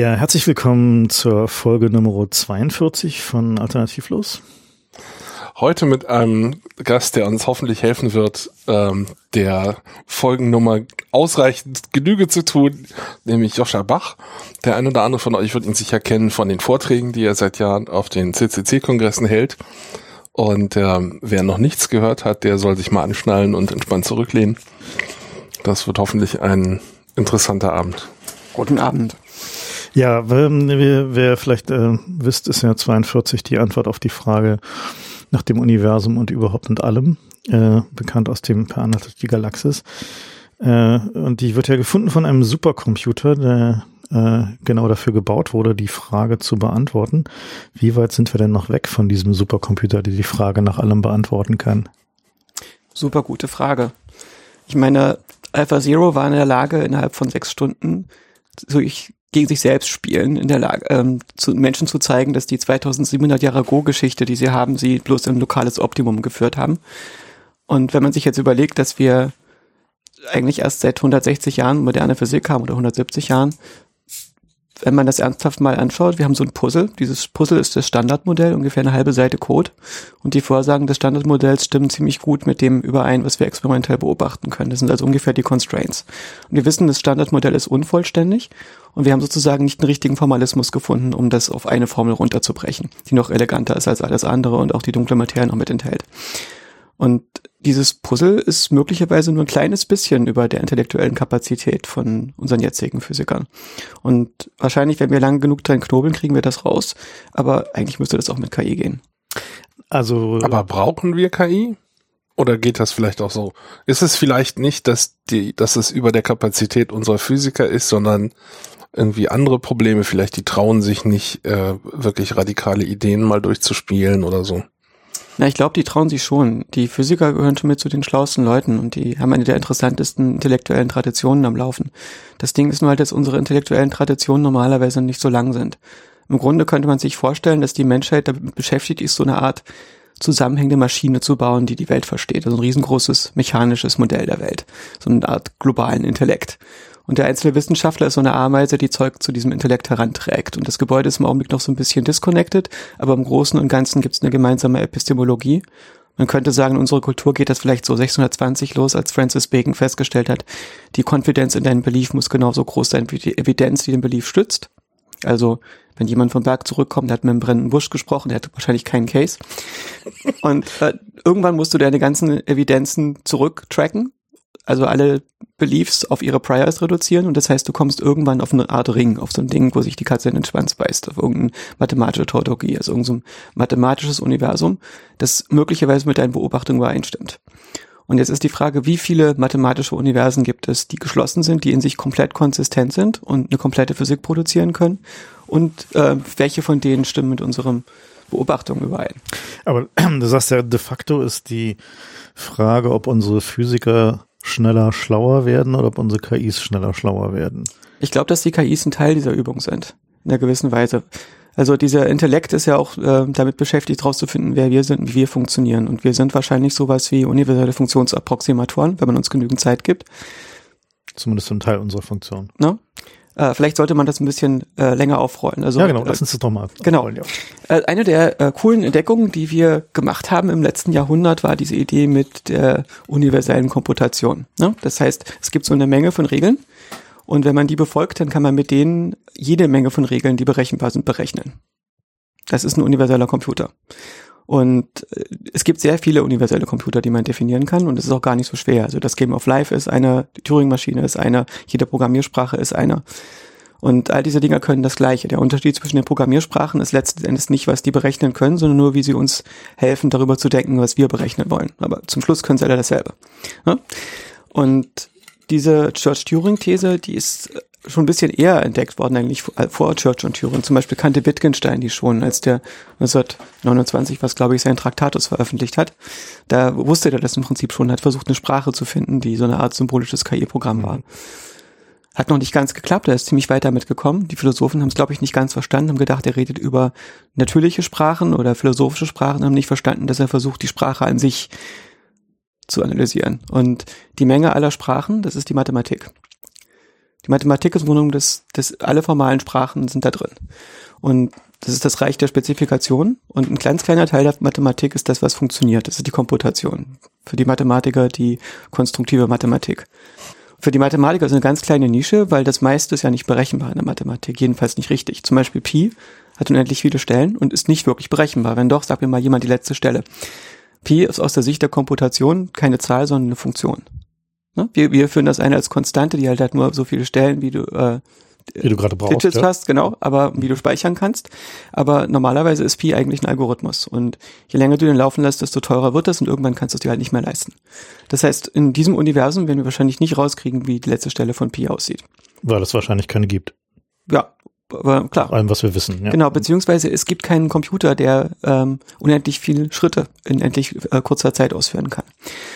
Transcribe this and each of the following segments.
Ja, herzlich willkommen zur Folge Nummer 42 von Alternativlos. Heute mit einem Gast, der uns hoffentlich helfen wird, ähm, der Folgennummer ausreichend Genüge zu tun, nämlich Joscha Bach. Der ein oder andere von euch wird ihn sicher kennen von den Vorträgen, die er seit Jahren auf den CCC-Kongressen hält. Und ähm, wer noch nichts gehört hat, der soll sich mal anschnallen und entspannt zurücklehnen. Das wird hoffentlich ein interessanter Abend. Guten Abend. Ja, wer, wer vielleicht äh, wisst, ist ja 42 die Antwort auf die Frage nach dem Universum und überhaupt und allem, äh, bekannt aus dem Per die Galaxis. Äh, und die wird ja gefunden von einem Supercomputer, der äh, genau dafür gebaut wurde, die Frage zu beantworten. Wie weit sind wir denn noch weg von diesem Supercomputer, der die Frage nach allem beantworten kann? Super gute Frage. Ich meine, Alpha Zero war in der Lage, innerhalb von sechs Stunden durch gegen sich selbst spielen, in der Lage, ähm, zu Menschen zu zeigen, dass die 2700 Jahre Go-Geschichte, die sie haben, sie bloß in lokales Optimum geführt haben. Und wenn man sich jetzt überlegt, dass wir eigentlich erst seit 160 Jahren moderne Physik haben oder 170 Jahren, wenn man das ernsthaft mal anschaut, wir haben so ein Puzzle. Dieses Puzzle ist das Standardmodell, ungefähr eine halbe Seite Code. Und die Vorsagen des Standardmodells stimmen ziemlich gut mit dem überein, was wir experimentell beobachten können. Das sind also ungefähr die Constraints. Und wir wissen, das Standardmodell ist unvollständig. Und wir haben sozusagen nicht einen richtigen Formalismus gefunden, um das auf eine Formel runterzubrechen, die noch eleganter ist als alles andere und auch die dunkle Materie noch mit enthält. Und dieses Puzzle ist möglicherweise nur ein kleines bisschen über der intellektuellen Kapazität von unseren jetzigen Physikern. Und wahrscheinlich, wenn wir lange genug dran knobeln, kriegen wir das raus. Aber eigentlich müsste das auch mit KI gehen. Also. Aber brauchen wir KI? Oder geht das vielleicht auch so? Ist es vielleicht nicht, dass die, dass es über der Kapazität unserer Physiker ist, sondern irgendwie andere Probleme, vielleicht die trauen sich nicht, äh, wirklich radikale Ideen mal durchzuspielen oder so? Na, ich glaube, die trauen sich schon. Die Physiker gehören schon mit zu den schlauesten Leuten und die haben eine der interessantesten intellektuellen Traditionen am Laufen. Das Ding ist nur halt, dass unsere intellektuellen Traditionen normalerweise nicht so lang sind. Im Grunde könnte man sich vorstellen, dass die Menschheit damit beschäftigt ist, so eine Art zusammenhängende Maschine zu bauen, die die Welt versteht. Also ein riesengroßes mechanisches Modell der Welt. So eine Art globalen Intellekt. Und der einzelne Wissenschaftler ist so eine Ameise, die Zeug zu diesem Intellekt heranträgt. Und das Gebäude ist im Augenblick noch so ein bisschen disconnected, aber im Großen und Ganzen gibt es eine gemeinsame Epistemologie. Man könnte sagen, in unserer Kultur geht das vielleicht so 620 los, als Francis Bacon festgestellt hat, die Konfidenz in deinen Belief muss genauso groß sein wie die Evidenz, die den Belief stützt. Also, wenn jemand vom Berg zurückkommt, der hat mit einem brennenden Busch gesprochen, der hat wahrscheinlich keinen Case. Und äh, irgendwann musst du deine ganzen Evidenzen zurücktracken also alle Beliefs auf ihre Priors reduzieren und das heißt, du kommst irgendwann auf eine Art Ring, auf so ein Ding, wo sich die Katze in den Schwanz beißt, auf irgendeine mathematische Tautologie, also irgendein mathematisches Universum, das möglicherweise mit deinen Beobachtungen übereinstimmt. Und jetzt ist die Frage, wie viele mathematische Universen gibt es, die geschlossen sind, die in sich komplett konsistent sind und eine komplette Physik produzieren können? Und äh, welche von denen stimmen mit unserem Beobachtungen überein? Aber du sagst ja, de facto ist die Frage, ob unsere Physiker schneller schlauer werden oder ob unsere KIs schneller schlauer werden? Ich glaube, dass die KIs ein Teil dieser Übung sind, in einer gewissen Weise. Also dieser Intellekt ist ja auch äh, damit beschäftigt, herauszufinden, wer wir sind und wie wir funktionieren. Und wir sind wahrscheinlich sowas wie universelle Funktionsapproximatoren, wenn man uns genügend Zeit gibt. Zumindest ein Teil unserer Funktion. Ne? Äh, vielleicht sollte man das ein bisschen äh, länger aufrollen. Also, ja, genau, lass uns das doch mal. Genau. Ja. Äh, eine der äh, coolen Entdeckungen, die wir gemacht haben im letzten Jahrhundert, war diese Idee mit der universellen Komputation. Ne? Das heißt, es gibt so eine Menge von Regeln und wenn man die befolgt, dann kann man mit denen jede Menge von Regeln, die berechenbar sind, berechnen. Das ist ein universeller Computer. Und äh, es gibt sehr viele universelle Computer, die man definieren kann und es ist auch gar nicht so schwer. Also das Game of Life ist eine, die Turing-Maschine ist eine, jede Programmiersprache ist eine. Und all diese Dinger können das Gleiche. Der Unterschied zwischen den Programmiersprachen ist letzten Endes nicht, was die berechnen können, sondern nur, wie sie uns helfen, darüber zu denken, was wir berechnen wollen. Aber zum Schluss können sie alle dasselbe. Ja? Und diese Church-Turing-These, die ist schon ein bisschen eher entdeckt worden, eigentlich vor Church und Turing. Zum Beispiel kannte Wittgenstein die schon, als der 1929, was glaube ich, sein Traktatus veröffentlicht hat. Da wusste er das im Prinzip schon, hat versucht, eine Sprache zu finden, die so eine Art symbolisches KI-Programm war. Hat noch nicht ganz geklappt, er ist ziemlich weit damit gekommen. Die Philosophen haben es, glaube ich, nicht ganz verstanden, haben gedacht, er redet über natürliche Sprachen oder philosophische Sprachen, haben nicht verstanden, dass er versucht, die Sprache an sich zu analysieren. Und die Menge aller Sprachen, das ist die Mathematik. Die Mathematik ist im Grunde das, das, alle formalen Sprachen sind da drin. Und das ist das Reich der Spezifikation. Und ein ganz kleiner Teil der Mathematik ist das, was funktioniert. Das ist die Komputation. Für die Mathematiker die konstruktive Mathematik. Für die Mathematiker ist eine ganz kleine Nische, weil das meiste ist ja nicht berechenbar in der Mathematik, jedenfalls nicht richtig. Zum Beispiel Pi hat unendlich viele Stellen und ist nicht wirklich berechenbar. Wenn doch, sagt mir mal jemand die letzte Stelle. Pi ist aus der Sicht der Komputation keine Zahl, sondern eine Funktion. Ne? Wir, wir führen das ein als Konstante, die halt, halt nur so viele Stellen, wie du äh, wie du gerade brauchst. Digits ja. hast, genau, aber wie du speichern kannst. Aber normalerweise ist Pi eigentlich ein Algorithmus. Und je länger du den laufen lässt, desto teurer wird das und irgendwann kannst du es dir halt nicht mehr leisten. Das heißt, in diesem Universum werden wir wahrscheinlich nicht rauskriegen, wie die letzte Stelle von Pi aussieht. Weil es wahrscheinlich keine gibt. Ja, aber klar. Vor allem, was wir wissen. Ja. Genau, beziehungsweise es gibt keinen Computer, der ähm, unendlich viele Schritte in endlich äh, kurzer Zeit ausführen kann.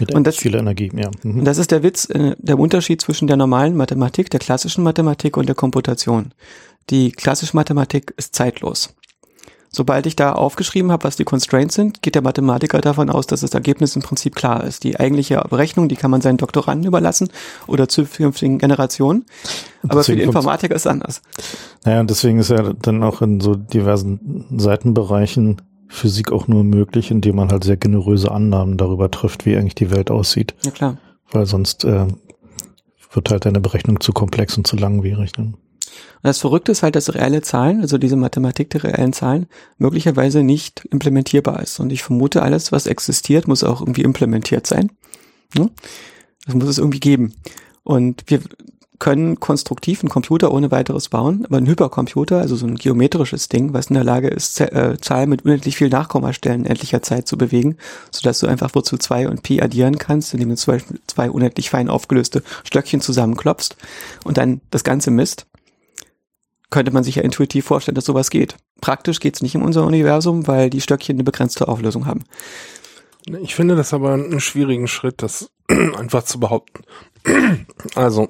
Mit und das, viel Energie, ja. Mhm. Und das ist der Witz, äh, der Unterschied zwischen der normalen Mathematik, der klassischen Mathematik und der Komputation. Die klassische Mathematik ist zeitlos. Sobald ich da aufgeschrieben habe, was die Constraints sind, geht der Mathematiker davon aus, dass das Ergebnis im Prinzip klar ist. Die eigentliche Berechnung, die kann man seinen Doktoranden überlassen oder zukünftigen Generationen. Aber für die Informatiker ist es anders. Naja, und deswegen ist ja dann auch in so diversen Seitenbereichen Physik auch nur möglich, indem man halt sehr generöse Annahmen darüber trifft, wie eigentlich die Welt aussieht. Ja klar. Weil sonst äh, wird halt eine Berechnung zu komplex und zu langwierig. Ne? Und das Verrückte ist halt, dass reelle Zahlen, also diese Mathematik der reellen Zahlen, möglicherweise nicht implementierbar ist. Und ich vermute, alles, was existiert, muss auch irgendwie implementiert sein. Das muss es irgendwie geben. Und wir können konstruktiv einen Computer ohne weiteres bauen, aber ein Hypercomputer, also so ein geometrisches Ding, was in der Lage ist, äh, Zahlen mit unendlich viel Nachkommastellen endlicher Zeit zu bewegen, sodass du einfach Wurzel 2 und Pi addieren kannst, indem du zum Beispiel zwei unendlich fein aufgelöste Stöckchen zusammenklopfst und dann das Ganze misst könnte man sich ja intuitiv vorstellen, dass sowas geht. Praktisch geht es nicht in unser Universum, weil die Stöckchen eine begrenzte Auflösung haben. Ich finde das aber einen schwierigen Schritt, das einfach zu behaupten. Also,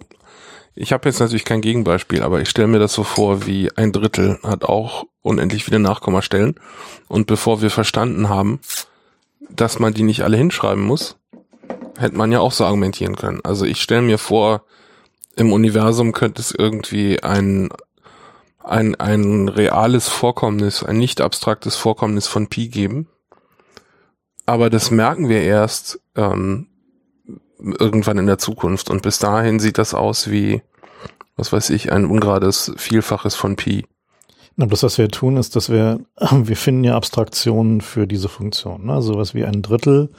ich habe jetzt natürlich kein Gegenbeispiel, aber ich stelle mir das so vor, wie ein Drittel hat auch unendlich viele Nachkommastellen. Und bevor wir verstanden haben, dass man die nicht alle hinschreiben muss, hätte man ja auch so argumentieren können. Also ich stelle mir vor, im Universum könnte es irgendwie ein ein, ein reales Vorkommnis, ein nicht abstraktes Vorkommnis von Pi geben. Aber das merken wir erst ähm, irgendwann in der Zukunft. Und bis dahin sieht das aus wie, was weiß ich, ein ungerades Vielfaches von Pi. Na, das, was wir tun, ist, dass wir, wir finden ja Abstraktionen für diese Funktion. Ne? Sowas wie ein Drittel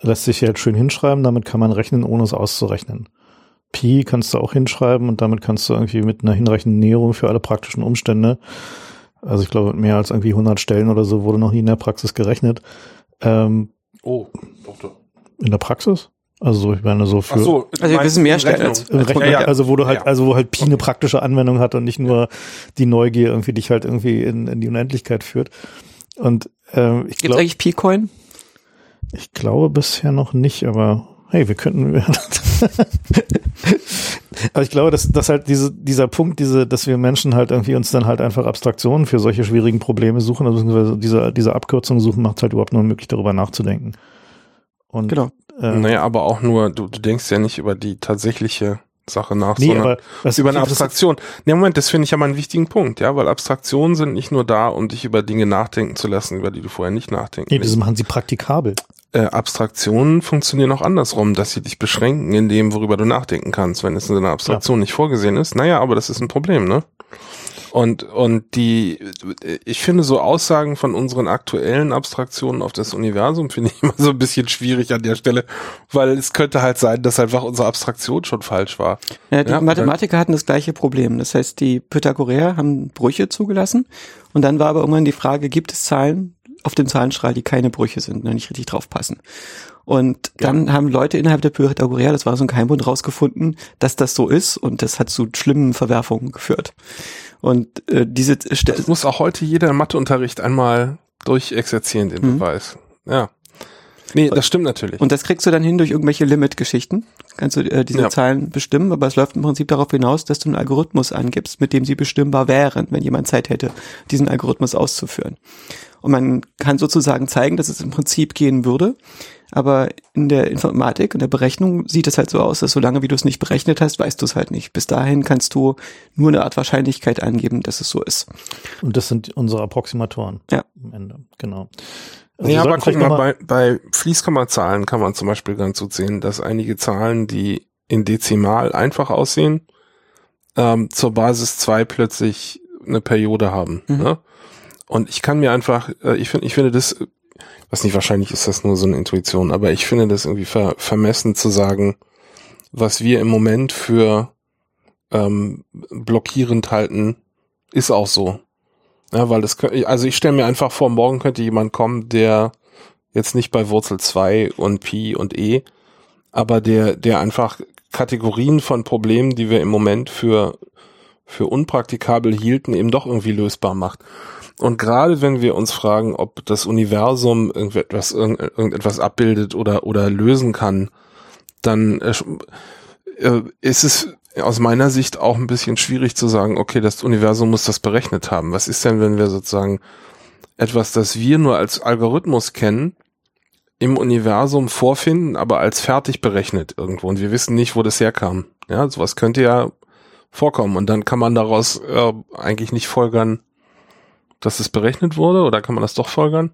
lässt sich halt schön hinschreiben, damit kann man rechnen, ohne es auszurechnen. Pi kannst du auch hinschreiben und damit kannst du irgendwie mit einer hinreichenden Näherung für alle praktischen Umstände, also ich glaube mehr als irgendwie 100 Stellen oder so wurde noch nie in der Praxis gerechnet. Ähm, oh, doch, In der Praxis? Also ich meine so für so, also wir wissen mehr Stellen als, als ja, ja. also wo du halt also wo halt Pi eine praktische Anwendung hat und nicht nur die Neugier irgendwie dich halt irgendwie in, in die Unendlichkeit führt. Und ähm, ich glaube eigentlich Pi-Coin? Ich glaube bisher noch nicht, aber hey, wir könnten. Aber ich glaube, dass, dass halt diese, dieser Punkt, diese, dass wir Menschen halt irgendwie uns dann halt einfach Abstraktionen für solche schwierigen Probleme suchen, also diese, diese Abkürzung suchen, macht halt überhaupt nur möglich, darüber nachzudenken. Und, genau. Äh, naja, aber auch nur, du, du denkst ja nicht über die tatsächliche Sache nach, nee, sondern was, über eine Abstraktion. Nee, Moment, das finde ich aber einen wichtigen Punkt, ja, weil Abstraktionen sind nicht nur da, um dich über Dinge nachdenken zu lassen, über die du vorher nicht nachdenken Nee, das machen sie praktikabel äh, Abstraktionen funktionieren auch andersrum, dass sie dich beschränken in dem, worüber du nachdenken kannst, wenn es in einer Abstraktion ja. nicht vorgesehen ist. Naja, aber das ist ein Problem, ne? Und, und die, ich finde so Aussagen von unseren aktuellen Abstraktionen auf das Universum finde ich immer so ein bisschen schwierig an der Stelle, weil es könnte halt sein, dass einfach unsere Abstraktion schon falsch war. Ja, die ja, Mathematiker hatten das gleiche Problem. Das heißt, die Pythagoreer haben Brüche zugelassen und dann war aber irgendwann die Frage, gibt es Zahlen, auf dem Zahlenstrahl, die keine Brüche sind, ne, nicht richtig drauf passen. Und dann ja. haben Leute innerhalb der Pythagoreer, das war so ein Geheimbund, rausgefunden, dass das so ist und das hat zu schlimmen Verwerfungen geführt. Und äh, diese Stelle. Das muss auch heute jeder Matheunterricht einmal durchexerzieren, den mhm. Beweis. Ja. Nee, das stimmt natürlich. Und das kriegst du dann hin durch irgendwelche Limit-Geschichten. Kannst du äh, diese ja. Zahlen bestimmen, aber es läuft im Prinzip darauf hinaus, dass du einen Algorithmus angibst, mit dem sie bestimmbar wären, wenn jemand Zeit hätte, diesen Algorithmus auszuführen. Und man kann sozusagen zeigen, dass es im Prinzip gehen würde. Aber in der Informatik, in der Berechnung sieht es halt so aus, dass solange wie du es nicht berechnet hast, weißt du es halt nicht. Bis dahin kannst du nur eine Art Wahrscheinlichkeit angeben, dass es so ist. Und das sind unsere Approximatoren. Ja. Am Ende, genau. Also ja, aber guck mal, bei, bei Fließkommazahlen kann man zum Beispiel ganz gut sehen, dass einige Zahlen, die in Dezimal einfach aussehen, ähm, zur Basis 2 plötzlich eine Periode haben. Mhm. Ne? Und ich kann mir einfach, äh, ich finde, ich finde das, was nicht wahrscheinlich ist, das nur so eine Intuition, aber ich finde das irgendwie ver, vermessen zu sagen, was wir im Moment für ähm, blockierend halten, ist auch so. Ja, weil das, also ich stelle mir einfach vor, morgen könnte jemand kommen, der jetzt nicht bei Wurzel 2 und Pi und E, aber der, der einfach Kategorien von Problemen, die wir im Moment für, für unpraktikabel hielten, eben doch irgendwie lösbar macht. Und gerade wenn wir uns fragen, ob das Universum irgendetwas, irgendetwas abbildet oder, oder lösen kann, dann äh, äh, ist es aus meiner Sicht auch ein bisschen schwierig zu sagen, okay, das Universum muss das berechnet haben. Was ist denn, wenn wir sozusagen etwas, das wir nur als Algorithmus kennen, im Universum vorfinden, aber als fertig berechnet irgendwo und wir wissen nicht, wo das herkam. Ja, sowas könnte ja vorkommen und dann kann man daraus äh, eigentlich nicht folgern, dass es berechnet wurde oder kann man das doch folgern?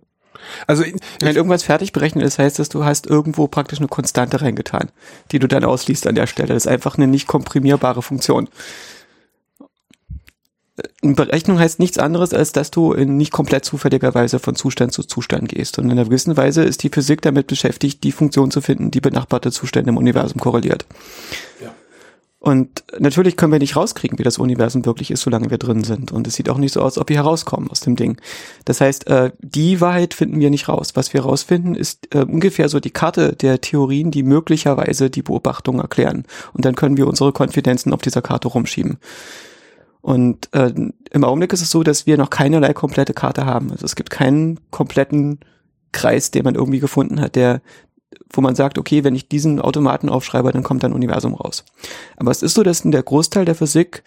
Also wenn irgendwas fertig berechnet ist, heißt das, du hast irgendwo praktisch eine Konstante reingetan, die du dann ausliest an der Stelle. Das ist einfach eine nicht komprimierbare Funktion. Eine Berechnung heißt nichts anderes, als dass du in nicht komplett zufälligerweise von Zustand zu Zustand gehst. Und in einer gewissen Weise ist die Physik damit beschäftigt, die Funktion zu finden, die benachbarte Zustände im Universum korreliert. Ja. Und natürlich können wir nicht rauskriegen, wie das Universum wirklich ist, solange wir drin sind. Und es sieht auch nicht so aus, ob wir herauskommen aus dem Ding. Das heißt, äh, die Wahrheit finden wir nicht raus. Was wir rausfinden, ist äh, ungefähr so die Karte der Theorien, die möglicherweise die Beobachtung erklären. Und dann können wir unsere Konfidenzen auf dieser Karte rumschieben. Und äh, im Augenblick ist es so, dass wir noch keinerlei komplette Karte haben. Also es gibt keinen kompletten Kreis, den man irgendwie gefunden hat, der wo man sagt, okay, wenn ich diesen Automaten aufschreibe, dann kommt ein Universum raus. Aber es ist so, dass der Großteil der Physik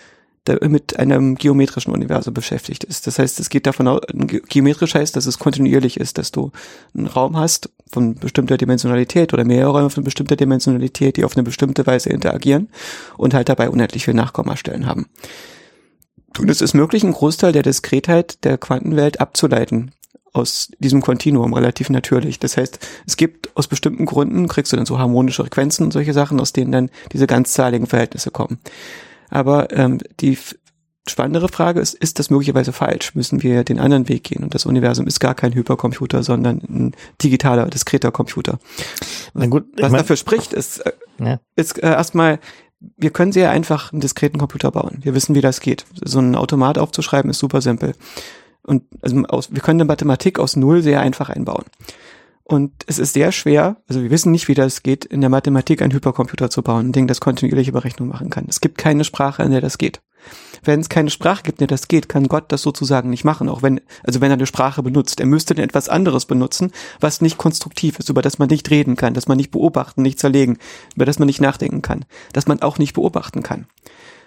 der mit einem geometrischen Universum beschäftigt ist. Das heißt, es geht davon aus, geometrisch heißt, dass es kontinuierlich ist, dass du einen Raum hast von bestimmter Dimensionalität oder mehrere Räume von bestimmter Dimensionalität, die auf eine bestimmte Weise interagieren und halt dabei unendlich viele Nachkommastellen haben. Und es ist möglich, einen Großteil der Diskretheit der Quantenwelt abzuleiten aus diesem Kontinuum relativ natürlich. Das heißt, es gibt aus bestimmten Gründen, kriegst du dann so harmonische Frequenzen und solche Sachen, aus denen dann diese ganzzahligen Verhältnisse kommen. Aber ähm, die spannendere Frage ist, ist das möglicherweise falsch? Müssen wir den anderen Weg gehen? Und das Universum ist gar kein Hypercomputer, sondern ein digitaler, diskreter Computer. Na gut, Was mein, dafür spricht, ist, äh, ja. ist äh, erstmal, wir können sehr einfach einen diskreten Computer bauen. Wir wissen, wie das geht. So ein Automat aufzuschreiben ist super simpel. Und also aus, wir können eine Mathematik aus Null sehr einfach einbauen. Und es ist sehr schwer, also wir wissen nicht, wie das geht, in der Mathematik einen Hypercomputer zu bauen, ein Ding, das kontinuierliche Berechnung machen kann. Es gibt keine Sprache, in der das geht. Wenn es keine Sprache gibt, in der das geht, kann Gott das sozusagen nicht machen, auch wenn, also wenn er eine Sprache benutzt. Er müsste dann etwas anderes benutzen, was nicht konstruktiv ist, über das man nicht reden kann, das man nicht beobachten, nicht zerlegen, über das man nicht nachdenken kann, das man auch nicht beobachten kann.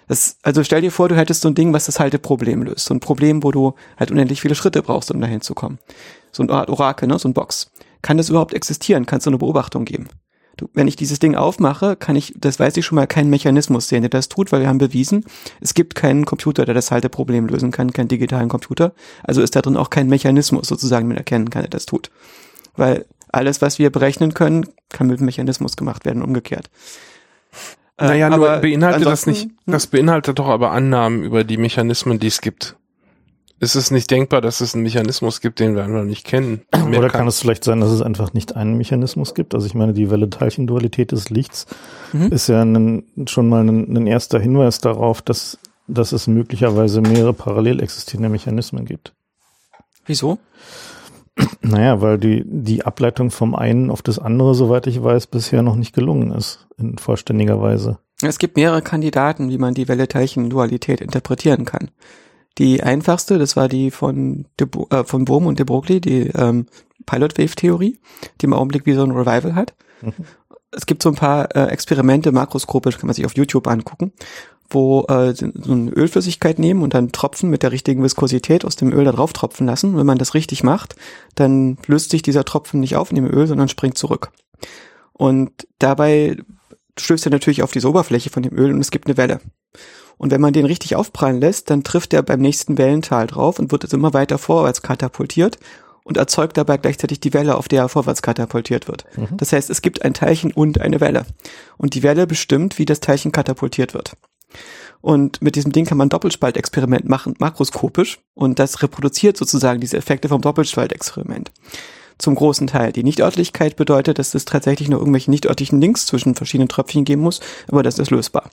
Das, also stell dir vor, du hättest so ein Ding, was das Halteproblem löst. So ein Problem, wo du halt unendlich viele Schritte brauchst, um dahin zu kommen. So ein Orakel, ne? so ein Box. Kann das überhaupt existieren? Kannst du eine Beobachtung geben? Du, wenn ich dieses Ding aufmache, kann ich, das weiß ich schon mal, keinen Mechanismus sehen, der das tut, weil wir haben bewiesen, es gibt keinen Computer, der das Halteproblem lösen kann, keinen digitalen Computer. Also ist da drin auch kein Mechanismus sozusagen mit erkennen kann, der das tut. Weil alles, was wir berechnen können, kann mit einem Mechanismus gemacht werden, umgekehrt. Äh, naja, nur beinhaltet das nicht, hm? das beinhaltet doch aber Annahmen über die Mechanismen, die es gibt. Ist es nicht denkbar, dass es einen Mechanismus gibt, den wir einfach nicht kennen? Oder kann, kann es vielleicht sein, dass es einfach nicht einen Mechanismus gibt? Also ich meine, die Welle-Teilchen-Dualität des Lichts mhm. ist ja ein, schon mal ein, ein, erster Hinweis darauf, dass, dass es möglicherweise mehrere parallel existierende Mechanismen gibt. Wieso? Naja, weil die, die Ableitung vom einen auf das andere, soweit ich weiß, bisher noch nicht gelungen ist, in vollständiger Weise. Es gibt mehrere Kandidaten, wie man die Welle-Teilchen-Dualität interpretieren kann. Die einfachste, das war die von, De, äh, von Bohm und de Broglie, die ähm, Pilot-Wave-Theorie, die im Augenblick wie so ein Revival hat. Mhm. Es gibt so ein paar äh, Experimente, makroskopisch, kann man sich auf YouTube angucken, wo äh, so eine Ölflüssigkeit nehmen und dann Tropfen mit der richtigen Viskosität aus dem Öl da drauf tropfen lassen. wenn man das richtig macht, dann löst sich dieser Tropfen nicht auf in dem Öl, sondern springt zurück. Und dabei stößt er natürlich auf diese Oberfläche von dem Öl und es gibt eine Welle. Und wenn man den richtig aufprallen lässt, dann trifft er beim nächsten Wellental drauf und wird es immer weiter vorwärts katapultiert und erzeugt dabei gleichzeitig die Welle, auf der er vorwärts katapultiert wird. Mhm. Das heißt, es gibt ein Teilchen und eine Welle. Und die Welle bestimmt, wie das Teilchen katapultiert wird. Und mit diesem Ding kann man Doppelspaltexperiment machen, makroskopisch. Und das reproduziert sozusagen diese Effekte vom Doppelspaltexperiment. Zum großen Teil. Die Nichtörtlichkeit bedeutet, dass es tatsächlich nur irgendwelche nichtörtlichen Links zwischen verschiedenen Tröpfchen geben muss, aber das ist lösbar.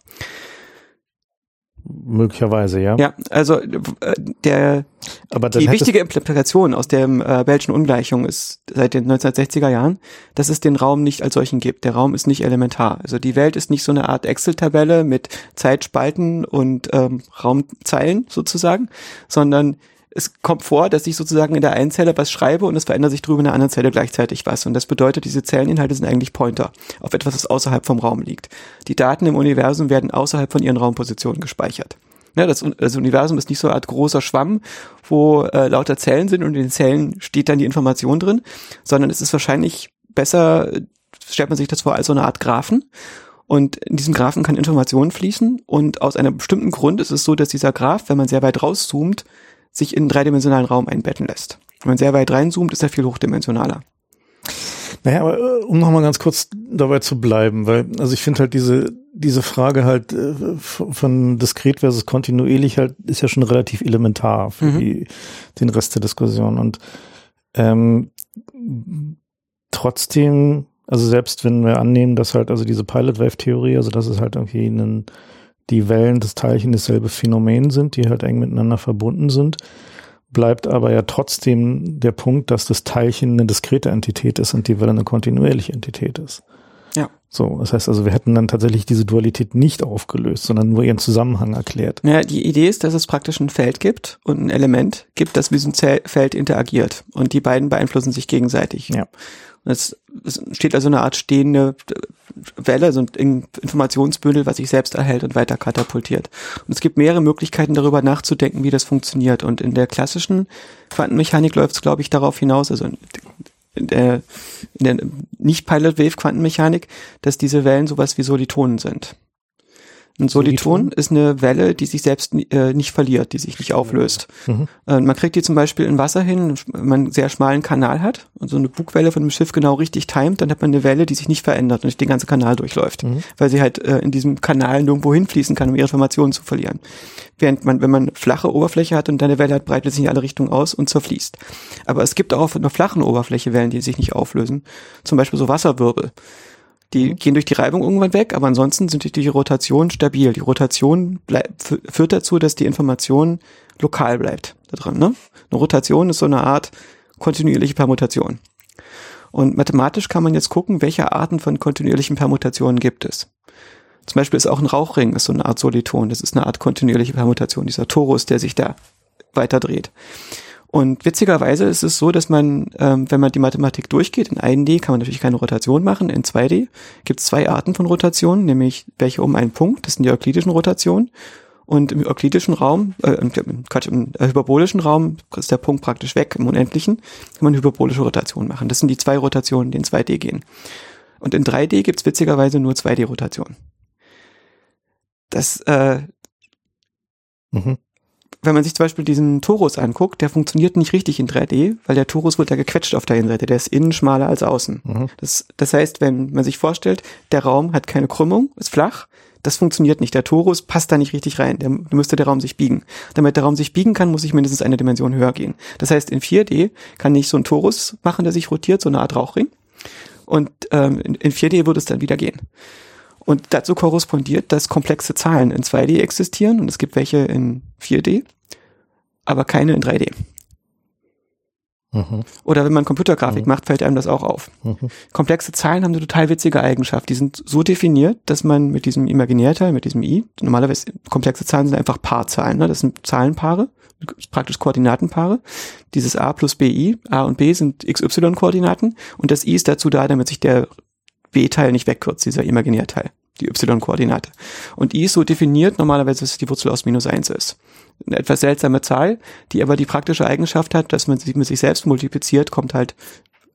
Möglicherweise, ja. Ja, also äh, der Aber die wichtige Implikation aus der äh, Bellschen Ungleichung ist seit den 1960er Jahren, dass es den Raum nicht als solchen gibt. Der Raum ist nicht elementar. Also die Welt ist nicht so eine Art Excel-Tabelle mit Zeitspalten und ähm, Raumzeilen sozusagen, sondern es kommt vor, dass ich sozusagen in der einen Zelle was schreibe und es verändert sich drüben in der anderen Zelle gleichzeitig was. Und das bedeutet, diese Zelleninhalte sind eigentlich Pointer auf etwas, was außerhalb vom Raum liegt. Die Daten im Universum werden außerhalb von ihren Raumpositionen gespeichert. Ja, das, das Universum ist nicht so eine Art großer Schwamm, wo äh, lauter Zellen sind und in den Zellen steht dann die Information drin, sondern es ist wahrscheinlich besser, stellt man sich das vor, als so eine Art Graphen. Und in diesem Graphen kann Information fließen und aus einem bestimmten Grund ist es so, dass dieser Graph, wenn man sehr weit rauszoomt, sich in einen dreidimensionalen Raum einbetten lässt. Wenn man sehr weit reinzoomt, ist er viel hochdimensionaler. Naja, aber äh, um nochmal ganz kurz dabei zu bleiben, weil, also ich finde halt diese, diese Frage halt äh, von diskret versus kontinuierlich halt ist ja schon relativ elementar für mhm. die, den Rest der Diskussion. Und ähm, trotzdem, also selbst wenn wir annehmen, dass halt also diese Pilot Wave Theorie, also dass es halt irgendwie einen die Wellen des Teilchens dasselbe Phänomen sind, die halt eng miteinander verbunden sind, bleibt aber ja trotzdem der Punkt, dass das Teilchen eine diskrete Entität ist und die Welle eine kontinuierliche Entität ist. Ja. So, das heißt also, wir hätten dann tatsächlich diese Dualität nicht aufgelöst, sondern nur ihren Zusammenhang erklärt. Ja, die Idee ist, dass es praktisch ein Feld gibt und ein Element gibt, das mit diesem Feld interagiert und die beiden beeinflussen sich gegenseitig. Ja. Es, es steht also eine Art stehende Welle, so ein Informationsbündel, was sich selbst erhält und weiter katapultiert. Und es gibt mehrere Möglichkeiten, darüber nachzudenken, wie das funktioniert. Und in der klassischen Quantenmechanik läuft es, glaube ich, darauf hinaus, also in der, in der Nicht-Pilot-Wave-Quantenmechanik, dass diese Wellen sowas wie Solitonen sind. Ein Soliton ist eine Welle, die sich selbst äh, nicht verliert, die sich nicht auflöst. Mhm. Äh, man kriegt die zum Beispiel in Wasser hin, wenn man einen sehr schmalen Kanal hat und so eine Bugwelle von dem Schiff genau richtig timet, dann hat man eine Welle, die sich nicht verändert und nicht den ganzen Kanal durchläuft, mhm. weil sie halt äh, in diesem Kanal nirgendwo hinfließen kann, um ihre Informationen zu verlieren. Während man, wenn man flache Oberfläche hat und eine Welle hat, breitet sich in alle Richtungen aus und zerfließt. Aber es gibt auch auf einer flachen Oberfläche Wellen, die sich nicht auflösen. Zum Beispiel so Wasserwirbel. Die mhm. gehen durch die Reibung irgendwann weg, aber ansonsten sind die, die Rotation stabil. Die Rotation führt dazu, dass die Information lokal bleibt da drin. Ne? Eine Rotation ist so eine Art kontinuierliche Permutation. Und mathematisch kann man jetzt gucken, welche Arten von kontinuierlichen Permutationen gibt es. Zum Beispiel ist auch ein Rauchring ist so eine Art Soliton. Das ist eine Art kontinuierliche Permutation, dieser Torus, der sich da weiter dreht. Und witzigerweise ist es so, dass man, ähm, wenn man die Mathematik durchgeht, in 1D kann man natürlich keine Rotation machen, in 2D gibt es zwei Arten von Rotationen, nämlich welche um einen Punkt, das sind die euklidischen Rotationen, und im euklidischen Raum, äh, Quatsch, im hyperbolischen Raum ist der Punkt praktisch weg, im Unendlichen, kann man hyperbolische Rotation machen. Das sind die zwei Rotationen, die in 2D gehen. Und in 3D gibt es witzigerweise nur 2D-Rotationen. Das äh, mhm wenn man sich zum Beispiel diesen Torus anguckt, der funktioniert nicht richtig in 3D, weil der Torus wird ja gequetscht auf der Innenseite. Der ist innen schmaler als außen. Mhm. Das, das heißt, wenn man sich vorstellt, der Raum hat keine Krümmung, ist flach, das funktioniert nicht. Der Torus passt da nicht richtig rein. Der, müsste der Raum sich biegen. Damit der Raum sich biegen kann, muss ich mindestens eine Dimension höher gehen. Das heißt, in 4D kann ich so einen Torus machen, der sich rotiert, so eine Art Rauchring. Und ähm, in, in 4D würde es dann wieder gehen. Und dazu korrespondiert, dass komplexe Zahlen in 2D existieren und es gibt welche in 4D, aber keine in 3D. Mhm. Oder wenn man Computergrafik mhm. macht, fällt einem das auch auf. Mhm. Komplexe Zahlen haben eine total witzige Eigenschaft. Die sind so definiert, dass man mit diesem Imaginärteil, mit diesem i, normalerweise komplexe Zahlen sind einfach Paarzahlen, ne? das sind Zahlenpaare, praktisch Koordinatenpaare. Dieses a plus bi, a und b sind xy-Koordinaten und das i ist dazu da, damit sich der B-Teil nicht wegkürzt, dieser Imaginärteil. die y-Koordinate. Und i ist so definiert normalerweise, dass es die Wurzel aus minus eins ist. Eine etwas seltsame Zahl, die aber die praktische Eigenschaft hat, dass man sich mit sich selbst multipliziert, kommt halt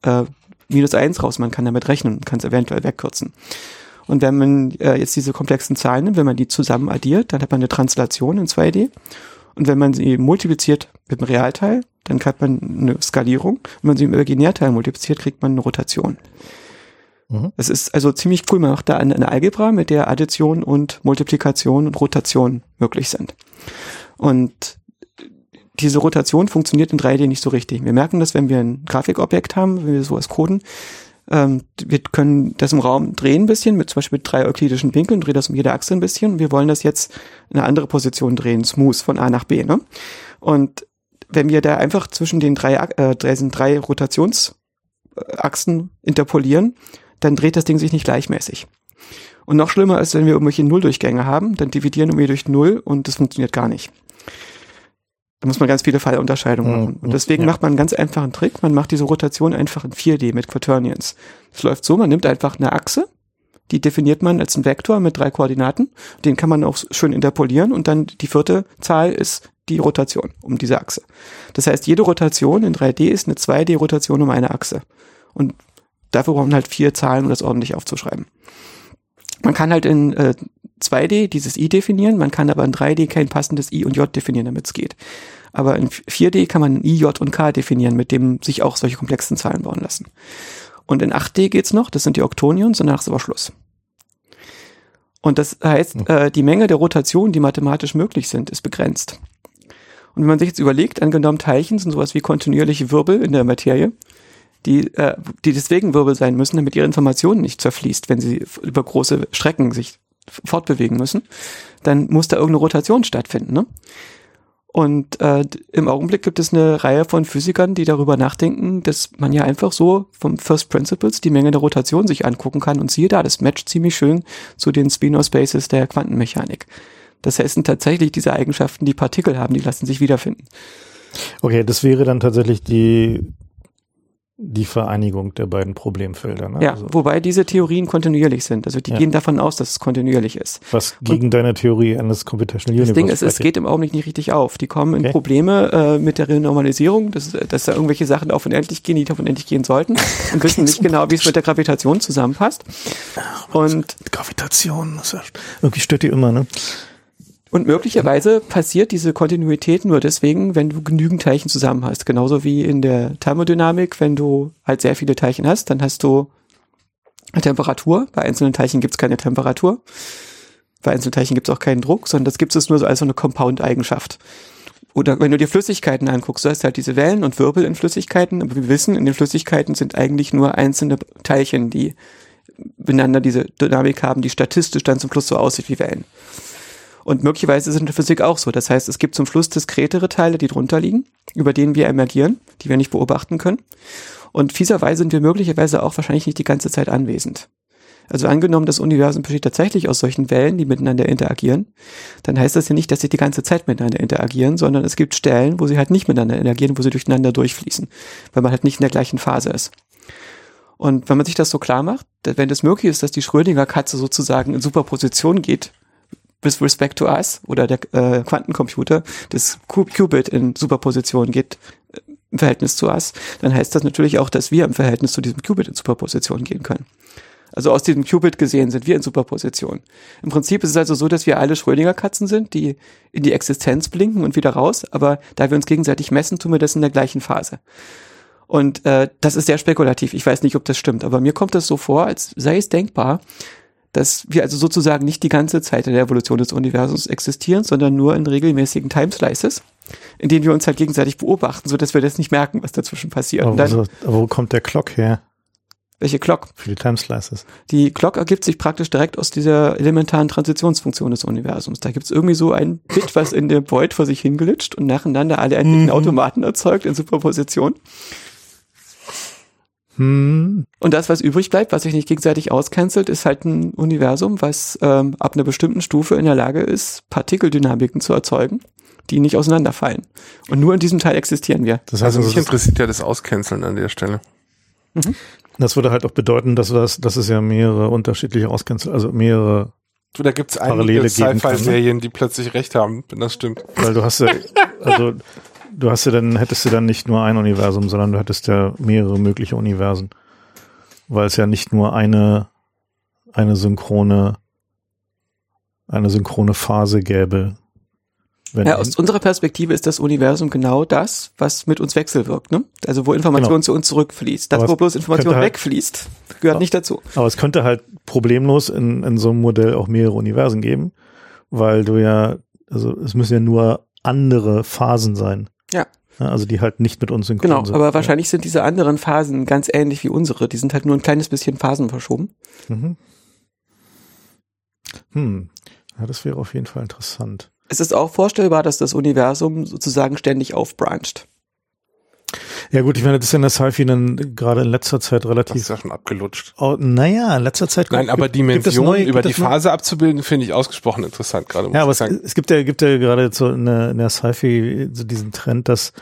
äh, minus eins raus. Man kann damit rechnen und kann es eventuell wegkürzen. Und wenn man äh, jetzt diese komplexen Zahlen nimmt, wenn man die zusammen addiert, dann hat man eine Translation in 2D. Und wenn man sie multipliziert mit dem Realteil, dann hat man eine Skalierung. Wenn man sie im Imaginärteil multipliziert, kriegt man eine Rotation. Mhm. Das ist also ziemlich cool. Man macht da eine, eine Algebra, mit der Addition und Multiplikation und Rotation möglich sind. Und diese Rotation funktioniert in 3D nicht so richtig. Wir merken das, wenn wir ein Grafikobjekt haben, wenn wir sowas coden. Ähm, wir können das im Raum drehen ein bisschen, mit zum Beispiel mit drei euklidischen Winkeln, drehen das um jede Achse ein bisschen. Wir wollen das jetzt in eine andere Position drehen, smooth von A nach B. Ne? Und wenn wir da einfach zwischen den drei, äh, drei Rotationsachsen interpolieren, dann dreht das Ding sich nicht gleichmäßig. Und noch schlimmer ist, wenn wir irgendwelche Nulldurchgänge haben, dann dividieren wir durch Null und das funktioniert gar nicht. Da muss man ganz viele Fallunterscheidungen mhm. machen. Und deswegen ja. macht man einen ganz einfachen Trick. Man macht diese Rotation einfach in 4D mit Quaternions. Es läuft so, man nimmt einfach eine Achse, die definiert man als einen Vektor mit drei Koordinaten. Den kann man auch schön interpolieren und dann die vierte Zahl ist die Rotation um diese Achse. Das heißt, jede Rotation in 3D ist eine 2D-Rotation um eine Achse. Und dafür braucht man halt vier Zahlen, um das ordentlich aufzuschreiben. Man kann halt in äh, 2D dieses i definieren, man kann aber in 3D kein passendes i und j definieren, damit es geht. Aber in 4D kann man i, j und k definieren, mit dem sich auch solche komplexen Zahlen bauen lassen. Und in 8D geht's noch, das sind die Oktonions und danach ist aber Schluss. Und das heißt, hm. äh, die Menge der Rotationen, die mathematisch möglich sind, ist begrenzt. Und wenn man sich jetzt überlegt, angenommen Teilchen sind sowas wie kontinuierliche Wirbel in der Materie, die, äh, die deswegen Wirbel sein müssen, damit ihre Information nicht zerfließt, wenn sie über große Strecken sich fortbewegen müssen, dann muss da irgendeine Rotation stattfinden. Ne? Und äh, im Augenblick gibt es eine Reihe von Physikern, die darüber nachdenken, dass man ja einfach so vom First Principles die Menge der Rotation sich angucken kann und siehe da, das matcht ziemlich schön zu den Spinor Spaces der Quantenmechanik. Das heißt, tatsächlich diese Eigenschaften, die Partikel haben, die lassen sich wiederfinden. Okay, das wäre dann tatsächlich die die Vereinigung der beiden Problemfelder. Ne? Ja, also. wobei diese Theorien kontinuierlich sind. Also die ja. gehen davon aus, dass es kontinuierlich ist. Was gegen und deine Theorie eines Computational Universe Das Ding ist, es geht im Augenblick nicht richtig auf. Die kommen in okay. Probleme äh, mit der Renormalisierung, dass, dass da irgendwelche Sachen auf unendlich gehen, die auf unendlich gehen sollten und wissen nicht genau, wie es mit der Gravitation zusammenpasst. Und Gravitation, irgendwie stört die immer, ne? Und möglicherweise passiert diese Kontinuität nur deswegen, wenn du genügend Teilchen zusammen hast. Genauso wie in der Thermodynamik, wenn du halt sehr viele Teilchen hast, dann hast du eine Temperatur. Bei einzelnen Teilchen gibt es keine Temperatur. Bei einzelnen Teilchen gibt es auch keinen Druck, sondern das gibt es nur so als so eine Compound-Eigenschaft. Oder wenn du dir Flüssigkeiten anguckst, du hast halt diese Wellen und Wirbel in Flüssigkeiten, aber wir wissen, in den Flüssigkeiten sind eigentlich nur einzelne Teilchen, die miteinander diese Dynamik haben, die statistisch dann zum Schluss so aussieht wie Wellen. Und möglicherweise ist es in der Physik auch so. Das heißt, es gibt zum Schluss diskretere Teile, die drunter liegen, über denen wir emergieren, die wir nicht beobachten können. Und fieserweise sind wir möglicherweise auch wahrscheinlich nicht die ganze Zeit anwesend. Also angenommen, das Universum besteht tatsächlich aus solchen Wellen, die miteinander interagieren, dann heißt das ja nicht, dass sie die ganze Zeit miteinander interagieren, sondern es gibt Stellen, wo sie halt nicht miteinander interagieren, wo sie durcheinander durchfließen, weil man halt nicht in der gleichen Phase ist. Und wenn man sich das so klar macht, wenn es möglich ist, dass die Schrödinger-Katze sozusagen in Superposition geht with respect to us oder der äh, Quantencomputer das Qubit in Superposition geht äh, im Verhältnis zu us, dann heißt das natürlich auch, dass wir im Verhältnis zu diesem Qubit in Superposition gehen können. Also aus diesem Qubit gesehen sind wir in Superposition. Im Prinzip ist es also so, dass wir alle Schrödinger-Katzen sind, die in die Existenz blinken und wieder raus, aber da wir uns gegenseitig messen, tun wir das in der gleichen Phase. Und äh, das ist sehr spekulativ. Ich weiß nicht, ob das stimmt, aber mir kommt das so vor, als sei es denkbar, dass wir also sozusagen nicht die ganze Zeit in der Evolution des Universums existieren, sondern nur in regelmäßigen Timeslices, in denen wir uns halt gegenseitig beobachten, so dass wir das nicht merken, was dazwischen passiert. Aber, dann, aber wo kommt der Clock her? Welche Clock? Für die Timeslices. Die Clock ergibt sich praktisch direkt aus dieser elementaren Transitionsfunktion des Universums. Da gibt es irgendwie so ein Bit, was in der Void vor sich hingelitscht und nacheinander alle endlichen. Automaten erzeugt in Superposition. Hm. Und das, was übrig bleibt, was sich nicht gegenseitig auscancelt, ist halt ein Universum, was ähm, ab einer bestimmten Stufe in der Lage ist, Partikeldynamiken zu erzeugen, die nicht auseinanderfallen. Und nur in diesem Teil existieren wir. Das heißt, also mich interessiert ja das Auscanceln an der Stelle. Mhm. Das würde halt auch bedeuten, dass das, dass es ja mehrere unterschiedliche Ausgänge, also mehrere Du, da gibt's Parallele einige ne? Sci-Fi-Serien, die plötzlich recht haben, wenn das stimmt. Weil du hast ja, also du hast ja dann, hättest du dann nicht nur ein Universum, sondern du hättest ja mehrere mögliche Universen. Weil es ja nicht nur eine, eine synchrone, eine synchrone Phase gäbe. Ja, aus unserer Perspektive ist das Universum genau das, was mit uns wechselwirkt, ne? Also wo Information Genau. zu uns zurückfließt. Das, wo bloß Information halt- wegfließt, gehört Ja. nicht dazu. aber es könnte halt problemlos in, in so einem Modell auch mehrere Universen geben, weil du ja, also es müssen ja nur andere Phasen sein. Ja. Also die halt nicht mit uns synchron Genau, sind. aber wahrscheinlich sind diese anderen Phasen ganz ähnlich wie unsere. Die sind halt nur ein kleines bisschen Phasen verschoben. Mhm. Hm. Ja, das wäre auf jeden Fall interessant. Es ist auch vorstellbar, dass das Universum sozusagen ständig aufbrancht. Ja gut, ich meine, das ist ja in der Sci-Fi dann gerade in letzter Zeit Das relativ. ist ja schon abgelutscht. Oh, naja, in letzter Zeit. Nein, aber gibt- Dimensionen über die Phase abzubilden, finde ich ausgesprochen interessant gerade. Ja, aber es, es gibt ja, gibt ja gerade so in der, in der Sci-Fi so diesen Trend, dass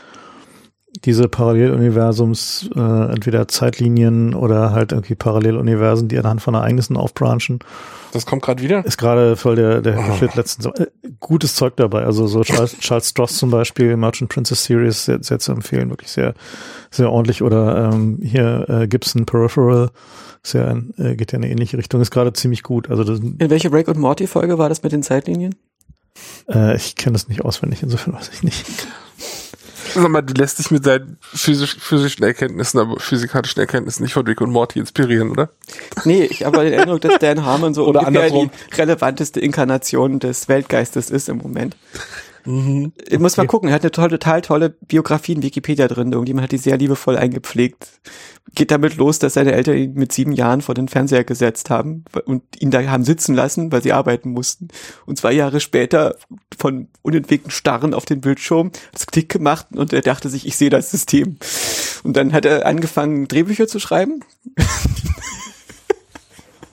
diese Paralleluniversums äh, entweder Zeitlinien oder halt irgendwie Paralleluniversen, die anhand von Ereignissen aufbranchen, Das kommt gerade wieder. ist gerade voll der, der Oh. Shit letztens. Äh, gutes Zeug dabei. Also so Charles, Charles Stross zum Beispiel, Merchant Princess Series, sehr, sehr zu empfehlen, wirklich sehr, sehr ordentlich. Oder ähm, hier äh, Gibson Peripheral, ist ja, ein- äh, geht ja in eine ähnliche Richtung, ist gerade ziemlich gut. Also das, In welche Rick und Morty Folge war das mit den Zeitlinien? äh, ich kenne das nicht auswendig, insofern weiß ich nicht. Sag mal, du lässt dich mit deinen physisch, physischen Erkenntnissen, aber physikalischen Erkenntnissen nicht von Rick und Morty inspirieren, oder? Nee, ich habe den Eindruck, dass Dan Harmon so Oder ungefähr andersrum. die relevanteste Inkarnation des Weltgeistes ist im Moment. Ich muss mal Okay. gucken, er hat eine tolle, total tolle Biografie in Wikipedia drin. Irgendjemand hat die sehr liebevoll eingepflegt. Geht damit los, dass seine Eltern ihn mit sieben Jahren vor den Fernseher gesetzt haben und ihn da haben sitzen lassen, weil sie arbeiten mussten. Und zwei Jahre später von unentwegten Starren auf den Bildschirm das Klick gemacht und er dachte sich, ich sehe das System. Und dann hat er angefangen, Drehbücher zu schreiben.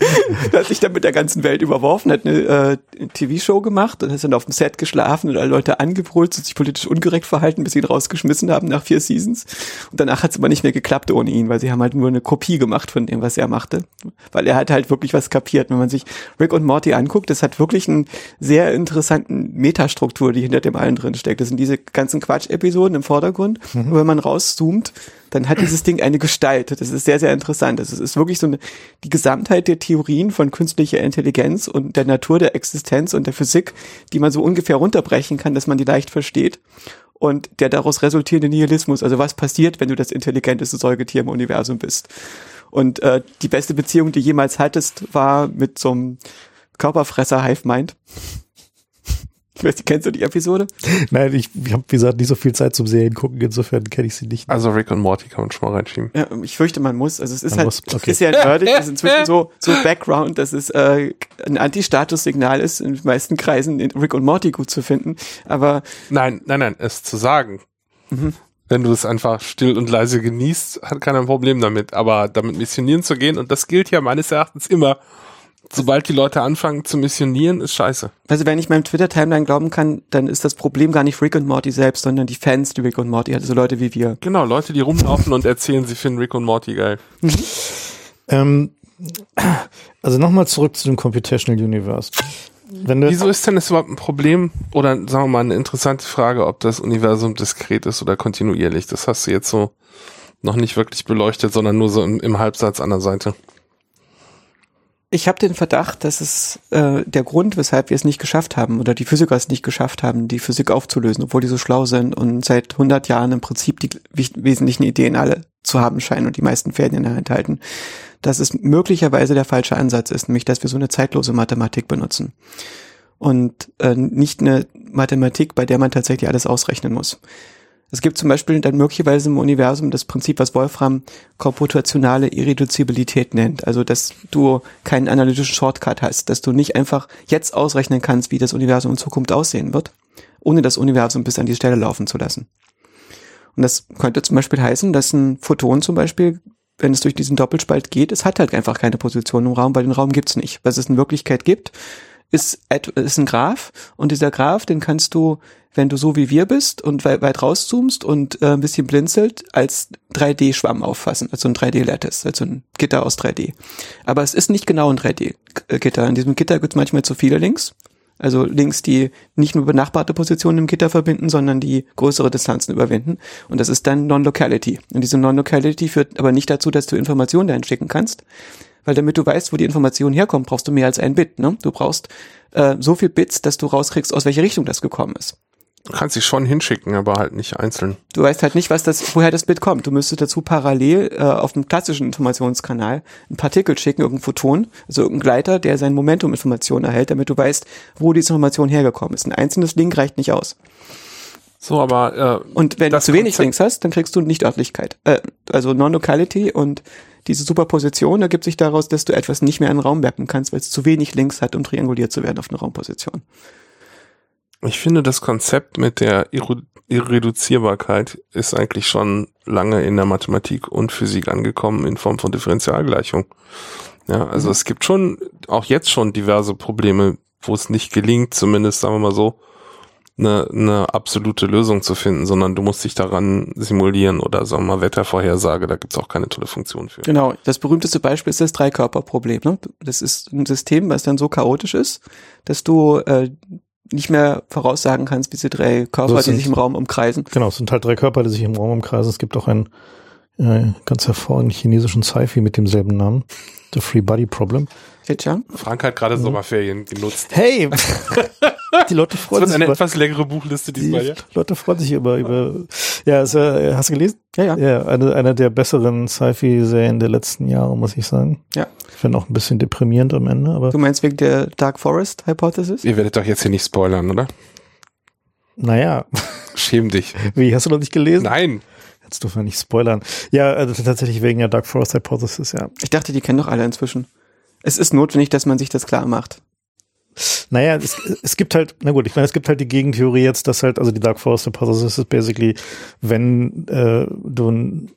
Er hat sich dann mit der ganzen Welt überworfen, hat eine äh, TV-Show gemacht und ist dann auf dem Set geschlafen und alle Leute angebrüllt und sich politisch ungerecht verhalten, bis sie ihn rausgeschmissen haben nach vier Seasons. Und danach hat es aber nicht mehr geklappt ohne ihn, weil sie haben halt nur eine Kopie gemacht von dem, was er machte. Weil er hat halt wirklich was kapiert. Wenn man sich Rick und Morty anguckt, das hat wirklich einen sehr interessanten Metastruktur, die hinter dem allen drin steckt. Das sind diese ganzen Quatsch-Episoden im Vordergrund. Und wenn man rauszoomt, dann hat dieses Ding eine Gestalt. Das ist sehr, sehr interessant. Das ist, ist wirklich so eine, die Gesamtheit der Theorien von künstlicher Intelligenz und der Natur der Existenz und der Physik, die man so ungefähr runterbrechen kann, dass man die leicht versteht. Und der daraus resultierende Nihilismus, also was passiert, wenn du das intelligenteste Säugetier im Universum bist. Und äh, die beste Beziehung, die jemals hattest, war mit so einem Körperfresser Hive Mind. Ich weiß nicht, kennst du die Episode? Nein, ich, ich habe, wie gesagt, nicht so viel Zeit zum Serien gucken, insofern kenne ich sie nicht. Also Rick und Morty kann man schon mal reinschieben. Ja, ich fürchte, man muss. Also es ist Man halt, muss, okay. ist ja nerdig, ist inzwischen so, so Background, dass es äh, ein Anti-Status-Signal ist, in den meisten Kreisen in Rick und Morty gut zu finden. Aber Nein, nein, nein, es zu sagen. Wenn du es einfach still und leise genießt, hat keiner ein Problem damit. Aber damit missionieren zu gehen, und das gilt ja meines Erachtens immer, sobald die Leute anfangen zu missionieren, ist scheiße. also wenn ich meinem Twitter-Timeline glauben kann, dann ist das Problem gar nicht Rick und Morty selbst, sondern die Fans, die Rick und Morty hat, also Leute wie wir. Genau, Leute, die rumlaufen und erzählen, sie finden Rick und Morty geil. Ähm, also nochmal zurück zu dem Computational Universe. Wieso ist denn das überhaupt ein Problem? Oder sagen wir mal eine interessante Frage, ob das Universum diskret ist oder kontinuierlich. Das hast du jetzt so noch nicht wirklich beleuchtet, sondern nur so im, im Halbsatz an der Seite. Ich habe den Verdacht, dass es äh, der Grund, weshalb wir es nicht geschafft haben oder die Physiker es nicht geschafft haben, die Physik aufzulösen, obwohl die so schlau sind und seit 100 Jahren im Prinzip die wesentlichen Ideen alle zu haben scheinen und die meisten Fäden in der Hand halten, dass es möglicherweise der falsche Ansatz ist, nämlich dass wir so eine zeitlose Mathematik benutzen und äh, nicht eine Mathematik, bei der man tatsächlich alles ausrechnen muss. Es gibt zum Beispiel dann möglicherweise im Universum das Prinzip, was Wolfram komputationale Irreduzibilität nennt. Also, dass du keinen analytischen Shortcut hast, dass du nicht einfach jetzt ausrechnen kannst, wie das Universum in Zukunft aussehen wird, ohne das Universum bis an die Stelle laufen zu lassen. Und das könnte zum Beispiel heißen, dass ein Photon zum Beispiel, wenn es durch diesen Doppelspalt geht, es hat halt einfach keine Position im Raum, weil den Raum gibt's nicht. Was es in Wirklichkeit gibt, ist, ist ein Graph und dieser Graph, den kannst du, wenn du so wie wir bist und weit, weit rauszoomst und äh, ein bisschen blinzelt, als 3D-Schwamm auffassen, also ein 3D-Lattice, also ein Gitter aus 3D. Aber es ist nicht genau ein 3D-Gitter. In diesem Gitter gibt es manchmal zu viele Links. Also Links, die nicht nur benachbarte Positionen im Gitter verbinden, sondern die größere Distanzen überwinden. Und das ist dann Non-Locality. Und diese Non-Locality führt aber nicht dazu, dass du Informationen dahin schicken kannst, weil damit du weißt, wo die Information herkommt, brauchst du mehr als ein Bit. Ne? Du brauchst äh, so viel Bits, dass du rauskriegst, aus welcher Richtung das gekommen ist. Du kannst sie schon hinschicken, aber halt nicht einzeln. Du weißt halt nicht, was das, woher das Bit kommt. Du müsstest dazu parallel äh, auf dem klassischen Informationskanal ein Partikel schicken, irgendein Photon, also irgendein Gleiter, der sein Momentum-Information erhält, damit du weißt, wo diese Information hergekommen ist. Ein einzelnes Link reicht nicht aus. So, aber äh, und wenn du zu wenig Links hast, dann kriegst du Nichtörtlichkeit. Äh, also Non-Locality und diese Superposition ergibt sich daraus, dass du etwas nicht mehr in den Raum werfen kannst, weil es zu wenig Links hat, um trianguliert zu werden auf eine Raumposition. Ich finde, das Konzept mit der Irreduzierbarkeit ist eigentlich schon lange in der Mathematik und Physik angekommen in Form von Differentialgleichung. Ja, also mhm. es gibt schon, auch jetzt schon diverse Probleme, wo es nicht gelingt, zumindest sagen wir mal so, eine, eine absolute Lösung zu finden, sondern du musst dich daran simulieren oder sagen wir mal Wettervorhersage, da gibt's auch keine tolle Funktion für. Genau, das berühmteste Beispiel ist das Dreikörperproblem. Ne? Das ist ein System, was dann so chaotisch ist, dass du äh, nicht mehr voraussagen kannst, wie diese drei Körper, sind, die sich im Raum umkreisen. Genau, es sind halt drei Körper, die sich im Raum umkreisen. Es gibt auch einen äh, ganz hervorragenden chinesischen Sci-Fi mit demselben Namen, The Free Body Problem. Frank hat gerade Sommerferien genutzt. Hey! die Leute freuen sich. Das eine etwas längere Buchliste diesmal, ja? Die Leute freuen sich über, über, ja, ist, äh, hast du gelesen? Ja, ja. Ja, eine, eine der besseren Sci-Fi-Serien der letzten Jahre, muss ich sagen. Ja. Ich finde auch ein bisschen deprimierend am Ende, aber. Du meinst wegen der Dark Forest Hypothesis? Ihr werdet doch jetzt hier nicht spoilern, oder? Naja. Schäm dich. Wie, hast du noch nicht gelesen? Nein. Jetzt dürfen wir nicht spoilern. Ja, also tatsächlich wegen der Dark Forest Hypothesis, ja. Ich dachte, die kennen doch alle inzwischen. Es ist notwendig, dass man sich das klar macht. Naja, es, es gibt halt, na gut, ich meine, es gibt halt die Gegentheorie jetzt, dass halt, also die Dark Forest Hypothesis ist basically, wenn äh, du im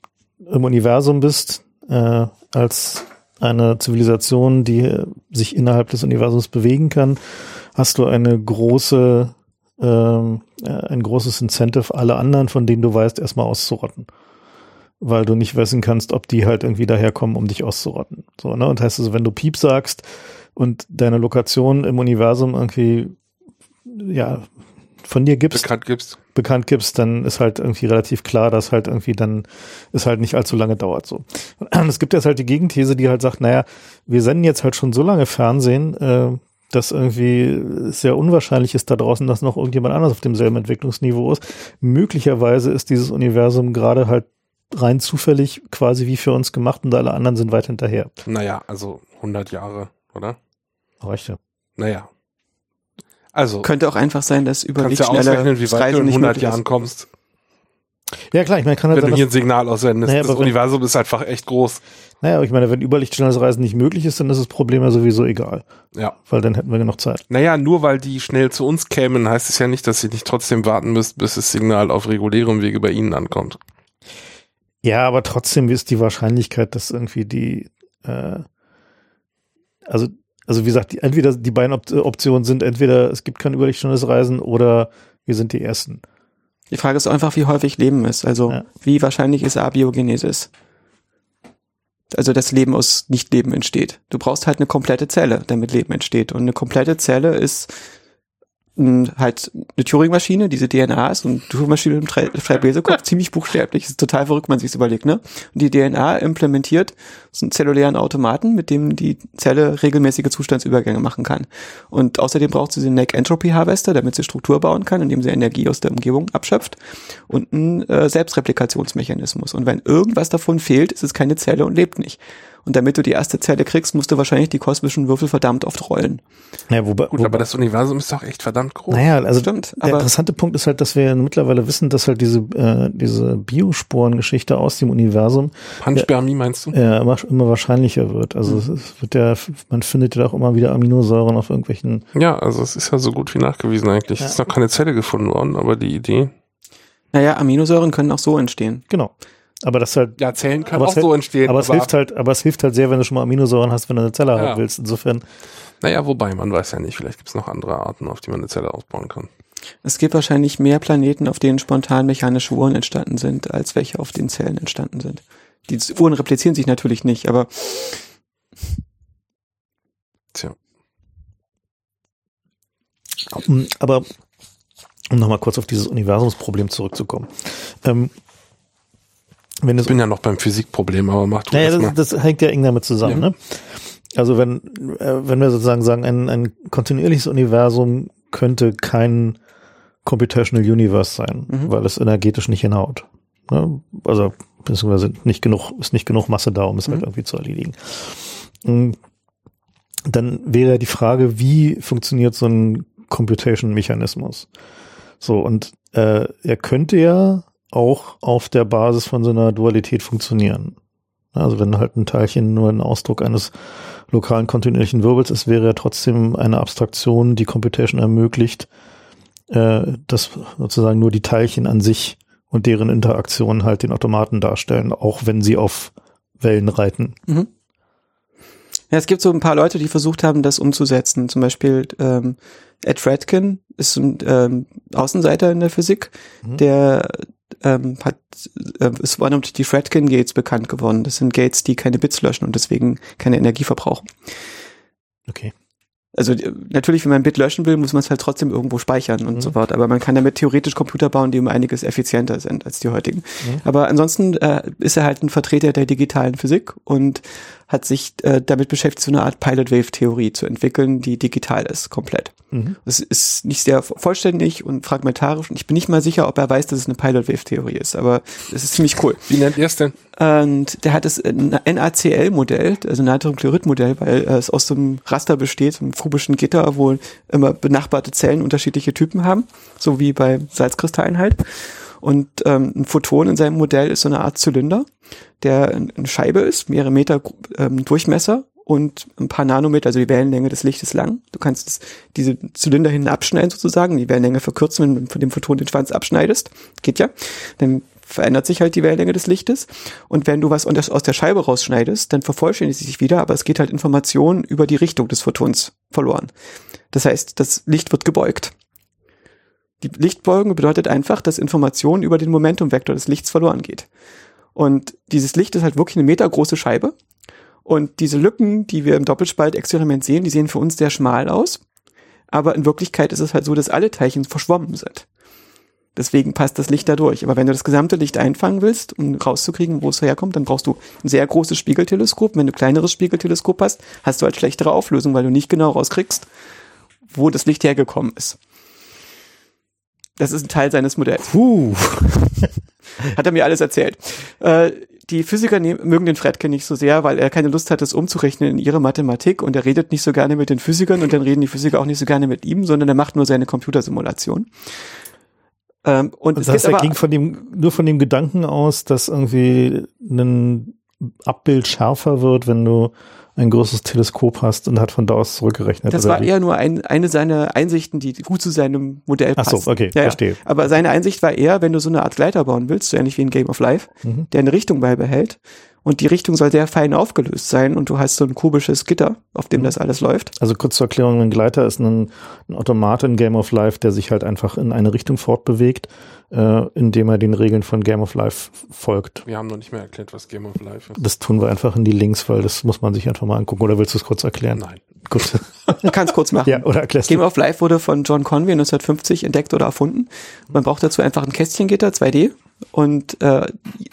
Universum bist, äh, als eine Zivilisation, die sich innerhalb des Universums bewegen kann, hast du eine große, ähm, äh, ein großes Incentive, alle anderen, von denen du weißt, erstmal auszurotten weil du nicht wissen kannst, ob die halt irgendwie daherkommen, um dich auszurotten. So, ne? Und heißt also, wenn du Piep sagst und deine Lokation im Universum irgendwie, ja, von dir gibst, bekannt gibst, bekannt gibst, dann ist halt irgendwie relativ klar, dass halt irgendwie dann es halt nicht allzu lange dauert so. Und es gibt jetzt halt die Gegenthese, die halt sagt, naja, wir senden jetzt halt schon so lange Fernsehen, äh, dass irgendwie sehr unwahrscheinlich ist da draußen, dass noch irgendjemand anders auf demselben Entwicklungsniveau ist. Möglicherweise ist dieses Universum gerade halt rein zufällig quasi wie für uns gemacht und alle anderen sind weit hinterher. Naja, also 100 Jahre, oder? Reicht ja. Naja. Also. Könnte auch einfach sein, dass ja schneller wie weit du in 100 Jahren kommst. Ja klar, ich meine, kann halt Wenn du hier ein Signal aussendest, naja, das Universum ist einfach echt groß. Naja, ich meine, wenn überlichtschnelles Reisen nicht möglich ist, dann ist das Problem ja sowieso egal. Ja. Weil dann hätten wir genug Zeit. Naja, nur weil die schnell zu uns kämen, heißt es ja nicht, dass sie nicht trotzdem warten müsst, bis das Signal auf regulärem Wege bei ihnen ankommt. Ja, aber trotzdem ist die Wahrscheinlichkeit, dass irgendwie die, äh, also, also wie gesagt, die, entweder die beiden Op Optionen sind entweder es gibt kein überlichtschnelles Reisen oder wir sind die Ersten. Die Frage ist einfach, wie häufig Leben ist. Also ja. wie wahrscheinlich ist Abiogenesis? Also das Leben aus Nichtleben entsteht. Du brauchst halt eine komplette Zelle, damit Leben entsteht. Und eine komplette Zelle ist halt eine Turing-Maschine, diese DNA ist und Turing-Maschine im Schreiblesekopf ziemlich buchstäblich. Ist total verrückt, man sich überlegt, ne? Und die DNA implementiert so einen zellulären Automaten, mit dem die Zelle regelmäßige Zustandsübergänge machen kann. Und außerdem braucht sie den Neck Entropy Harvester, damit sie Struktur bauen kann, indem sie Energie aus der Umgebung abschöpft und einen äh, Selbstreplikationsmechanismus. Und wenn irgendwas davon fehlt, ist es keine Zelle und lebt nicht. Und damit du die erste Zelle kriegst, musst du wahrscheinlich die kosmischen Würfel verdammt oft rollen. Naja, wobei, Gut, aber das Universum ist doch echt verdammt groß. Naja, also Stimmt, der interessante Punkt ist halt, dass wir mittlerweile wissen, dass halt diese, äh, diese Biosporengeschichte aus dem Universum Panspermie meinst du? Ja, immer, immer wahrscheinlicher wird. Also mhm. es wird ja, man findet ja auch immer wieder Aminosäuren auf irgendwelchen. Ja, also es ist ja so gut wie nachgewiesen eigentlich. Ja. Es ist noch keine Zelle gefunden worden, aber die Idee. Naja, Aminosäuren können auch so entstehen. Genau. Aber das halt. Ja, Zellen können auch so entstehen. Aber, aber es hilft halt, aber es hilft halt sehr, wenn du schon mal Aminosäuren hast, wenn du eine Zelle ja. haben willst. Insofern. Naja, wobei, man weiß ja nicht, vielleicht gibt es noch andere Arten, auf die man eine Zelle ausbauen kann. Es gibt wahrscheinlich mehr Planeten, auf denen spontan mechanische Uhren entstanden sind, als welche auf den Zellen entstanden sind. Die Uhren replizieren sich natürlich nicht, aber Tja. Um, Aber um nochmal kurz auf dieses Universumsproblem zurückzukommen. Ähm, wenn Ich bin ja noch beim Physikproblem, aber mach du Naja, mal. das, das hängt ja eng damit zusammen. Ja. Ne? Also wenn, äh, wenn wir sozusagen sagen, ein, ein kontinuierliches Universum könnte kein Computational Universe sein, Mhm. weil es energetisch nicht hinhaut. Ne? Also beziehungsweise nicht genug, ist nicht genug Masse da, um es halt Mhm. irgendwie zu erledigen. Mm, Dann wäre die Frage, wie funktioniert so ein Computation-Mechanismus? So, und äh, er könnte ja auch auf der Basis von so einer Dualität funktionieren. Also wenn halt ein Teilchen nur ein Ausdruck eines lokalen kontinuierlichen Wirbels ist, wäre ja trotzdem eine Abstraktion, die Computation ermöglicht, äh, dass sozusagen nur die Teilchen an sich und deren Interaktion halt den Automaten darstellen, auch wenn sie auf Wellen reiten. Mhm. Ja, es gibt so ein paar Leute, die versucht haben, das umzusetzen. Zum Beispiel ähm, Ed Fredkin ist ein ähm, Außenseiter in der Physik, Mhm. der ähm, hat äh, ist war die Fredkin Gates bekannt geworden. Das sind Gates, die keine Bits löschen und deswegen keine Energie verbrauchen. Okay. Also äh, natürlich, wenn man ein Bit löschen will, muss man es halt trotzdem irgendwo speichern und Mhm. so fort. Aber man kann damit theoretisch Computer bauen, die um einiges effizienter sind als die heutigen. Mhm. Aber ansonsten äh, ist er halt ein Vertreter der digitalen Physik und hat sich äh, damit beschäftigt, so eine Art Pilot-Wave-Theorie zu entwickeln, die digital ist, komplett. Mhm. Es ist nicht sehr vollständig und fragmentarisch und ich bin nicht mal sicher, ob er weiß, dass es eine Pilot-Wave-Theorie ist, aber es ist ziemlich cool. Wie nennt ihr es denn? Und der hat das NaCl-Modell, also Natriumchlorid-Modell, weil es aus so einem Raster besteht, so einem kubischen Gitter, wo immer benachbarte Zellen unterschiedliche Typen haben, so wie bei Salzkristallen halt. Und ähm, ein Photon in seinem Modell ist so eine Art Zylinder, der eine Scheibe ist, mehrere Meter ähm, Durchmesser und ein paar Nanometer, also die Wellenlänge des Lichtes lang. Du kannst das, diese Zylinder hinten abschneiden sozusagen, die Wellenlänge verkürzen, wenn du von dem Photon den Schwanz abschneidest. Geht ja. Dann verändert sich halt die Wellenlänge des Lichtes. Und wenn du was aus der Scheibe rausschneidest, dann vervollständigt sie sich wieder, aber es geht halt Information über die Richtung des Photons verloren. Das heißt, das Licht wird gebeugt. Die Lichtbeugung bedeutet einfach, dass Information über den Momentumvektor des Lichts verloren geht. Und dieses Licht ist halt wirklich eine metergroße Scheibe. Und diese Lücken, die wir im Doppelspaltexperiment sehen, die sehen für uns sehr schmal aus. Aber in Wirklichkeit ist es halt so, dass alle Teilchen verschwommen sind. Deswegen passt das Licht da durch. Aber wenn du das gesamte Licht einfangen willst, um rauszukriegen, wo es herkommt, dann brauchst du ein sehr großes Spiegelteleskop. Wenn du ein kleineres Spiegelteleskop hast, hast du halt schlechtere Auflösung, weil du nicht genau rauskriegst, wo das Licht hergekommen ist. Das ist ein Teil seines Modells. Puh. Hat er mir alles erzählt. Äh, die Physiker ne mögen den Fredkin nicht so sehr, weil er keine Lust hat, das umzurechnen in ihre Mathematik und er redet nicht so gerne mit den Physikern und dann reden die Physiker auch nicht so gerne mit ihm, sondern er macht nur seine Computersimulation. Ähm, und Das es heißt, er ging von dem, nur von dem Gedanken aus, dass irgendwie ein Abbild schärfer wird, wenn du ein großes Teleskop hast und hat von da aus zurückgerechnet. das war wie? eher nur ein, eine seiner Einsichten, die gut zu seinem Modell Ach passt. so, okay, Ja, ja. verstehe. Aber seine Einsicht war eher, wenn du so eine Art Gleiter bauen willst, so ähnlich wie in Game of Life, Mhm. der eine Richtung beibehält und die Richtung soll sehr fein aufgelöst sein und du hast so ein kubisches Gitter, auf dem Mhm. das alles läuft. Also kurz zur Erklärung, ein Gleiter ist ein, ein Automat in Game of Life, der sich halt einfach in eine Richtung fortbewegt, äh, indem er den Regeln von Game of Life folgt. Wir haben noch nicht mehr erklärt, was Game of Life ist. Das tun wir einfach in die Links, weil das muss man sich einfach mal angucken. Oder willst du es kurz erklären? Nein. Gut. Ich kann es kurz machen. ja, oder erklärst Game du? of Life wurde von John Conway 1950 entdeckt oder erfunden. Man braucht dazu einfach ein Kästchengitter, 2D. Und äh,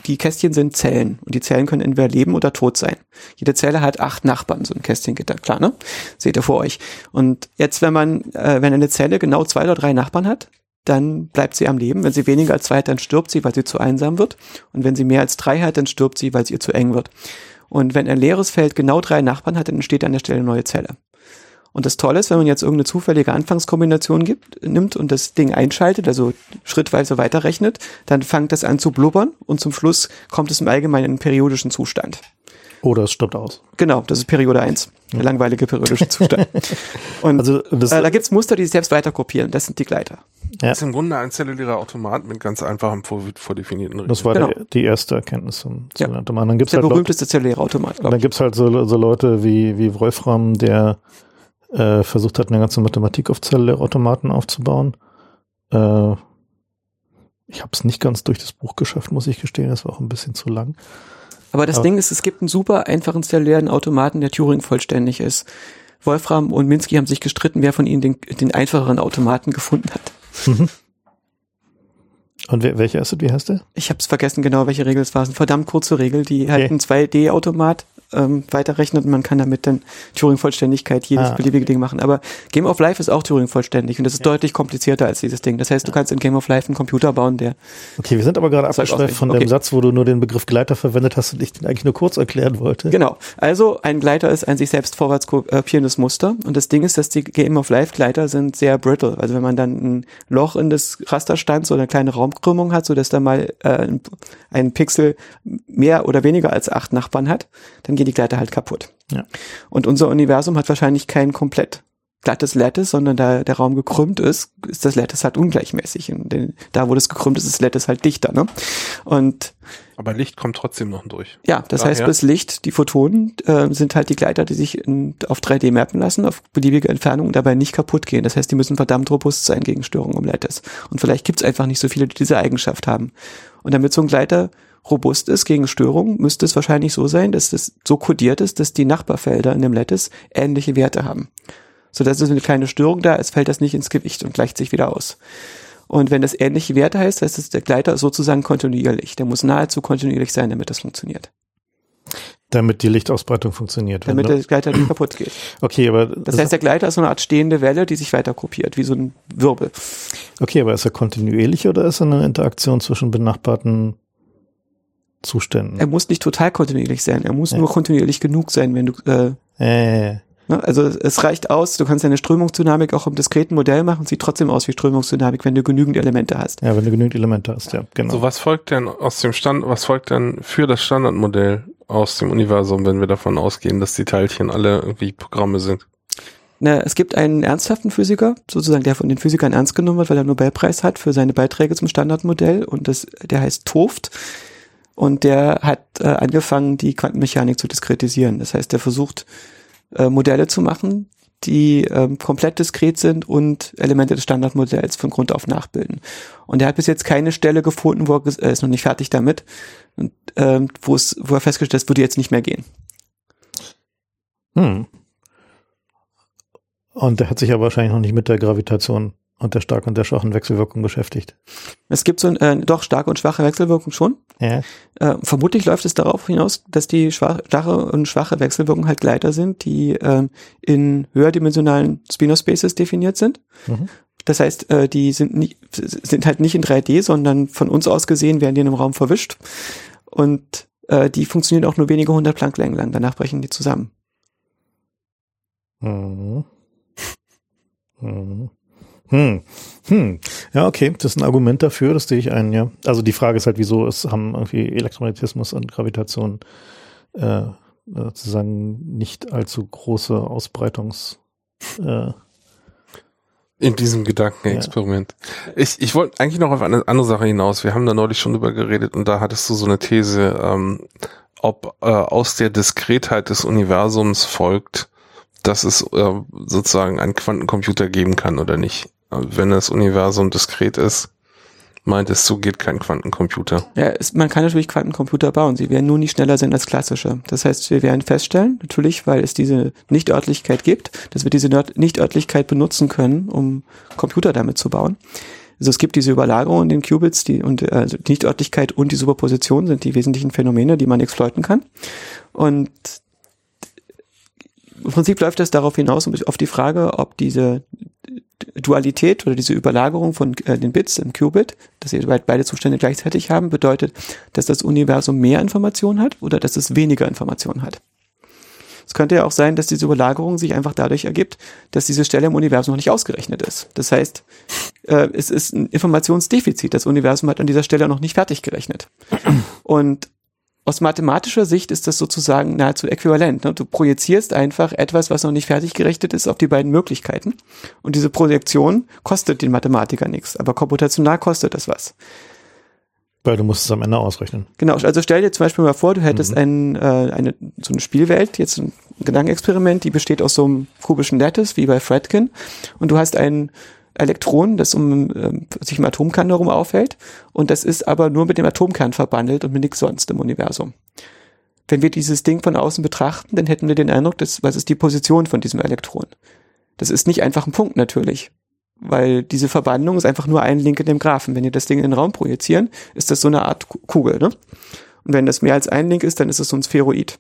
die Kästchen sind Zellen. Und die Zellen können entweder leben oder tot sein. Jede Zelle hat acht Nachbarn, so ein Kästchengitter, klar, ne? Seht ihr vor euch. Und jetzt, wenn man, äh, wenn eine Zelle genau zwei oder drei Nachbarn hat, dann bleibt sie am Leben. Wenn sie weniger als zwei hat, dann stirbt sie, weil sie zu einsam wird. Und wenn sie mehr als drei hat, dann stirbt sie, weil es ihr zu eng wird. Und wenn ein leeres Feld genau drei Nachbarn hat, dann entsteht an der Stelle eine neue Zelle. Und das Tolle ist, wenn man jetzt irgendeine zufällige Anfangskombination gibt, nimmt und das Ding einschaltet, also schrittweise weiterrechnet, dann fängt das an zu blubbern und zum Schluss kommt es im Allgemeinen in einen periodischen Zustand. Oder es stirbt aus. Genau, das ist Periode 1, der langweilige periodische Zustand. Und Also das, äh, da gibt's Muster, die sich selbst weiter kopieren. Das sind die Gleiter. Ja. Das ist im Grunde ein zellulärer Automat mit ganz einfachen vor, vordefinierten Regeln. das war Genau. der, die erste Erkenntnis zum, Ja. zum Automaten. Dann gibt's Der halt berühmteste zelluläre Automat, glaube dann ich. gibt's halt so, so Leute wie, wie Wolfram, der äh, versucht hat, eine ganze Mathematik auf Zelllehrautomaten aufzubauen. Äh, ich habe es nicht ganz durch das Buch geschafft, muss ich gestehen. Das war auch ein bisschen zu lang. Aber das Aber- Ding ist, es gibt einen super einfachen zellulären Automaten, der Turing vollständig ist. Wolfram und Minsky haben sich gestritten, wer von ihnen den, den einfacheren Automaten gefunden hat. Und wer, welcher ist es? Wie heißt der? Ich habe es vergessen genau, welche Regel es war. Es ist eine verdammt kurze Regel, die Okay. einen 2D-Automat ähm, weiterrechnet und man kann damit dann Turing-Vollständigkeit jedes Ah. beliebige Ding machen. Aber Game of Life ist auch Turing-vollständig und das ist deutlich komplizierter als dieses Ding. Das heißt, du kannst in Game of Life einen Computer bauen, der Okay, wir sind aber gerade abgeschweift von ausrechnen? dem Okay. Satz, wo du nur den Begriff Gleiter verwendet hast und ich den eigentlich nur kurz erklären wollte. Genau. Also ein Gleiter ist ein sich selbst vorwärts kopierendes Muster. Und das Ding ist, dass die Game of Life Gleiter sind sehr brittle. Also wenn man dann ein Loch in das Raster stanzt oder eine kleine Raumkrümmung hat, so dass da mal äh, ein- ein Pixel mehr oder weniger als acht Nachbarn hat, dann gehen die Gleiter halt kaputt. Ja. Und unser Universum hat wahrscheinlich kein komplett glattes Lattice, sondern da der Raum gekrümmt ist, ist das Lattice halt ungleichmäßig. Und den, da, wo das gekrümmt ist, ist das Lattice halt dichter. Ne? Und Aber Licht kommt trotzdem noch durch. ja, das Daher- heißt, bis Licht, die Photonen äh, sind halt die Gleiter, die sich in, auf 3D mappen lassen, auf beliebige Entfernung und dabei nicht kaputt gehen. Das heißt, die müssen verdammt robust sein gegen Störungen im Lattice. Und vielleicht gibt's einfach nicht so viele, die diese Eigenschaft haben. Und damit so ein Gleiter robust ist gegen Störungen, müsste es wahrscheinlich so sein, dass es so kodiert ist, dass die Nachbarfelder in dem Lattice ähnliche Werte haben. So dass es eine kleine Störung da ist, fällt das nicht ins Gewicht und gleicht sich wieder aus. Und wenn das ähnliche Werte heißt, heißt es, der Gleiter ist sozusagen kontinuierlich. Der muss nahezu kontinuierlich sein, damit das funktioniert. Damit die Lichtausbreitung funktioniert. Damit ne? der Gleiter nicht kaputt geht. okay, aber Das heißt, der Gleiter ist so eine Art stehende Welle, die sich weiter kopiert, wie so ein Wirbel. okay, aber ist er kontinuierlich oder ist er eine Interaktion zwischen benachbarten Zuständen? Er muss nicht total kontinuierlich sein. Er muss Ja. nur kontinuierlich genug sein, wenn du, äh, äh, ne? also es reicht aus, du kannst eine Strömungsdynamik auch im diskreten Modell machen, sieht trotzdem aus wie Strömungsdynamik, wenn du genügend Elemente hast. ja, wenn du genügend Elemente hast, ja, genau. So, was folgt denn aus dem Stand, was folgt denn für das Standardmodell aus dem Universum, wenn wir davon ausgehen, dass die Teilchen alle irgendwie Programme sind? Na, es gibt einen ernsthaften Physiker, sozusagen, der von den Physikern ernst genommen wird, weil er einen Nobelpreis hat für seine Beiträge zum Standardmodell und das, der heißt Toft und der hat äh, angefangen, die Quantenmechanik zu diskretisieren. Das heißt, der versucht, äh, Modelle zu machen, die ähm, komplett diskret sind und Elemente des Standardmodells von Grund auf nachbilden. Und er hat bis jetzt keine Stelle gefunden, wo er, er ist noch nicht fertig damit, und, ähm, wo es, wo er festgestellt hat, es würde jetzt nicht mehr gehen. Hm. Und der hat sich ja wahrscheinlich noch nicht mit der Gravitation und der starken und der schwachen Wechselwirkung beschäftigt. Es gibt so ein, äh, doch starke und schwache Wechselwirkung schon. Ja. Äh, vermutlich läuft es darauf hinaus, dass die schwa- starke und schwache Wechselwirkungen halt Gleiter sind, die ähm, in höherdimensionalen Spinor-Spaces definiert sind. Mhm. Das heißt, äh, die sind, nicht, sind halt nicht in 3D, sondern von uns aus gesehen werden die in einem Raum verwischt. Und äh, die funktionieren auch nur wenige hundert Plancklängen lang. Danach brechen die zusammen. Mhm. Mhm. Hm. Hm. Ja, okay, das ist ein Argument dafür, das sehe ich ein, ja. Also die Frage ist halt, wieso es haben irgendwie Elektromagnetismus und Gravitation äh, sozusagen nicht allzu große Ausbreitungs äh, In diesem Gedankenexperiment. Ich, ich wollte eigentlich noch auf eine andere Sache hinaus. Wir haben da neulich schon drüber geredet und da hattest du so eine These, ähm, ob äh, aus der Diskretheit des Universums folgt, dass es äh, sozusagen einen Quantencomputer geben kann oder nicht. Wenn das Universum diskret ist, meintest du, geht kein Quantencomputer. Ja, es, man kann natürlich Quantencomputer bauen. Sie werden nur nie schneller sein als klassische. Das heißt, wir werden feststellen, natürlich, weil es diese Nichtörtlichkeit gibt, dass wir diese Nichtörtlichkeit benutzen können, um Computer damit zu bauen. Also es gibt diese Überlagerung in den Qubits, die und also Nichtörtlichkeit und die Superposition sind die wesentlichen Phänomene, die man exploiten kann. Und im Prinzip läuft das darauf hinaus, auf die Frage, ob diese Dualität oder diese Überlagerung von äh, den Bits im Qubit, dass sie be- beide Zustände gleichzeitig haben, bedeutet, dass das Universum mehr Information hat oder dass es weniger Information hat. Es könnte ja auch sein, dass diese Überlagerung sich einfach dadurch ergibt, dass diese Stelle im Universum noch nicht ausgerechnet ist. Das heißt, äh, es ist ein Informationsdefizit. Das Universum hat an dieser Stelle noch nicht fertig gerechnet. Und aus mathematischer Sicht ist das sozusagen nahezu äquivalent. Ne? Du projizierst einfach etwas, was noch nicht fertig gerechnet ist, auf die beiden Möglichkeiten. Und diese Projektion kostet den Mathematiker nichts, aber komputational kostet das was. weil du musst es am Ende ausrechnen. Genau, also stell dir zum Beispiel mal vor, du hättest einen, äh, eine, so eine Spielwelt, jetzt ein Gedankenexperiment, die besteht aus so einem kubischen Lattice, wie bei Fredkin. Und du hast ein Elektron, das um äh, sich im Atomkern herum aufhält. Und das ist aber nur mit dem Atomkern verbandelt und mit nichts sonst im Universum. Wenn wir dieses Ding von außen betrachten, dann hätten wir den Eindruck, dass, was ist die Position von diesem Elektron? Das ist nicht einfach ein Punkt natürlich, weil diese Verbandung ist einfach nur ein Link in dem Graphen. Wenn ihr das Ding in den Raum projizieren, ist das so eine Art Kugel. Ne? Und wenn das mehr als ein Link ist, dann ist es so ein Spheroid.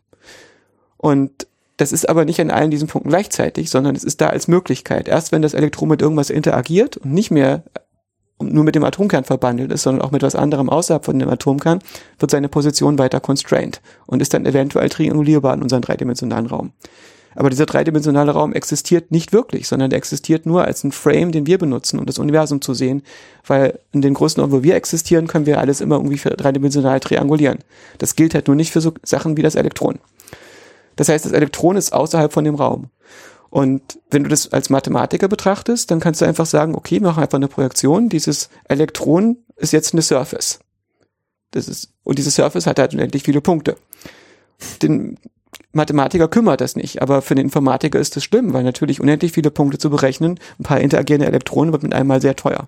Und das ist aber nicht an allen diesen Punkten gleichzeitig, sondern es ist da als Möglichkeit. Erst wenn das Elektron mit irgendwas interagiert und nicht mehr nur mit dem Atomkern verbandelt ist, sondern auch mit was anderem außerhalb von dem Atomkern, wird seine Position weiter constrained und ist dann eventuell triangulierbar in unserem dreidimensionalen Raum. Aber dieser dreidimensionale Raum existiert nicht wirklich, sondern der existiert nur als ein Frame, den wir benutzen, um das Universum zu sehen, weil in den Größen, wo wir existieren, können wir alles immer irgendwie dreidimensional triangulieren. Das gilt halt nur nicht für so Sachen wie das Elektron. Das heißt, das Elektron ist außerhalb von dem Raum. Und wenn du das als Mathematiker betrachtest, dann kannst du einfach sagen, okay, mach einfach eine Projektion. Dieses Elektron ist jetzt eine Surface. Das ist, und diese Surface hat halt unendlich viele Punkte. Den, Mathematiker kümmert das nicht, aber für den Informatiker ist das schlimm, weil natürlich unendlich viele Punkte zu berechnen, ein paar interagierende Elektronen wird mit einmal sehr teuer.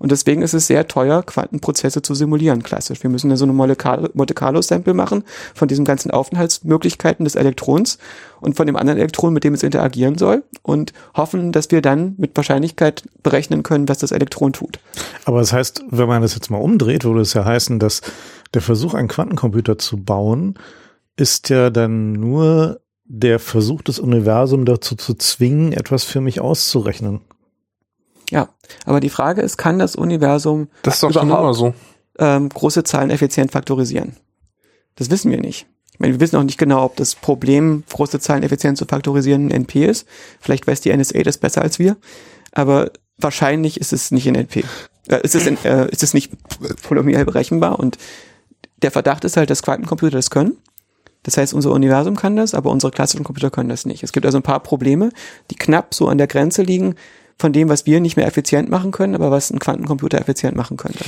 Und deswegen ist es sehr teuer, Quantenprozesse zu simulieren, klassisch. Wir müssen dann so eine Monte Carlo Sample machen von diesen ganzen Aufenthaltsmöglichkeiten des Elektrons und von dem anderen Elektron, mit dem es interagieren soll und hoffen, dass wir dann mit Wahrscheinlichkeit berechnen können, was das Elektron tut. Aber das heißt, wenn man das jetzt mal umdreht, würde es ja heißen, dass der Versuch, einen Quantencomputer zu bauen, ist ja dann nur der Versuch des Universums dazu zu zwingen, etwas für mich auszurechnen. Ja, aber die Frage ist, kann das Universum das ist doch schon immer so. Ähm, große Zahlen effizient faktorisieren? Das wissen wir nicht. Ich meine, wir wissen auch nicht genau, ob das Problem, große Zahlen effizient zu faktorisieren, ein NP ist. Vielleicht weiß die NSA das besser als wir. Aber wahrscheinlich ist es nicht in NP. Äh, ist, es in, äh, ist es nicht polynomial berechenbar. Und der Verdacht ist halt, dass Quantencomputer das können. Das heißt, unser Universum kann das, aber unsere klassischen Computer können das nicht. Es gibt also ein paar Probleme, die knapp so an der Grenze liegen von dem, was wir nicht mehr effizient machen können, aber was ein Quantencomputer effizient machen könnte.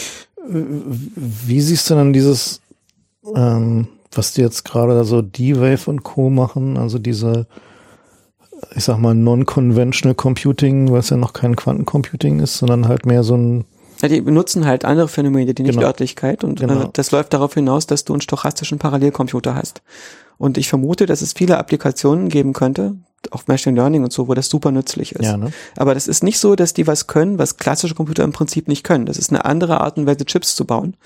Wie siehst du dann dieses, ähm, was die jetzt gerade so D-Wave und Co. machen, also diese, ich sag mal, non-conventional Computing, was ja noch kein Quantencomputing ist, sondern halt mehr so ein ja, die benutzen halt andere Phänomene, die nicht genau. Örtlichkeit und äh, genau. äh, das läuft darauf hinaus, dass du einen stochastischen Parallelcomputer hast. Und ich vermute, dass es viele Applikationen geben könnte, auch Machine Learning und so, wo das super nützlich ist. Ja, ne? Aber das ist nicht so, dass die was können, was klassische Computer im Prinzip nicht können. Das ist eine andere Art und Weise, Chips zu bauen,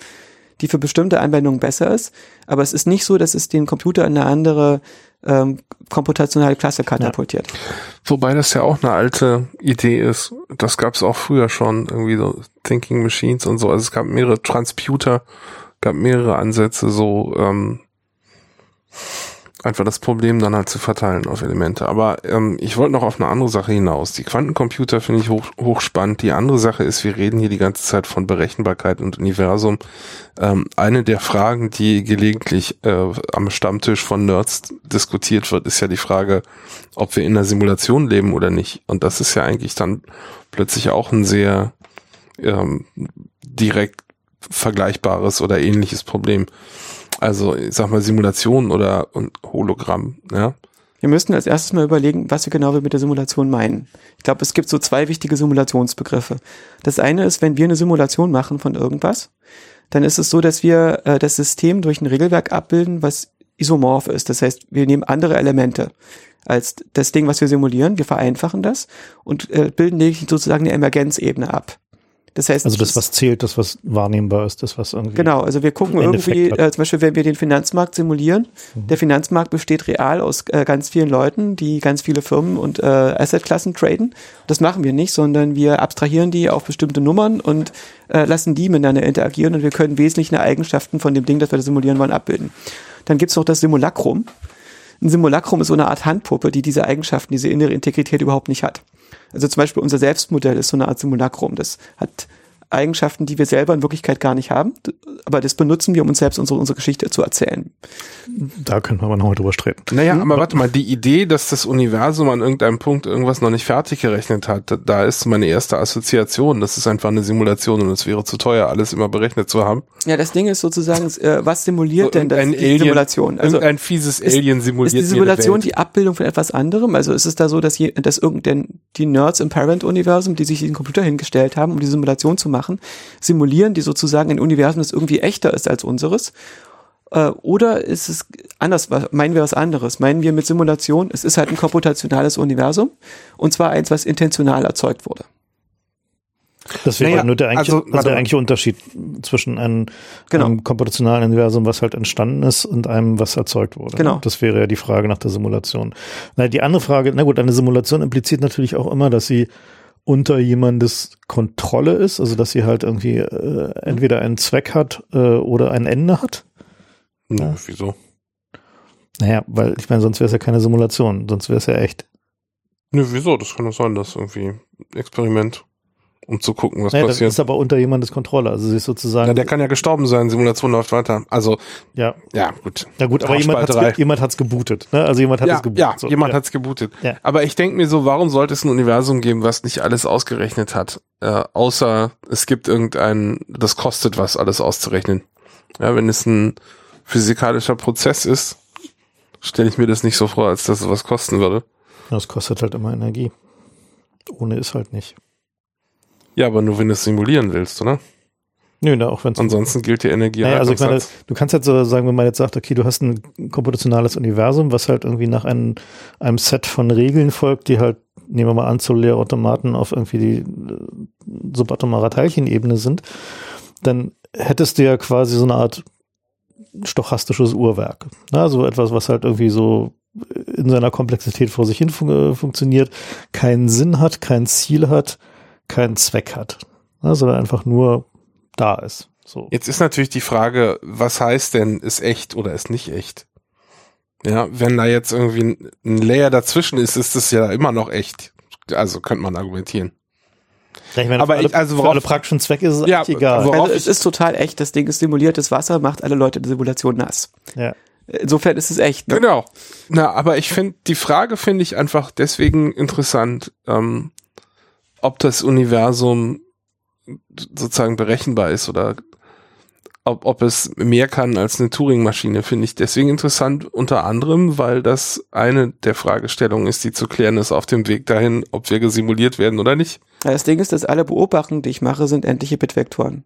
die für bestimmte Anwendungen besser ist. Aber es ist nicht so, dass es den Computer in eine andere ähm, komputationale Klasse katapultiert. Ja. Wobei das ja auch eine alte Idee ist. Das gab es auch früher schon, irgendwie so Thinking Machines und so. Also es gab mehrere Transputer, gab mehrere Ansätze, so ähm, einfach das Problem dann halt zu verteilen auf Elemente. Aber ähm, ich wollte noch auf eine andere Sache hinaus. Die Quantencomputer finde ich hoch, hochspannend. Die andere Sache ist, wir reden hier die ganze Zeit von Berechenbarkeit und Universum. Ähm, eine der Fragen, die gelegentlich äh, am Stammtisch von Nerds diskutiert wird, ist ja die Frage, ob wir in einer Simulation leben oder nicht. Und das ist ja eigentlich dann plötzlich auch ein sehr ähm, direkt vergleichbares oder ähnliches Problem. Also ich sag mal Simulation oder Hologramm, ja. Wir müssten als erstes mal überlegen, was wir genau mit der Simulation meinen. Ich glaube, es gibt so zwei wichtige Simulationsbegriffe. Das eine ist, wenn wir eine Simulation machen von irgendwas, dann ist es so, dass wir äh, das System durch ein Regelwerk abbilden, was isomorph ist. Das heißt, wir nehmen andere Elemente als das Ding, was wir simulieren. Wir vereinfachen das und äh, bilden sozusagen eine Emergenzebene ab. Das heißt, also das, was zählt, das, was wahrnehmbar ist, das, was irgendwie. Genau, also wir gucken irgendwie, äh, zum Beispiel, wenn wir den Finanzmarkt simulieren, mhm. der Finanzmarkt besteht real aus äh, ganz vielen Leuten, die ganz viele Firmen und äh, Assetklassen traden. Das machen wir nicht, sondern wir abstrahieren die auf bestimmte Nummern und äh, lassen die miteinander interagieren und wir können wesentliche Eigenschaften von dem Ding, das wir da simulieren wollen, abbilden. Dann gibt's noch das Simulacrum. Ein Simulacrum ist so eine Art Handpuppe, die diese Eigenschaften, diese innere Integrität überhaupt nicht hat. Also zum Beispiel unser Selbstmodell ist so eine Art Simulacrum. Das hat Eigenschaften, die wir selber in Wirklichkeit gar nicht haben. Aber das benutzen wir, um uns selbst unsere, unsere Geschichte zu erzählen. Da können wir aber noch mal drüber streiten. Naja, hm? aber warte mal, die Idee, dass das Universum an irgendeinem Punkt irgendwas noch nicht fertig gerechnet hat, da ist meine erste Assoziation. Das ist einfach eine Simulation und es wäre zu teuer, alles immer berechnet zu haben. Ja, das Ding ist sozusagen, äh, was simuliert so denn das, die Alien, Simulation? Also ein fieses Alien simuliert Ist die Simulation die Abbildung von etwas anderem? Also ist es da so, dass, je, dass irgendein, die Nerds im Parent-Universum, die sich den Computer hingestellt haben, um die Simulation zu machen, simulieren die sozusagen ein Universum, das irgendwie echter ist als unseres? Äh, oder ist es anders? Meinen wir was anderes? Meinen wir mit Simulation, es ist halt ein komputationales Universum und zwar eins, was intentional erzeugt wurde. Das wäre naja, nur der eigentliche, also, also der eigentliche Unterschied zwischen einem, genau. einem komputationalen Universum, was halt entstanden ist, und einem, was erzeugt wurde. Genau. Das wäre ja die Frage nach der Simulation. Na, die andere Frage, na gut, eine Simulation impliziert natürlich auch immer, dass sie unter jemandes Kontrolle ist, also dass sie halt irgendwie äh, entweder einen Zweck hat äh, oder ein Ende hat. Ja, ja. wieso? Naja, weil ich meine, sonst wäre es ja keine Simulation, sonst wäre es ja echt. Nö, wieso? Das kann doch sein, dass irgendwie Experiment um zu gucken, was naja, passiert. Das ist aber unter jemandes Kontrolle. Also sie ist sozusagen. Ja, der kann ja gestorben sein, Simulation läuft weiter. Also ja, ja gut. Ja gut, aber jemand hat's, jemand hat's gebootet. Ne? Also jemand hat ja, es gebootet. Ja, so, jemand ja. hat's gebootet. Ja. Aber ich denke mir so, warum sollte es ein Universum geben, was nicht alles ausgerechnet hat? Äh, außer es gibt irgendein, das kostet was, alles auszurechnen. Ja, wenn es ein physikalischer Prozess ist, stelle ich mir das nicht so vor, als dass es was kosten würde. Das kostet halt immer Energie. Ohne ist halt nicht. Ja, aber nur wenn du es simulieren willst, oder? Nö, na, auch wenn Ansonsten gilt die Energie. Naja, also ich meine, du kannst halt so sagen, wenn man jetzt sagt, okay, du hast ein komputationales Universum, was halt irgendwie nach einem, einem Set von Regeln folgt, die halt, nehmen wir mal an, zu Leerautomaten auf irgendwie die äh, subatomare Teilchenebene sind, dann hättest du ja quasi so eine Art stochastisches Uhrwerk. Also etwas, was halt irgendwie so in seiner Komplexität vor sich hin fun äh, funktioniert, keinen Sinn hat, kein Ziel hat, keinen Zweck hat, ne, sondern einfach nur da ist. So. Jetzt ist natürlich die Frage, was heißt denn, ist echt oder ist nicht echt? Ja, wenn da jetzt irgendwie ein Layer dazwischen ist, ist es ja immer noch echt. Also könnte man argumentieren. Ja, ich meine, aber alle, also worauf, für alle praktischen Zwecke ist es ja, egal. Also es ist total echt, das Ding ist simuliertes Wasser, macht alle Leute in der Simulation nass. Ja. Insofern ist es echt. Ne? Genau. Na, aber ich finde, die Frage finde ich einfach deswegen interessant, ähm, ob das Universum sozusagen berechenbar ist oder ob, ob es mehr kann als eine Turing-Maschine, finde ich deswegen interessant, unter anderem, weil das eine der Fragestellungen ist, die zu klären ist auf dem Weg dahin, ob wir gesimuliert werden oder nicht. Das Ding ist, dass alle Beobachtungen, die ich mache, sind endliche Bitvektoren.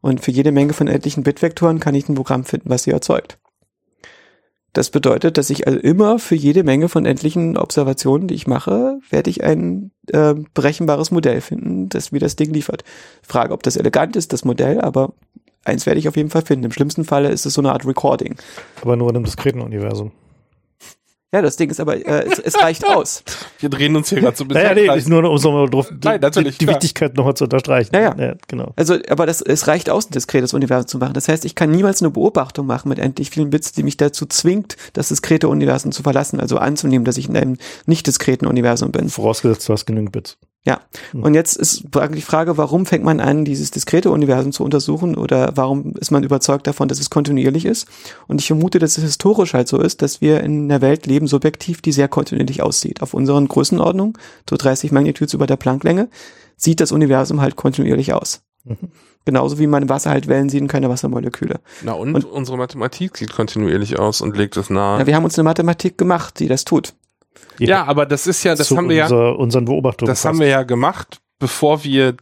Und für jede Menge von endlichen Bitvektoren kann ich ein Programm finden, was sie erzeugt. Das bedeutet, dass ich also immer für jede Menge von endlichen Observationen, die ich mache, werde ich ein äh, berechenbares Modell finden, das mir das Ding liefert. Frage, ob das elegant ist, das Modell, aber eins werde ich auf jeden Fall finden. Im schlimmsten Falle ist es so eine Art Recording. Aber nur in einem diskreten Universum. Ja, das Ding ist aber, äh, es, es reicht aus. Wir drehen uns hier gerade so ein bisschen. Naja, nee, ist nur um so mal drauf, Nein, natürlich, die, die Wichtigkeit nochmal zu unterstreichen. Naja, ja, genau. Also, aber das, es reicht aus, ein diskretes Universum zu machen. Das heißt, ich kann niemals eine Beobachtung machen mit endlich vielen Bits, die mich dazu zwingt, das diskrete Universum zu verlassen, also anzunehmen, dass ich in einem nicht diskreten Universum bin. Vorausgesetzt, du hast genügend Bits. Ja, hm. und jetzt ist die Frage, warum fängt man an, dieses diskrete Universum zu untersuchen oder warum ist man überzeugt davon, dass es kontinuierlich ist? Und ich vermute, dass es historisch halt so ist, dass wir in einer Welt leben, subjektiv, die sehr kontinuierlich aussieht. Auf unseren Größenordnungen, so 30 Magnitudes über der Plancklänge, sieht das Universum halt kontinuierlich aus. Mhm. Genauso wie man Wasser halt Wellen sieht und keine Wassermoleküle. Na und, und unsere Mathematik sieht kontinuierlich aus und legt es nahe. Ja, wir haben uns eine Mathematik gemacht, die das tut. Ja, aber das ist ja, das haben wir unser, ja, unseren Beobachtungen. Das haben wir ja gemacht, bevor wir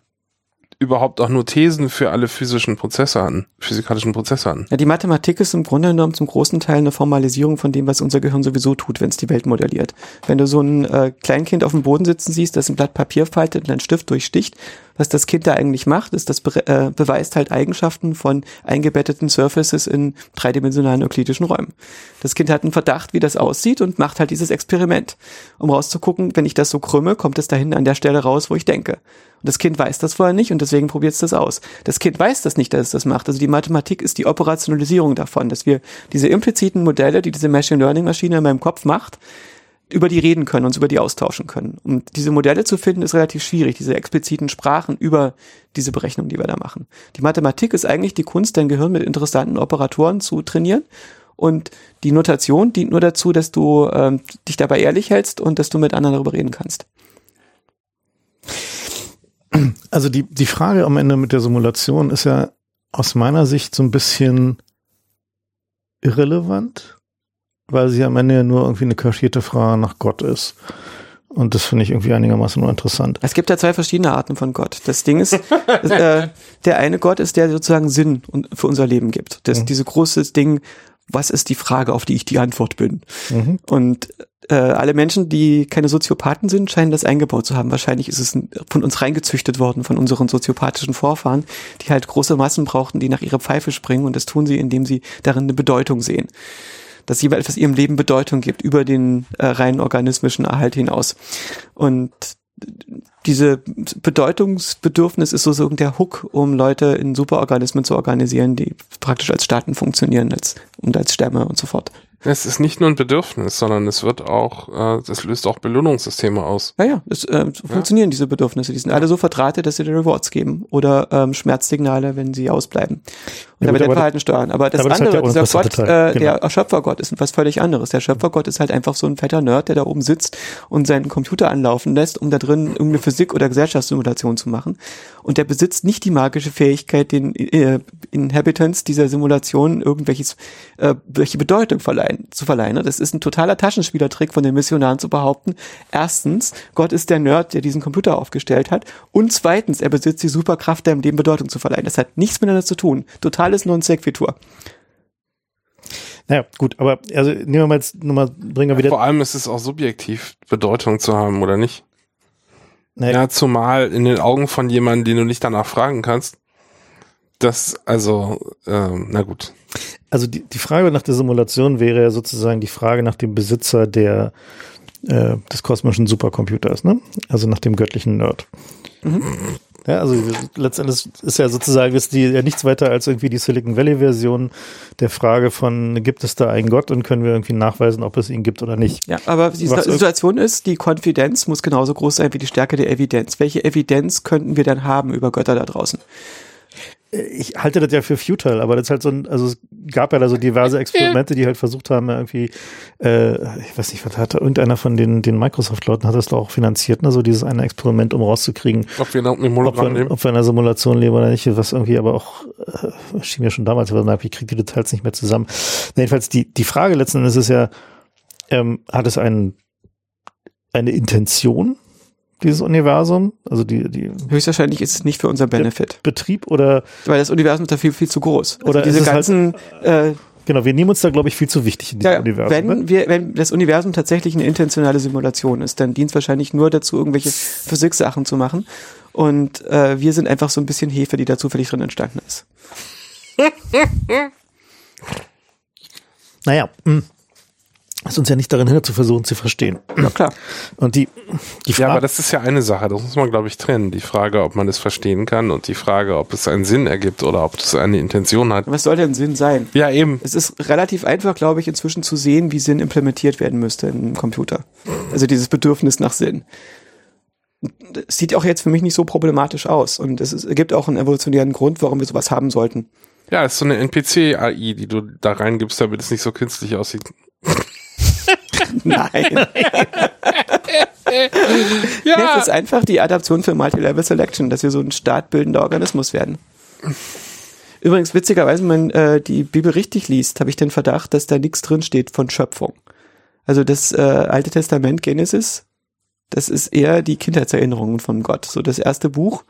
überhaupt auch nur Thesen für alle physischen Prozesse hatten, physikalischen Prozesse hatten. Ja, die Mathematik ist im Grunde genommen zum großen Teil eine Formalisierung von dem, was unser Gehirn sowieso tut, wenn es die Welt modelliert. Wenn du so ein äh, Kleinkind auf dem Boden sitzen siehst, das ein Blatt Papier faltet und einen Stift durchsticht, was das Kind da eigentlich macht, ist, das be äh, beweist halt Eigenschaften von eingebetteten Surfaces in dreidimensionalen euklidischen Räumen. Das Kind hat einen Verdacht, wie das aussieht und macht halt dieses Experiment, um rauszugucken, wenn ich das so krümme, kommt es dahin an der Stelle raus, wo ich denke. Und das Kind weiß das vorher nicht und deswegen probiert es das aus. Das Kind weiß das nicht, dass es das macht. Also die Mathematik ist die Operationalisierung davon, dass wir diese impliziten Modelle, die diese Machine Learning Maschine in meinem Kopf macht, über die reden können, uns über die austauschen können. Und diese Modelle zu finden, ist relativ schwierig, diese expliziten Sprachen über diese Berechnung, die wir da machen. Die Mathematik ist eigentlich die Kunst, dein Gehirn mit interessanten Operatoren zu trainieren. Und die Notation dient nur dazu, dass du ähm, dich dabei ehrlich hältst und dass du mit anderen darüber reden kannst. Also die, die Frage am Ende mit der Simulation ist ja aus meiner Sicht so ein bisschen irrelevant weil sie am Ende ja nur irgendwie eine kaschierte Frage nach Gott ist. Und das finde ich irgendwie einigermaßen nur interessant. Es gibt ja zwei verschiedene Arten von Gott. Das Ding ist, äh, der eine Gott ist, der sozusagen Sinn für unser Leben gibt. Das mhm. diese große Ding, was ist die Frage, auf die ich die Antwort bin? Mhm. Und äh, alle Menschen, die keine Soziopathen sind, scheinen das eingebaut zu haben. Wahrscheinlich ist es von uns reingezüchtet worden, von unseren soziopathischen Vorfahren, die halt große Massen brauchten, die nach ihrer Pfeife springen. Und das tun sie, indem sie darin eine Bedeutung sehen dass jeweils etwas ihrem Leben Bedeutung gibt, über den äh, rein organismischen Erhalt hinaus. Und diese Bedeutungsbedürfnis ist so der Hook, um Leute in Superorganismen zu organisieren, die praktisch als Staaten funktionieren als, und als Stämme und so fort. Es ist nicht nur ein Bedürfnis, sondern es wird auch, äh, das löst auch Belohnungssysteme aus. Ja, ja, es äh, funktionieren diese Bedürfnisse. Die sind alle so verdrahtet, dass sie dir Rewards geben oder ähm, Schmerzsignale, wenn sie ausbleiben und ja, damit dein Verhalten steuern. Aber das aber andere, das halt dieser Gott, äh, genau. der Schöpfergott ist was völlig anderes. Der Schöpfergott ist halt einfach so ein fetter Nerd, der da oben sitzt und seinen Computer anlaufen lässt, um da drin irgendeine Physik- oder Gesellschaftssimulation zu machen. Und der besitzt nicht die magische Fähigkeit, den äh, Inhabitants dieser Simulation irgendwelches äh, welche Bedeutung verleihen, zu verleihen. Das ist ein totaler Taschenspielertrick von den Missionaren zu behaupten. Erstens, Gott ist der Nerd, der diesen Computer aufgestellt hat. Und zweitens, er besitzt die Superkraft, deinem Leben Bedeutung zu verleihen. Das hat nichts miteinander zu tun. Totales Non Sequitur. Naja, gut, aber also nehmen wir mal jetzt nochmal, bringen wir wieder. Vor allem ist es auch subjektiv, Bedeutung zu haben, oder nicht? Naja. Ja, zumal in den Augen von jemandem, den du nicht danach fragen kannst. Das, also, ähm, na gut. Also die, die Frage nach der Simulation wäre ja sozusagen die Frage nach dem Besitzer der äh, des kosmischen Supercomputers, ne? Also nach dem göttlichen Nerd. Mhm. Ja, also letztendlich ist ja sozusagen ist die ja nichts weiter als irgendwie die Silicon Valley Version der Frage von gibt es da einen Gott und können wir irgendwie nachweisen, ob es ihn gibt oder nicht. Ja, aber die Was Situation ist, die Konfidenz muss genauso groß sein wie die Stärke der Evidenz. Welche Evidenz könnten wir dann haben über Götter da draußen? Ich halte das ja für futile, aber das ist halt so ein, also es gab ja da so diverse Experimente, die halt versucht haben, irgendwie, äh, ich weiß nicht, was hat irgendeiner von den, den Microsoft-Leuten hat das doch auch finanziert, ne, so dieses eine Experiment, um rauszukriegen, ob wir, ob wir, ob wir in einer Simulation leben oder nicht, was irgendwie aber auch, äh, schien mir schon damals, aber ich kriege die Details nicht mehr zusammen. Jedenfalls die, die Frage letzten Endes ist ja, ähm, hat es einen, eine Intention? Dieses Universum? Also die, die Höchstwahrscheinlich ist es nicht für unser Benefit. Betrieb oder weil das Universum ist da viel, viel zu groß. Also oder diese halt ganzen halt, äh, Genau, wir nehmen uns da, glaube ich, viel zu wichtig in diesem ja, Universum. Wenn, ne? wir, wenn das Universum tatsächlich eine intentionale Simulation ist, dann dient es wahrscheinlich nur dazu, irgendwelche Physiksachen zu machen. Und äh, wir sind einfach so ein bisschen Hefe, die da zufällig drin entstanden ist. naja, mh. Ist uns ja nicht darin hindert, zu versuchen zu verstehen. Ja, klar. Und die, die Frage. Ja, aber das ist ja eine Sache, das muss man, glaube ich, trennen. Die Frage, ob man es verstehen kann und die Frage, ob es einen Sinn ergibt oder ob es eine Intention hat. Was soll denn Sinn sein? Ja, eben. Es ist relativ einfach, glaube ich, inzwischen zu sehen, wie Sinn implementiert werden müsste im Computer. Also dieses Bedürfnis nach Sinn. Es sieht auch jetzt für mich nicht so problematisch aus. Und es gibt auch einen evolutionären Grund, warum wir sowas haben sollten. Ja, es ist so eine NPC-AI, die du da reingibst, damit es nicht so künstlich aussieht. Nein. ja. Es ist einfach die Adaption für Multilevel Selection, dass wir so ein startbildender Organismus werden. Übrigens, witzigerweise, wenn man äh, die Bibel richtig liest, habe ich den Verdacht, dass da nichts drin steht von Schöpfung. Also das äh, Alte Testament Genesis, das ist eher die Kindheitserinnerungen von Gott. So das erste Buch,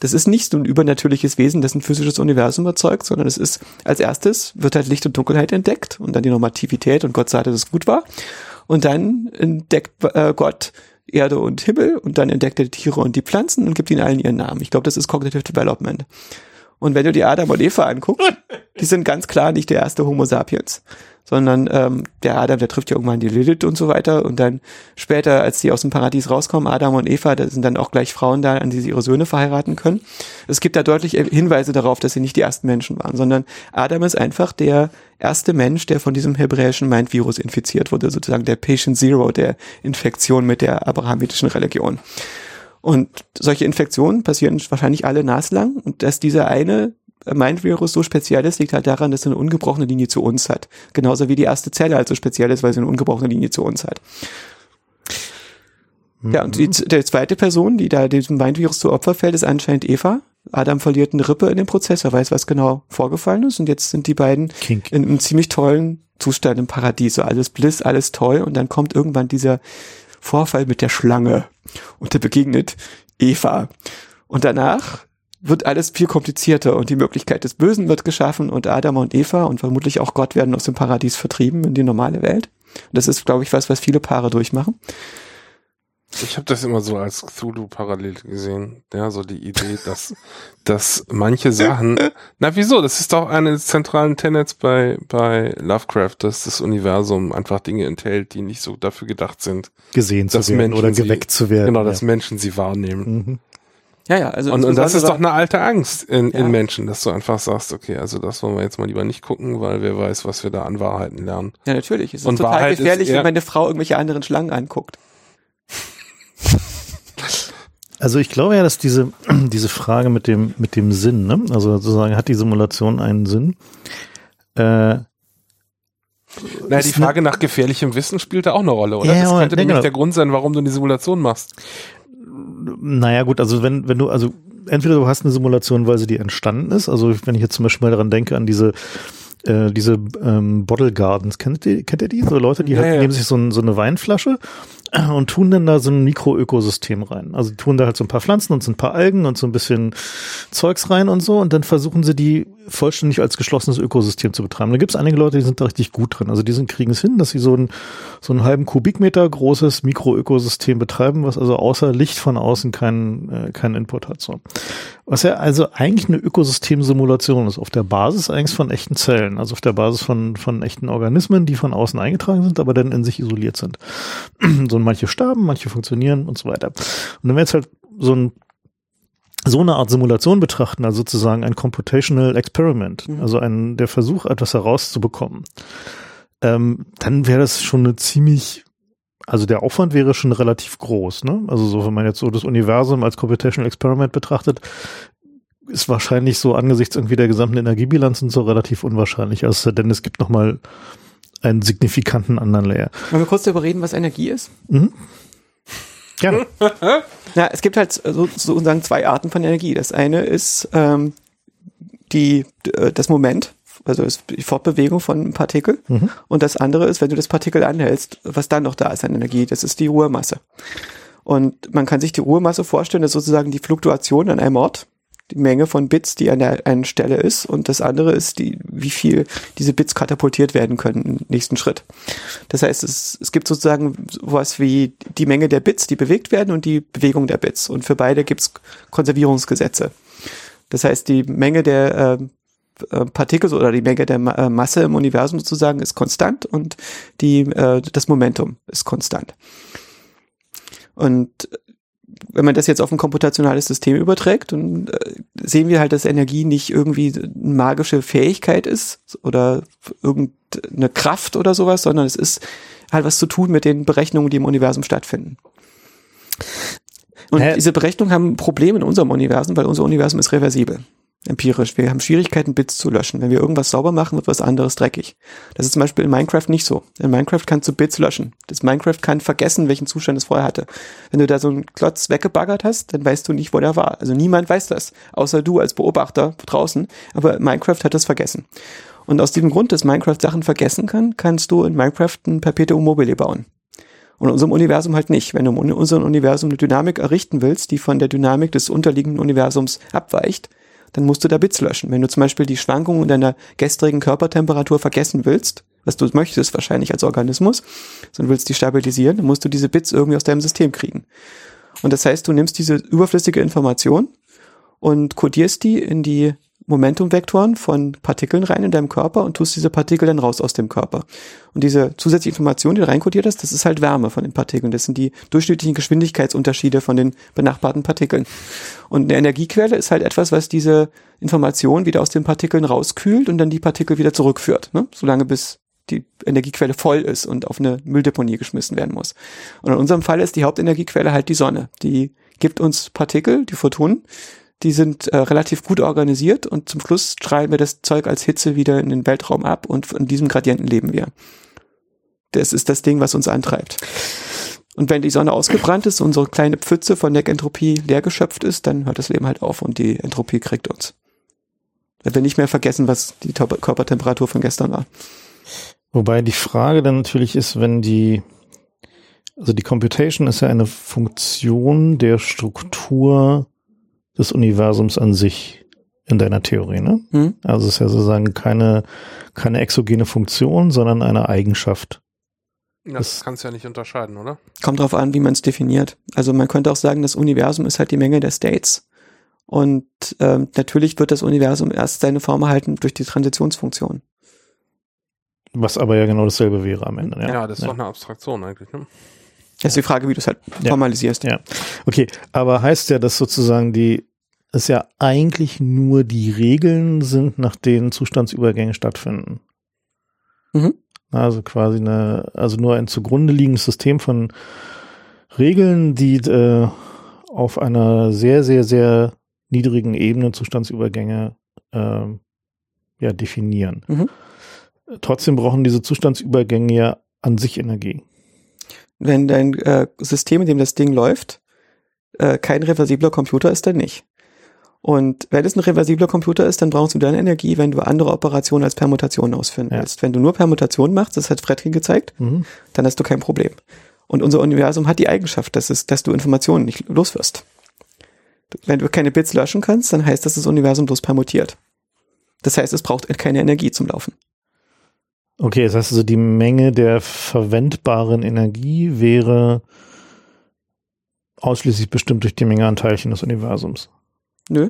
das ist nicht so ein übernatürliches Wesen, das ein physisches Universum erzeugt, sondern es ist als erstes wird halt Licht und Dunkelheit entdeckt und dann die Normativität und Gott sagte, dass es gut war. Und dann entdeckt äh, Gott Erde und Himmel und dann entdeckt er die Tiere und die Pflanzen und gibt ihnen allen ihren Namen. Ich glaube, das ist Cognitive Development. Und wenn du die Adam und Eva anguckst, die sind ganz klar nicht der erste Homo sapiens, sondern ähm, der Adam, der trifft ja irgendwann die Lilith und so weiter und dann später, als die aus dem Paradies rauskommen, Adam und Eva, da sind dann auch gleich Frauen da, an die sie ihre Söhne verheiraten können. Es gibt da deutlich Hinweise darauf, dass sie nicht die ersten Menschen waren, sondern Adam ist einfach der erste Mensch, der von diesem hebräischen Mindvirus infiziert wurde, sozusagen der Patient Zero der Infektion mit der abrahamitischen Religion. Und solche Infektionen passieren wahrscheinlich alle naslang und dass dieser eine Mindvirus so speziell ist, liegt halt daran, dass er eine ungebrochene Linie zu uns hat. Genauso wie die erste Zelle halt so speziell ist, weil sie eine ungebrochene Linie zu uns hat. Mhm. Ja, und die, die zweite Person, die da diesem Mindvirus zu Opfer fällt, ist anscheinend Eva. Adam verliert eine Rippe in dem Prozess, er weiß, was genau vorgefallen ist und jetzt sind die beiden Kink. in einem ziemlich tollen Zustand im Paradies. So alles Bliss, alles toll und dann kommt irgendwann dieser Vorfall mit der Schlange und der begegnet Eva. Und danach wird alles viel komplizierter und die Möglichkeit des Bösen wird geschaffen und Adam und Eva und vermutlich auch Gott werden aus dem Paradies vertrieben in die normale Welt. Und das ist, glaube ich, was, was viele Paare durchmachen. Ich habe das immer so als Cthulhu parallel gesehen. Ja, so die Idee, dass, dass manche Sachen, na wieso? Das ist doch eine der zentralen Tenets bei, bei Lovecraft, dass das Universum einfach Dinge enthält, die nicht so dafür gedacht sind. Gesehen zu werden Menschen oder geweckt sie, zu werden. Genau, dass ja. Menschen sie wahrnehmen. Mhm. Ja, ja, also. Und, und das ist doch eine alte Angst in, ja. in Menschen, dass du einfach sagst, okay, also das wollen wir jetzt mal lieber nicht gucken, weil wer weiß, was wir da an Wahrheiten lernen. Ja, natürlich. Es ist und total Wahrheit gefährlich, ist, ja, wenn meine Frau irgendwelche anderen Schlangen anguckt. Also ich glaube ja, dass diese, diese Frage mit dem, mit dem Sinn, ne? also sozusagen hat die Simulation einen Sinn? Äh, naja, die Frage nach gefährlichem Wissen spielt da auch eine Rolle, oder? Ja, das könnte nämlich genau. der Grund sein, warum du eine Simulation machst. Naja, gut, also wenn, wenn du, also entweder du hast eine Simulation, weil sie dir entstanden ist, also wenn ich jetzt zum Beispiel mal daran denke, an diese äh, diese ähm, Bottle Gardens, kennt ihr, kennt ihr die? So Leute, die ja, halt, ja. nehmen sich so, ein, so eine Weinflasche und tun dann da so ein Mikroökosystem rein. Also die tun da halt so ein paar Pflanzen und so ein paar Algen und so ein bisschen Zeugs rein und so und dann versuchen sie die vollständig als geschlossenes Ökosystem zu betreiben. Da gibt es einige Leute, die sind da richtig gut drin. Also die sind, kriegen es hin, dass sie so, ein, so einen halben Kubikmeter großes Mikroökosystem betreiben, was also außer Licht von außen keinen äh, keinen Input hat. So. Was ja also eigentlich eine Ökosystemsimulation ist, auf der Basis eigentlich von echten Zellen, also auf der Basis von, von echten Organismen, die von außen eingetragen sind, aber dann in sich isoliert sind. so manche starben, manche funktionieren und so weiter. Und wenn wir jetzt halt so ein so eine Art Simulation betrachten, also sozusagen ein Computational Experiment, mhm. also ein, der Versuch, etwas herauszubekommen, ähm, dann wäre das schon eine ziemlich, also der Aufwand wäre schon relativ groß, ne? Also so, wenn man jetzt so das Universum als Computational Experiment betrachtet, ist wahrscheinlich so angesichts irgendwie der gesamten Energiebilanz und so relativ unwahrscheinlich, also denn es gibt nochmal einen signifikanten anderen Layer. Wollen wir kurz darüber reden, was Energie ist? Mhm. Gerne. ja, es gibt halt so, sozusagen zwei Arten von Energie. Das eine ist ähm, die, äh, das Moment, also die Fortbewegung von einem Partikel. Mhm. Und das andere ist, wenn du das Partikel anhältst, was dann noch da ist an Energie, das ist die Ruhemasse. Und man kann sich die Ruhemasse vorstellen, das ist sozusagen die Fluktuation an einem Ort die Menge von Bits, die an der einen Stelle ist und das andere ist, die, wie viel diese Bits katapultiert werden können im nächsten Schritt. Das heißt, es, es gibt sozusagen was wie die Menge der Bits, die bewegt werden und die Bewegung der Bits und für beide gibt es Konservierungsgesetze. Das heißt, die Menge der äh, äh Partikel oder die Menge der äh, Masse im Universum sozusagen ist konstant und die, äh, das Momentum ist konstant. Und wenn man das jetzt auf ein komputationales System überträgt, dann äh, sehen wir halt, dass Energie nicht irgendwie eine magische Fähigkeit ist oder irgendeine Kraft oder sowas, sondern es ist halt was zu tun mit den Berechnungen, die im Universum stattfinden. Und Hä? diese Berechnungen haben Probleme in unserem Universum, weil unser Universum ist reversibel empirisch. Wir haben Schwierigkeiten, Bits zu löschen. Wenn wir irgendwas sauber machen, wird was anderes dreckig. Das ist zum Beispiel in Minecraft nicht so. In Minecraft kannst du Bits löschen. Das Minecraft kann vergessen, welchen Zustand es vorher hatte. Wenn du da so einen Klotz weggebaggert hast, dann weißt du nicht, wo der war. Also niemand weiß das, außer du als Beobachter draußen. Aber Minecraft hat das vergessen. Und aus diesem Grund, dass Minecraft Sachen vergessen kann, kannst du in Minecraft ein Perpetuum mobile bauen. Und in unserem Universum halt nicht. Wenn du in unserem Universum eine Dynamik errichten willst, die von der Dynamik des unterliegenden Universums abweicht, dann musst du da Bits löschen. Wenn du zum Beispiel die Schwankungen deiner gestrigen Körpertemperatur vergessen willst, was du möchtest wahrscheinlich als Organismus, sondern willst die stabilisieren, dann musst du diese Bits irgendwie aus deinem System kriegen. Und das heißt, du nimmst diese überflüssige Information und kodierst die in die Momentumvektoren von Partikeln rein in deinem Körper und tust diese Partikel dann raus aus dem Körper. Und diese zusätzliche Information, die du reinkodiert hast, das ist halt Wärme von den Partikeln. Das sind die durchschnittlichen Geschwindigkeitsunterschiede von den benachbarten Partikeln. Und eine Energiequelle ist halt etwas, was diese Information wieder aus den Partikeln rauskühlt und dann die Partikel wieder zurückführt. Ne? Solange bis die Energiequelle voll ist und auf eine Mülldeponie geschmissen werden muss. Und in unserem Fall ist die Hauptenergiequelle halt die Sonne. Die gibt uns Partikel, die Photonen, die sind äh, relativ gut organisiert und zum Schluss strahlen wir das Zeug als Hitze wieder in den Weltraum ab und in diesem Gradienten leben wir. Das ist das Ding, was uns antreibt. Und wenn die Sonne ausgebrannt ist, unsere kleine Pfütze von der Entropie leer geschöpft ist, dann hört das Leben halt auf und die Entropie kriegt uns. Wenn wir nicht mehr vergessen, was die Körpertemperatur von gestern war. Wobei die Frage dann natürlich ist, wenn die, also die Computation ist ja eine Funktion der Struktur des Universums an sich in deiner Theorie, ne? Hm? Also es ist ja sozusagen keine, keine exogene Funktion, sondern eine Eigenschaft. Das, das kannst du ja nicht unterscheiden, oder? Kommt drauf an, wie man es definiert. Also man könnte auch sagen, das Universum ist halt die Menge der States. Und ähm, natürlich wird das Universum erst seine Form erhalten durch die Transitionsfunktion. Was aber ja genau dasselbe wäre am Ende. Ja, ja das ist ja. doch eine Abstraktion eigentlich. Ne? Das ist die Frage, wie du es halt formalisierst. Ja. Okay, aber heißt ja, dass sozusagen die es ja eigentlich nur die Regeln sind, nach denen Zustandsübergänge stattfinden. Mhm. Also quasi eine, also nur ein zugrunde liegendes System von Regeln, die äh, auf einer sehr, sehr, sehr niedrigen Ebene Zustandsübergänge äh, ja, definieren. Mhm. Trotzdem brauchen diese Zustandsübergänge ja an sich Energie. Wenn dein äh, System, in dem das Ding läuft, äh, kein reversibler Computer ist, dann nicht. Und wenn es ein reversibler Computer ist, dann brauchst du dann Energie, wenn du andere Operationen als Permutation ausführen ja. willst. Wenn du nur Permutationen machst, das hat Fredkin gezeigt, mhm. dann hast du kein Problem. Und unser Universum hat die Eigenschaft, dass, es, dass du Informationen nicht loswirst. Wenn du keine Bits löschen kannst, dann heißt das, das Universum bloß permutiert. Das heißt, es braucht keine Energie zum Laufen. Okay, das heißt also, die Menge der verwendbaren Energie wäre ausschließlich bestimmt durch die Menge an Teilchen des Universums. Nö.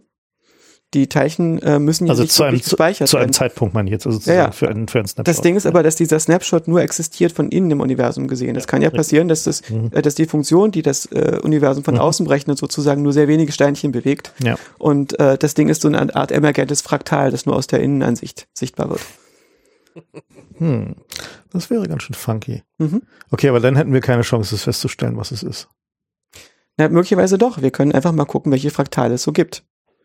Die Teilchen äh, müssen ja also nicht zu einem, gespeichert zu, zu einem Zeitpunkt meine ich jetzt, also ja, ja. Für, einen, für einen Snapshot. Das Ding ist aber, dass dieser Snapshot nur existiert von innen im Universum gesehen. Es ja, kann ja passieren, dass das, mhm. äh, dass die Funktion, die das äh, Universum von mhm. außen berechnet, sozusagen nur sehr wenige Steinchen bewegt. Ja. Und äh, das Ding ist so eine Art emergentes Fraktal, das nur aus der Innenansicht sichtbar wird. Hm. Das wäre ganz schön funky. Mhm. Okay, aber dann hätten wir keine Chance, es festzustellen, was es ist. Na, möglicherweise doch. Wir können einfach mal gucken, welche Fraktale es so gibt.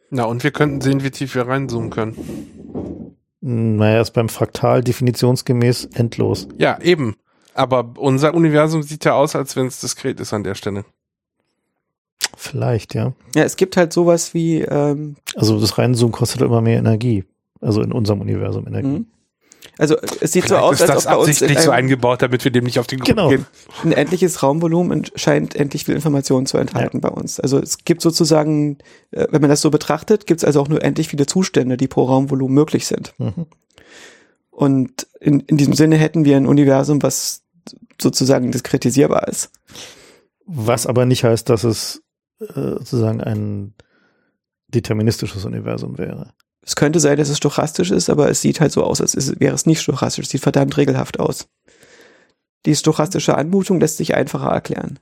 Na, und wir könnten sehen, wie tief wir reinzoomen können. Naja, ist beim Fraktal definitionsgemäß endlos. Ja, eben. Aber unser Universum sieht ja aus, als wenn es diskret ist an der Stelle. Vielleicht, ja. Ja, es gibt halt sowas wie. Ähm also das Reinzoomen kostet immer mehr Energie. Also in unserem Universum Energie. Mhm. Also es sieht Vielleicht so aus, ist als ob bei uns nicht so eingebaut, damit wir dem nicht auf den Grund genau. gehen. Ein endliches Raumvolumen scheint endlich viel Informationen zu enthalten ja. bei uns. Also es gibt sozusagen, äh, wenn man das so betrachtet, gibt es also auch nur endlich viele Zustände, die pro Raumvolumen möglich sind. Mhm. Und in, in diesem Sinne hätten wir ein Universum, was sozusagen diskretisierbar ist. Was aber nicht heißt, dass es äh, sozusagen ein deterministisches Universum wäre. Es könnte sein, dass es stochastisch ist, aber es sieht halt so aus, als wäre es nicht stochastisch. Es sieht verdammt regelhaft aus. Die stochastische Anmutung lässt sich einfacher erklären.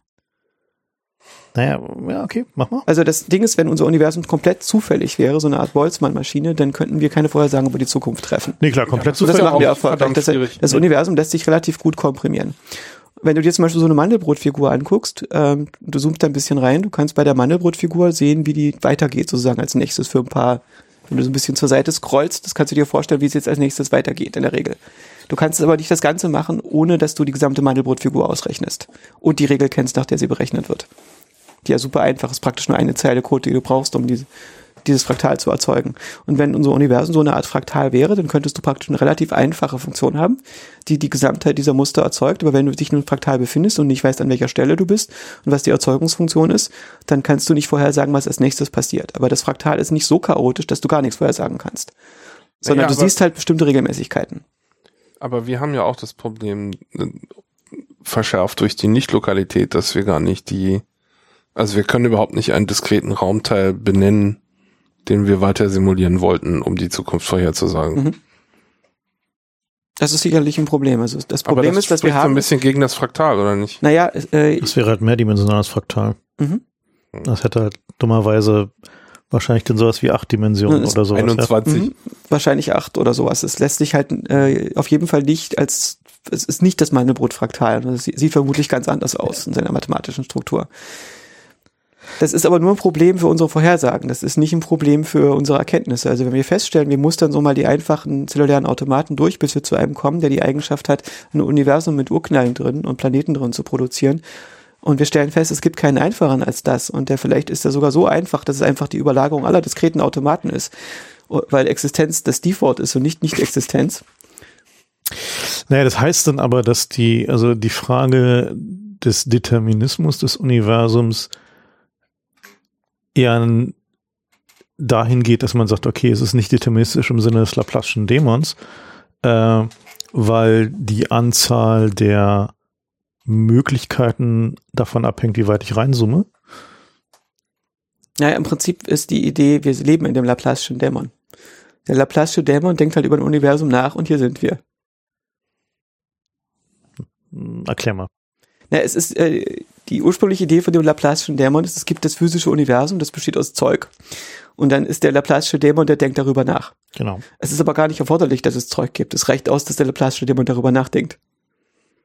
Naja, ja, okay, mach mal. Also das Ding ist, wenn unser Universum komplett zufällig wäre, so eine Art Boltzmann-Maschine, dann könnten wir keine Vorhersagen über die Zukunft treffen. Nee, klar, komplett ja, zufällig. Das machen wir erfolgreich. Das, das Universum lässt sich relativ gut komprimieren. Wenn du dir zum Beispiel so eine Mandelbrotfigur anguckst, ähm, du zoomst da ein bisschen rein, du kannst bei der Mandelbrotfigur sehen, wie die weitergeht, sozusagen als nächstes für ein paar wenn du so ein bisschen zur Seite scrollst, das kannst du dir vorstellen, wie es jetzt als nächstes weitergeht in der Regel. Du kannst aber nicht das Ganze machen, ohne dass du die gesamte Mandelbrotfigur ausrechnest und die Regel kennst, nach der sie berechnet wird. Die ja super einfach ist, praktisch nur eine Zeile Code, die du brauchst, um diese, dieses Fraktal zu erzeugen. Und wenn unser Universum so eine Art Fraktal wäre, dann könntest du praktisch eine relativ einfache Funktion haben, die die Gesamtheit dieser Muster erzeugt. Aber wenn du dich in einem Fraktal befindest und nicht weißt, an welcher Stelle du bist und was die Erzeugungsfunktion ist, dann kannst du nicht vorhersagen, was als nächstes passiert. Aber das Fraktal ist nicht so chaotisch, dass du gar nichts vorhersagen kannst. Sondern ja, du siehst halt bestimmte Regelmäßigkeiten. Aber wir haben ja auch das Problem äh, verschärft durch die Nicht-Lokalität, dass wir gar nicht die, also wir können überhaupt nicht einen diskreten Raumteil benennen, den wir weiter simulieren wollten, um die Zukunft vorherzusagen. Mhm. Das ist sicherlich ein Problem. Also das Aber Problem das ist, dass wir haben. ein bisschen gegen das Fraktal, oder nicht? naja, äh, Das wäre halt mehrdimensionales Fraktal. mhm. Das hätte halt dummerweise wahrscheinlich dann sowas wie acht Dimensionen Das oder sowas. Ja. 21. Mhm. Wahrscheinlich acht oder sowas. Es lässt sich halt äh, auf jeden Fall nicht als, es ist nicht das Mandelbrot-Fraktal. Das sieht vermutlich ganz anders aus in seiner mathematischen Struktur. Das ist aber nur ein Problem für unsere Vorhersagen. Das ist nicht ein Problem für unsere Erkenntnisse. Also wenn wir feststellen, wir mustern so mal die einfachen zellulären Automaten durch, bis wir zu einem kommen, der die Eigenschaft hat, ein Universum mit Urknallen drin und Planeten drin zu produzieren. Und wir stellen fest, es gibt keinen einfacheren als das. Und der vielleicht ist er sogar so einfach, dass es einfach die Überlagerung aller diskreten Automaten ist. Weil Existenz das Default ist und nicht Nicht-Existenz. Naja, das heißt dann aber, dass die, also die Frage des Determinismus des Universums eher dahin geht, dass man sagt, okay, es ist nicht deterministisch im Sinne des Laplace'schen Dämons, äh, weil die Anzahl der Möglichkeiten davon abhängt, wie weit ich reinzoome. Naja, im Prinzip ist die Idee, wir leben in dem Laplace'schen Dämon. Der Laplace'sche Dämon denkt halt über ein Universum nach und hier sind wir. Erklär mal. Na, es ist äh, die ursprüngliche Idee von dem Laplace'schen Dämon ist, es gibt das physische Universum, das besteht aus Zeug. Und dann ist der Laplace'sche Dämon, der denkt darüber nach. Genau. Es ist aber gar nicht erforderlich, dass es Zeug gibt. Es reicht aus, dass der Laplace'sche Dämon darüber nachdenkt.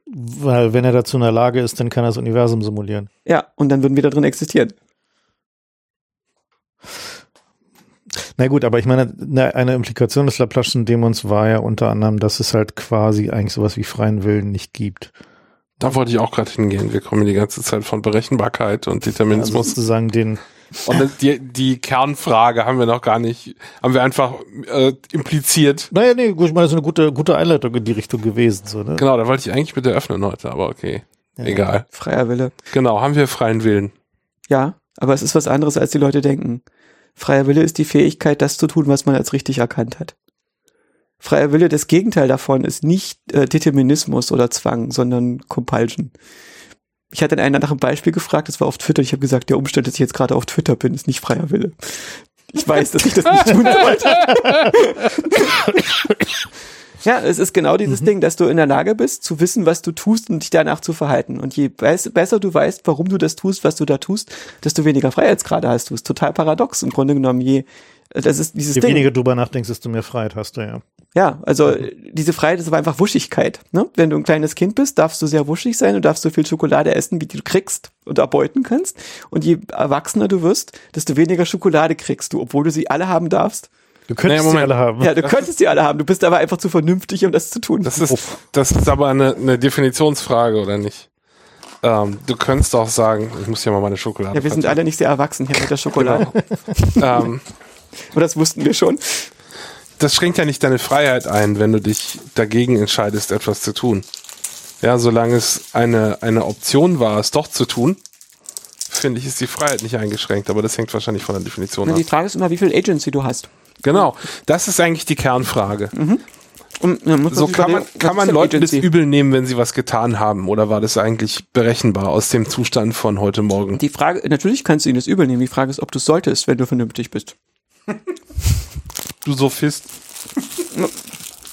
Weil wenn er dazu in der Lage ist, dann kann er das Universum simulieren. Ja, und dann würden wir da drin existieren. Na gut, aber ich meine, ne, eine Implikation des Laplace'schen Dämons war ja unter anderem, dass es halt quasi eigentlich sowas wie freien Willen nicht gibt. Da wollte ich auch gerade hingehen. Wir kommen die ganze Zeit von Berechenbarkeit und Also Determinismus. sozusagen den, und die, die Kernfrage haben wir noch gar nicht, haben wir einfach äh, impliziert. naja, nee, gut, ich meine, das ist eine gute, gute Einleitung in die Richtung gewesen, so, ne? Genau, da wollte ich eigentlich mit eröffnen heute, aber okay. Ja. Egal. Freier Wille. Genau, haben wir freien Willen. Ja, aber es ist was anderes, als die Leute denken. Freier Wille ist die Fähigkeit, das zu tun, was man als richtig erkannt hat. Freier Wille, das Gegenteil davon ist nicht äh, Determinismus oder Zwang, sondern Compulsion. Ich hatte einen nach einem Beispiel gefragt, das war auf Twitter. Ich habe gesagt, der Umstand, dass ich jetzt gerade auf Twitter bin, ist nicht freier Wille. Ich weiß, dass ich das nicht tun sollte. ja, es ist genau dieses Ding, dass du in der Lage bist, zu wissen, was du tust und dich danach zu verhalten. Und je besser du weißt, warum du das tust, was du da tust, desto weniger Freiheitsgrade hast du. Ist total paradox im Grunde genommen. Je, das ist dieses Je Ding. weniger du drüber nachdenkst, desto mehr Freiheit hast du, ja. Ja, also diese Freiheit ist aber einfach Wuschigkeit. Ne? Wenn du ein kleines Kind bist, darfst du sehr wuschig sein und darfst so viel Schokolade essen, wie du kriegst und erbeuten kannst. Und je erwachsener du wirst, desto weniger Schokolade kriegst du, obwohl du sie alle haben darfst. Du könntest Naja, sie alle haben. Ja, du könntest sie alle haben. Du bist aber einfach zu vernünftig, um das zu tun. Das ist, das ist aber eine, eine Definitionsfrage, oder nicht? Ähm, du könntest auch sagen, ich muss ja mal meine Schokolade ja, wir sind alle nicht sehr erwachsen hier mit der Schokolade. ähm, Und das wussten wir schon. Das schränkt ja nicht deine Freiheit ein, wenn du dich dagegen entscheidest, etwas zu tun. Ja, solange es eine, eine Option war, es doch zu tun, finde ich, ist die Freiheit nicht eingeschränkt, aber das hängt wahrscheinlich von der Definition Und ab. die Frage ist immer, wie viel Agency du hast. Genau, das ist eigentlich die Kernfrage. Und, ja, muss So kann man, kann man Leuten das übel nehmen, wenn sie was getan haben, oder war das eigentlich berechenbar aus dem Zustand von heute Morgen? Die Frage, natürlich kannst du ihnen das übel nehmen. Die Frage ist, ob du es solltest, wenn du vernünftig bist. Du Sophist.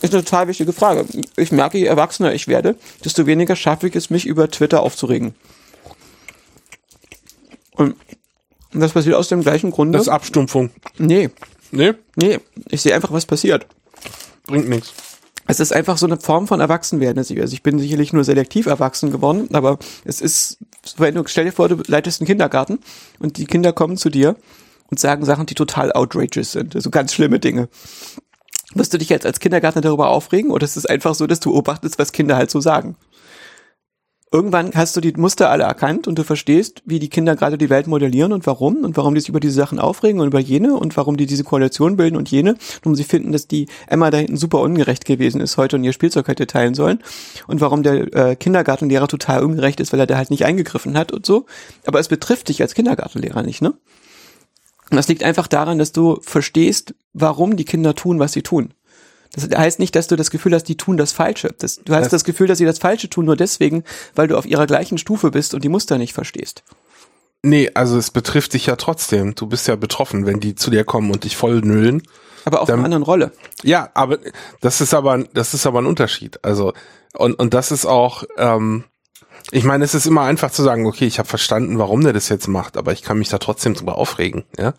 Ist eine total wichtige Frage. Ich merke, je erwachsener ich werde, desto weniger schaffe ich es, mich über Twitter aufzuregen. Und das passiert aus dem gleichen Grunde. Das ist Abstumpfung. nee, Nee, nee, ich sehe einfach, was passiert. bringt nichts. Es ist einfach so eine Form von Erwachsenwerden. Also ich bin sicherlich nur selektiv erwachsen geworden, aber es ist, wenn du, stell dir vor, du leitest einen Kindergarten und die Kinder kommen zu dir und sagen Sachen, die total outrageous sind, also ganz schlimme Dinge. Wirst du dich jetzt als Kindergärtner darüber aufregen oder ist es einfach so, dass du beobachtest, was Kinder halt so sagen? Irgendwann hast du die Muster alle erkannt und du verstehst, wie die Kinder gerade die Welt modellieren und warum und warum die sich über diese Sachen aufregen und über jene und warum die diese Koalition bilden und jene warum sie finden, dass die Emma da hinten super ungerecht gewesen ist heute und ihr Spielzeug hätte teilen sollen und warum der äh, Kindergartenlehrer total ungerecht ist, weil er da halt nicht eingegriffen hat und so. Aber es betrifft dich als Kindergartenlehrer nicht, ne? Und das liegt einfach daran, dass du verstehst, warum die Kinder tun, was sie tun. Das heißt nicht, dass du das Gefühl hast, die tun das Falsche. Das, du hast Das- Gefühl, dass sie das Falsche tun, nur deswegen, weil du auf ihrer gleichen Stufe bist und die Muster nicht verstehst. Nee, also es betrifft dich ja trotzdem. Du bist ja betroffen, wenn die zu dir kommen und dich voll nüllen. Aber auf Dann- einer anderen Rolle. Ja, aber das ist aber das ist aber ein Unterschied. Also und und das ist auch ähm, ich meine, es ist immer einfach zu sagen, okay, ich habe verstanden, warum der das jetzt macht, aber ich kann mich da trotzdem drüber aufregen, ja?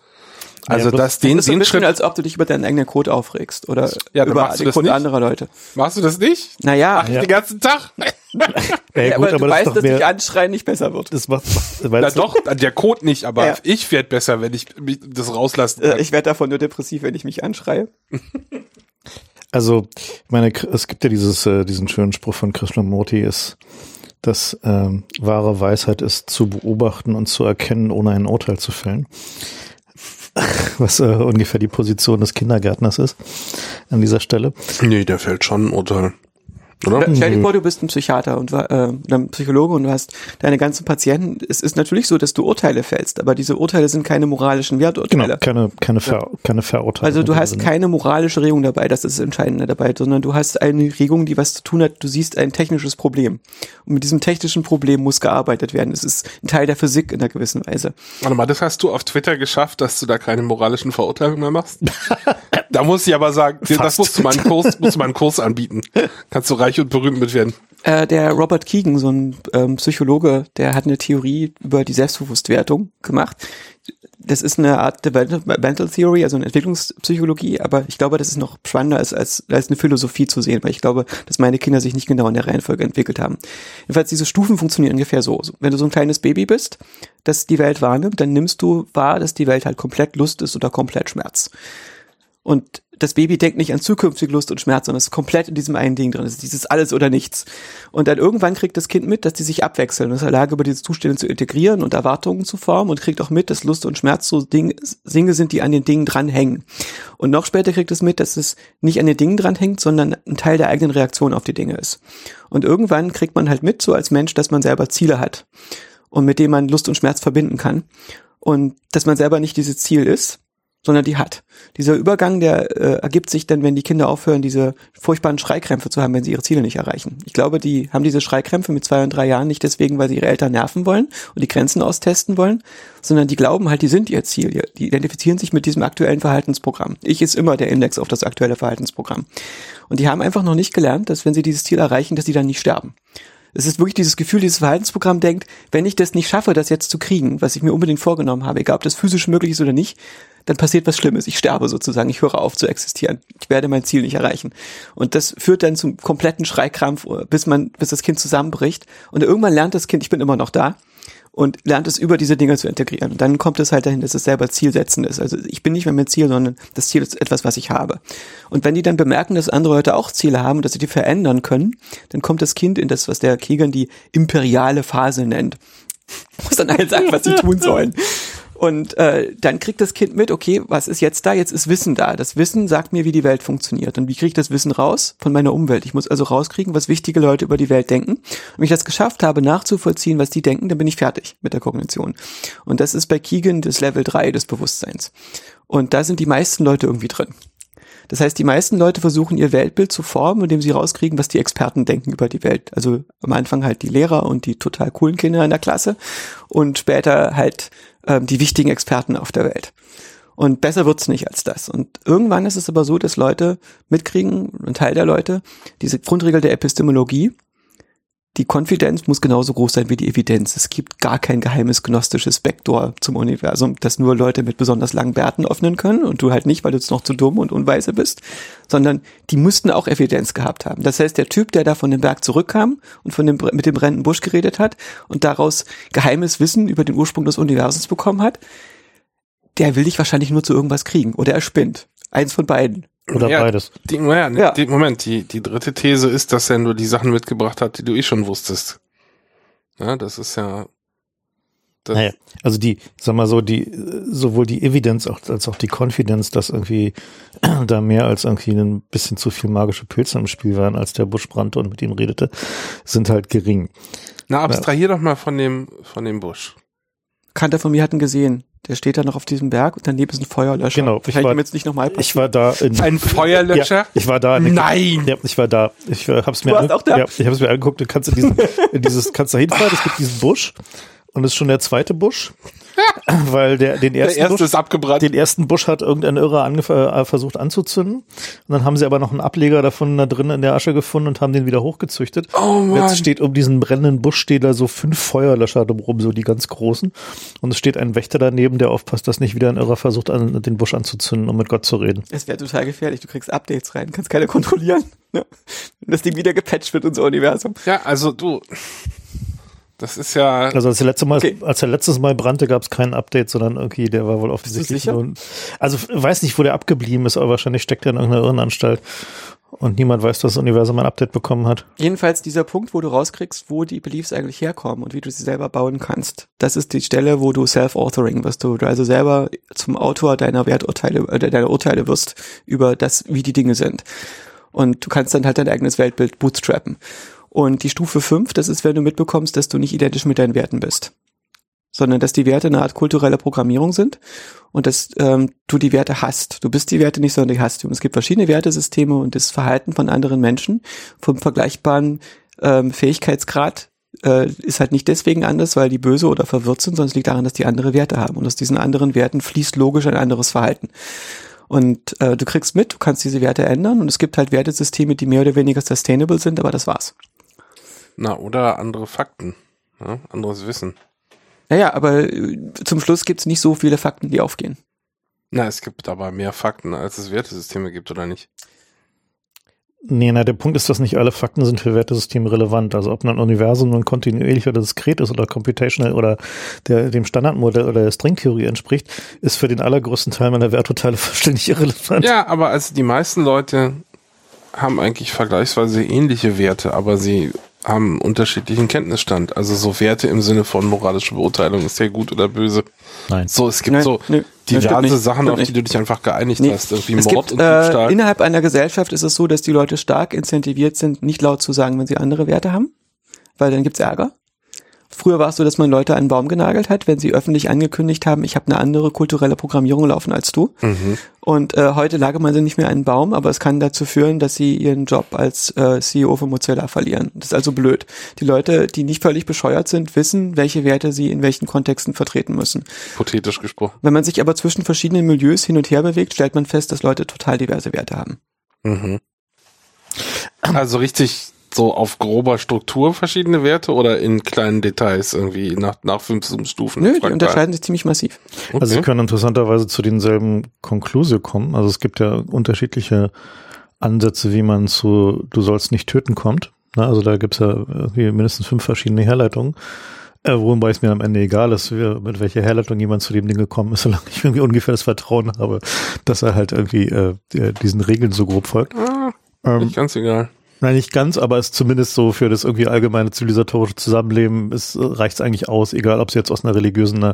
Also bloß- das den das ist so ein den bisschen, Schritt als ob du dich über deinen eigenen Code aufregst oder Ja, über du den das Code anderer Leute. machst du das nicht? Naja, Ja. Den ganzen Tag? Ja, ja, gut, aber, du das ist weißt, doch dass dich anschreien nicht besser wird. das macht, weil Na doch, der Code nicht, aber Ja. ich werd besser, wenn ich mich das rauslassen kann. Äh, ich werde davon nur depressiv, wenn ich mich anschreie. Also, ich meine, es gibt ja dieses, äh, diesen schönen Spruch von Krishnamurti, ist, dass ähm, wahre Weisheit ist, zu beobachten und zu erkennen, ohne ein Urteil zu fällen. Was äh, ungefähr die Position des Kindergärtners ist an dieser Stelle. nee, der fällt schon ein Urteil. Oder? Stell dir vor, du bist ein Psychiater und äh, ein Psychologe und du hast deine ganzen Patienten. Es ist natürlich so, dass du Urteile fällst, aber diese Urteile sind keine moralischen Genau, Werturteile. keine, keine, Ver, keine Verurteilung. Also du hast Sinne. keine moralische Regung dabei, das ist das Entscheidende dabei, sondern du hast eine Regung, die was zu tun hat, du siehst ein technisches Problem. Und mit diesem technischen Problem muss gearbeitet werden. Es ist ein Teil der Physik in einer gewissen Weise. Warte mal, das hast du auf Twitter geschafft, dass du da keine moralischen Verurteilungen mehr machst? da muss ich aber sagen, das Fast. musst du mal einen Kurs, musst du mal einen Kurs anbieten. Kannst du reich und berühmt mit werden. Äh, der Robert Keegan, so ein ähm, Psychologe, der hat eine Theorie über die Selbstbewusstwertung gemacht. Das ist eine Art Developmental Theory, also eine Entwicklungspsychologie, aber ich glaube, das ist noch spannender als, als, als eine Philosophie zu sehen, weil ich glaube, dass meine Kinder sich nicht genau in der Reihenfolge entwickelt haben. Jedenfalls, diese Stufen funktionieren ungefähr so. So, Wenn du so ein kleines Baby bist, das die Welt wahrnimmt, dann nimmst du wahr, dass die Welt halt komplett Lust ist oder komplett Schmerz. Und das Baby denkt nicht an zukünftige Lust und Schmerz, sondern ist komplett in diesem einen Ding drin. Es ist dieses alles oder nichts. Und dann irgendwann kriegt das Kind mit, dass die sich abwechseln und ist in der Lage, über diese Zustände zu integrieren und Erwartungen zu formen und kriegt auch mit, dass Lust und Schmerz so Ding, Dinge sind, die an den Dingen dranhängen. Und noch später kriegt es mit, dass es nicht an den Dingen dranhängt, sondern ein Teil der eigenen Reaktion auf die Dinge ist. Und irgendwann kriegt man halt mit, so als Mensch, dass man selber Ziele hat und mit denen man Lust und Schmerz verbinden kann. Und dass man selber nicht dieses Ziel ist, sondern die hat. Dieser Übergang, der äh, ergibt sich dann, wenn die Kinder aufhören, diese furchtbaren Schreikrämpfe zu haben, wenn sie ihre Ziele nicht erreichen. Ich glaube, die haben diese Schreikrämpfe mit zwei und drei Jahren nicht deswegen, weil sie ihre Eltern nerven wollen und die Grenzen austesten wollen, sondern die glauben halt, die sind ihr Ziel. Die- identifizieren sich mit diesem aktuellen Verhaltensprogramm. Ich ist immer der Index auf das aktuelle Verhaltensprogramm. Und die haben einfach noch nicht gelernt, dass wenn sie dieses Ziel erreichen, dass sie dann nicht sterben. Es ist wirklich dieses Gefühl, dieses Verhaltensprogramm denkt, wenn ich das nicht schaffe, das jetzt zu kriegen, was ich mir unbedingt vorgenommen habe, egal ob das physisch möglich ist oder nicht, dann passiert was Schlimmes. Ich sterbe sozusagen. Ich höre auf zu existieren. Ich werde mein Ziel nicht erreichen. Und das führt dann zum kompletten Schreikrampf, bis man, bis das Kind zusammenbricht. Und irgendwann lernt das Kind, ich bin immer noch da. Und lernt es über diese Dinge zu integrieren. Und dann kommt es halt dahin, dass es selber Zielsetzen ist. Also ich bin nicht mehr mein Ziel, sondern das Ziel ist etwas, was ich habe. Und wenn die dann bemerken, dass andere Leute auch Ziele haben, dass sie die verändern können, dann kommt das Kind in das, was der Kegan die imperiale Phase nennt. Muss dann halt sagen, was sie tun sollen. Und äh, dann kriegt das Kind mit, okay, was ist jetzt da? Jetzt ist Wissen da. Das Wissen sagt mir, wie die Welt funktioniert. Und wie kriege ich das Wissen raus? Von meiner Umwelt. Ich muss also rauskriegen, was wichtige Leute über die Welt denken. Und wenn ich das geschafft habe, nachzuvollziehen, was die denken, dann bin ich fertig mit der Kognition. Und das ist bei Keegan das Level 3 des Bewusstseins. Und da sind die meisten Leute irgendwie drin. Das heißt, die meisten Leute versuchen ihr Weltbild zu formen, indem sie rauskriegen, was die Experten denken über die Welt. Also am Anfang halt die Lehrer und die total coolen Kinder in der Klasse und später halt ähm, die wichtigen Experten auf der Welt. Und besser wird's nicht als das. Und irgendwann ist es aber so, dass Leute mitkriegen, ein Teil der Leute, diese Grundregel der Epistemologie, die Konfidenz muss genauso groß sein wie die Evidenz. Es gibt gar kein geheimes gnostisches Backdoor zum Universum, das nur Leute mit besonders langen Bärten öffnen können und du halt nicht, weil du jetzt noch zu dumm und unweise bist, sondern die müssten auch Evidenz gehabt haben. Das heißt, der Typ, der da von dem Berg zurückkam und von dem, mit dem brennenden Busch geredet hat und daraus geheimes Wissen über den Ursprung des Universums bekommen hat, der will dich wahrscheinlich nur zu irgendwas kriegen oder er spinnt. Eins von beiden. Oder ja, beides. Die, naja, Ja. Die, Moment, die, die dritte These ist, dass er nur die Sachen mitgebracht hat, die du eh schon wusstest. Ja, das ist ja. Das, Naja, also die, sag mal so, die, sowohl die Evidenz als auch die Konfidenz, dass irgendwie da mehr als irgendwie ein bisschen zu viel magische Pilze im Spiel waren, als der Busch brannte und mit ihm redete, sind halt gering. Na, abstrahier doch mal von dem, von dem Busch. Kanter von mir hatten gesehen. Der steht da noch auf diesem Berg und daneben ist ein Feuerlöscher. Genau, ich war- jetzt nicht nochmal Ich war da in, Ein Feuerlöscher? Ja, ich war da. in- Nein! Ja, ich war da. Ich äh, hab's mir, warst auch da? Ja, ich hab's mir angeguckt. Du kannst in diesen, in dieses, kannst da hinfahren. Es gibt diesen Busch Und es ist schon der zweite Busch, weil der den ersten Der erste Busch, ist abgebrannt. den ersten Busch hat irgendein Irrer äh, versucht anzuzünden. Und dann haben sie aber noch einen Ableger davon da drin in der Asche gefunden und haben den wieder hochgezüchtet. Oh Mann. Jetzt steht um diesen brennenden Busch steht da so fünf Feuerlöscher drumherum, so die ganz großen. Und es steht ein Wächter daneben, der aufpasst, dass nicht wieder ein Irrer versucht, an, den Busch anzuzünden, um mit Gott zu reden. Es wäre total gefährlich. Du kriegst Updates rein, kannst keine kontrollieren. Ne? Wenn das Ding wieder gepatcht wird, unser Universum. Ja, also du, das ist ja, Also als der letzte Mal, Okay. als der letztes Mal brannte, gab es kein Update, sondern irgendwie, der war wohl offensichtlich nur. Also weiß nicht, wo der abgeblieben ist, aber wahrscheinlich steckt er in irgendeiner Irrenanstalt. Und niemand weiß, dass das Universum ein Update bekommen hat. Jedenfalls dieser Punkt, wo du rauskriegst, wo die Beliefs eigentlich herkommen und wie du sie selber bauen kannst. Das ist die Stelle, wo du Self-Authoring wirst, wo du also selber zum Autor deiner Werturteile, äh, deiner Urteile wirst über das, wie die Dinge sind. Und du kannst dann halt dein eigenes Weltbild bootstrappen. Und die Stufe 5, das ist, wenn du mitbekommst, dass du nicht identisch mit deinen Werten bist. Sondern dass die Werte eine Art kulturelle Programmierung sind und dass ähm, du die Werte hast. Du bist die Werte nicht, sondern die hast du. Und es gibt verschiedene Wertesysteme und das Verhalten von anderen Menschen vom vergleichbaren ähm, Fähigkeitsgrad äh, ist halt nicht deswegen anders, weil die böse oder verwirrt sind, sondern es liegt daran, dass die andere Werte haben. Und aus diesen anderen Werten fließt logisch ein anderes Verhalten. Und äh, du kriegst mit, du kannst diese Werte ändern und es gibt halt Wertesysteme, die mehr oder weniger sustainable sind, aber das war's. Na, oder andere Fakten, ja, anderes Wissen. Naja, aber äh, zum Schluss gibt's nicht so viele Fakten, die aufgehen. Na, es gibt aber mehr Fakten, als es Wertesysteme gibt, oder nicht? Nee, na, der Punkt ist, dass nicht alle Fakten sind für Wertesysteme relevant. Also ob ein Universum nun kontinuierlich oder diskret ist oder computational oder der, dem Standardmodell oder der Stringtheorie entspricht, ist für den allergrößten Teil meiner Werturteile vollständig irrelevant. Ja, aber also die meisten Leute haben eigentlich vergleichsweise ähnliche Werte, aber sie haben einen unterschiedlichen Kenntnisstand. Also so Werte im Sinne von moralische Beurteilung, ist der gut oder böse. Nein. So, es gibt Nein, so nö, diverse nicht, Sachen, auf die du dich einfach geeinigt Nee, hast. Irgendwie es Mord gibt, und äh, Diebstahl. innerhalb einer Gesellschaft ist es so, dass die Leute stark incentiviert sind, nicht laut zu sagen, wenn sie andere Werte haben, weil dann gibt's Ärger. Früher war es so, dass man Leute an einen Baum genagelt hat, wenn sie öffentlich angekündigt haben, ich habe eine andere kulturelle Programmierung laufen als du. mhm. Und äh, heute man sie nicht mehr einen Baum, aber es kann dazu führen, dass sie ihren Job als äh, CEO von Mozilla verlieren. Das ist also blöd. Die Leute, die nicht völlig bescheuert sind, wissen, welche Werte sie in welchen Kontexten vertreten müssen. Hypothetisch gesprochen. Wenn man sich aber zwischen verschiedenen Milieus hin und her bewegt, stellt man fest, dass Leute total diverse Werte haben. Mhm. Also richtig so auf grober Struktur verschiedene Werte oder in kleinen Details irgendwie nach, nach fünf Stufen? Nö, die unterscheiden sich ziemlich massiv. Okay. Also sie können interessanterweise zu denselben Konklusio kommen. Also es gibt ja unterschiedliche Ansätze, wie man zu Du sollst nicht töten kommt. Na, also da gibt's ja irgendwie mindestens fünf verschiedene Herleitungen. Äh, wobei es mir am Ende egal ist, wie, mit welcher Herleitung jemand zu dem Ding gekommen ist, solange ich irgendwie ungefähr das Vertrauen habe, dass er halt irgendwie äh, diesen Regeln so grob folgt. ah, Ähm, nicht ganz egal. Nein, nicht ganz, aber ist zumindest so für das irgendwie allgemeine zivilisatorische Zusammenleben reicht es eigentlich aus, egal ob es jetzt aus einer religiösen,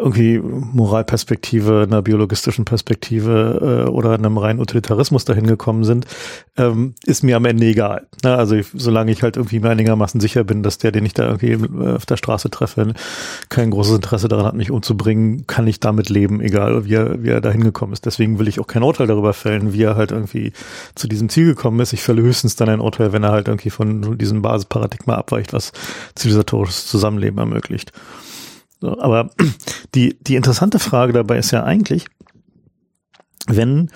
irgendwie Moralperspektive, einer biologistischen Perspektive äh, oder einem reinen Utilitarismus dahin gekommen sind, ähm, ist mir am Ende egal. Ne? Also ich, solange ich halt irgendwie mir einigermaßen sicher bin, dass der, den ich da irgendwie äh, auf der Straße treffe, kein großes Interesse daran hat, mich umzubringen, kann ich damit leben, egal wie er, wie er da hingekommen ist. Deswegen will ich auch kein Urteil darüber fällen, wie er halt irgendwie zu diesem Ziel gekommen ist. Ich fälle höchstens dann ein Urteil, wenn er halt irgendwie von diesem Basisparadigma abweicht, was zivilisatorisches Zusammenleben ermöglicht. So, aber die, die interessante Frage dabei ist ja eigentlich, wenn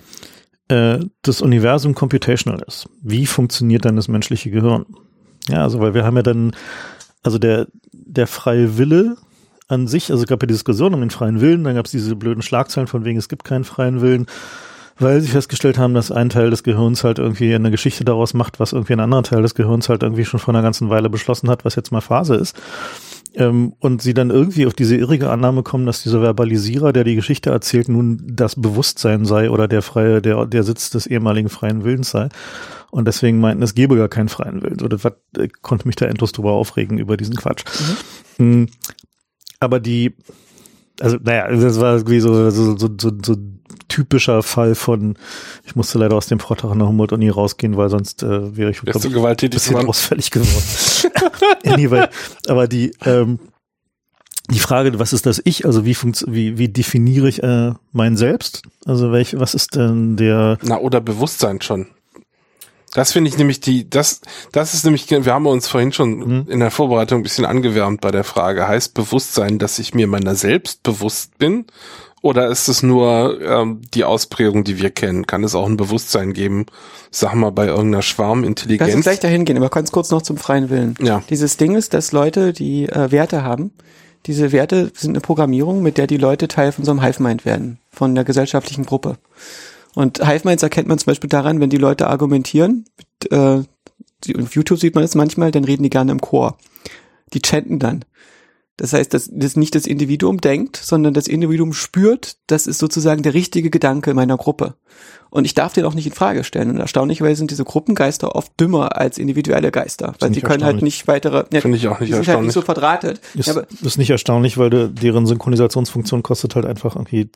äh, das Universum computational ist, wie funktioniert dann das menschliche Gehirn? Ja, also weil wir haben ja dann, also der, der freie Wille an sich, also gab ja die Diskussion um den freien Willen, dann gab es diese blöden Schlagzeilen von wegen, es gibt keinen freien Willen, weil sie festgestellt haben, dass ein Teil des Gehirns halt irgendwie eine Geschichte daraus macht, was irgendwie ein anderer Teil des Gehirns halt irgendwie schon vor einer ganzen Weile beschlossen hat, was jetzt mal Phase ist. Ähm, und sie dann irgendwie auf diese irrige Annahme kommen, dass dieser Verbalisierer, der die Geschichte erzählt, nun das Bewusstsein sei oder der freie, der, der Sitz des ehemaligen freien Willens sei. Und deswegen meinten, es gebe gar keinen freien Willen. So, das war, ich konnte mich da endlos drüber aufregen über diesen Quatsch. Mhm. Aber die, also naja, das war irgendwie so, so, so, so, so typischer Fall von, ich musste leider aus dem Vortrag an der Humboldt-Uni rausgehen, weil sonst äh, wäre ich Wärst du glaub ich, gewalttätig bisschen geworden? ausfällig geworden. anyway, aber die, ähm, die Frage, was ist das Ich? Also wie funkt, wie, wie definiere ich äh, mein Selbst? Also welch, was ist denn der? Na, oder Bewusstsein schon. Das finde ich nämlich die, das, das ist nämlich, wir haben uns vorhin schon Mhm. in der Vorbereitung ein bisschen angewärmt bei der Frage, heißt Bewusstsein, dass ich mir meiner selbst bewusst bin? Oder ist es nur ähm, die Ausprägung, die wir kennen? Kann es auch ein Bewusstsein geben, sag mal, bei irgendeiner Lass uns Schwarmintelligenz? gleich dahin gehen, aber ganz kurz noch zum freien Willen. Ja. Dieses Ding ist, dass Leute, die äh, Werte haben, diese Werte sind eine Programmierung, mit der die Leute Teil von so einem Hive-Mind werden, von der gesellschaftlichen Gruppe. Und Hive-Minds erkennt man zum Beispiel daran, wenn die Leute argumentieren, äh, auf YouTube sieht man das manchmal, dann reden die gerne im Chor. Die chanten dann. Das heißt, dass das nicht das Individuum denkt, sondern das Individuum spürt, das ist sozusagen der richtige Gedanke meiner Gruppe. Und ich darf den auch nicht in Frage stellen. Und erstaunlicherweise sind diese Gruppengeister oft dümmer als individuelle Geister, weil sie können halt nicht weitere, ja, Finde ich auch nicht die sind halt erstaunlich. nicht so verdrahtet. Ist, Ja, aber, ist nicht erstaunlich, weil de, deren Synchronisationsfunktion kostet halt einfach irgendwie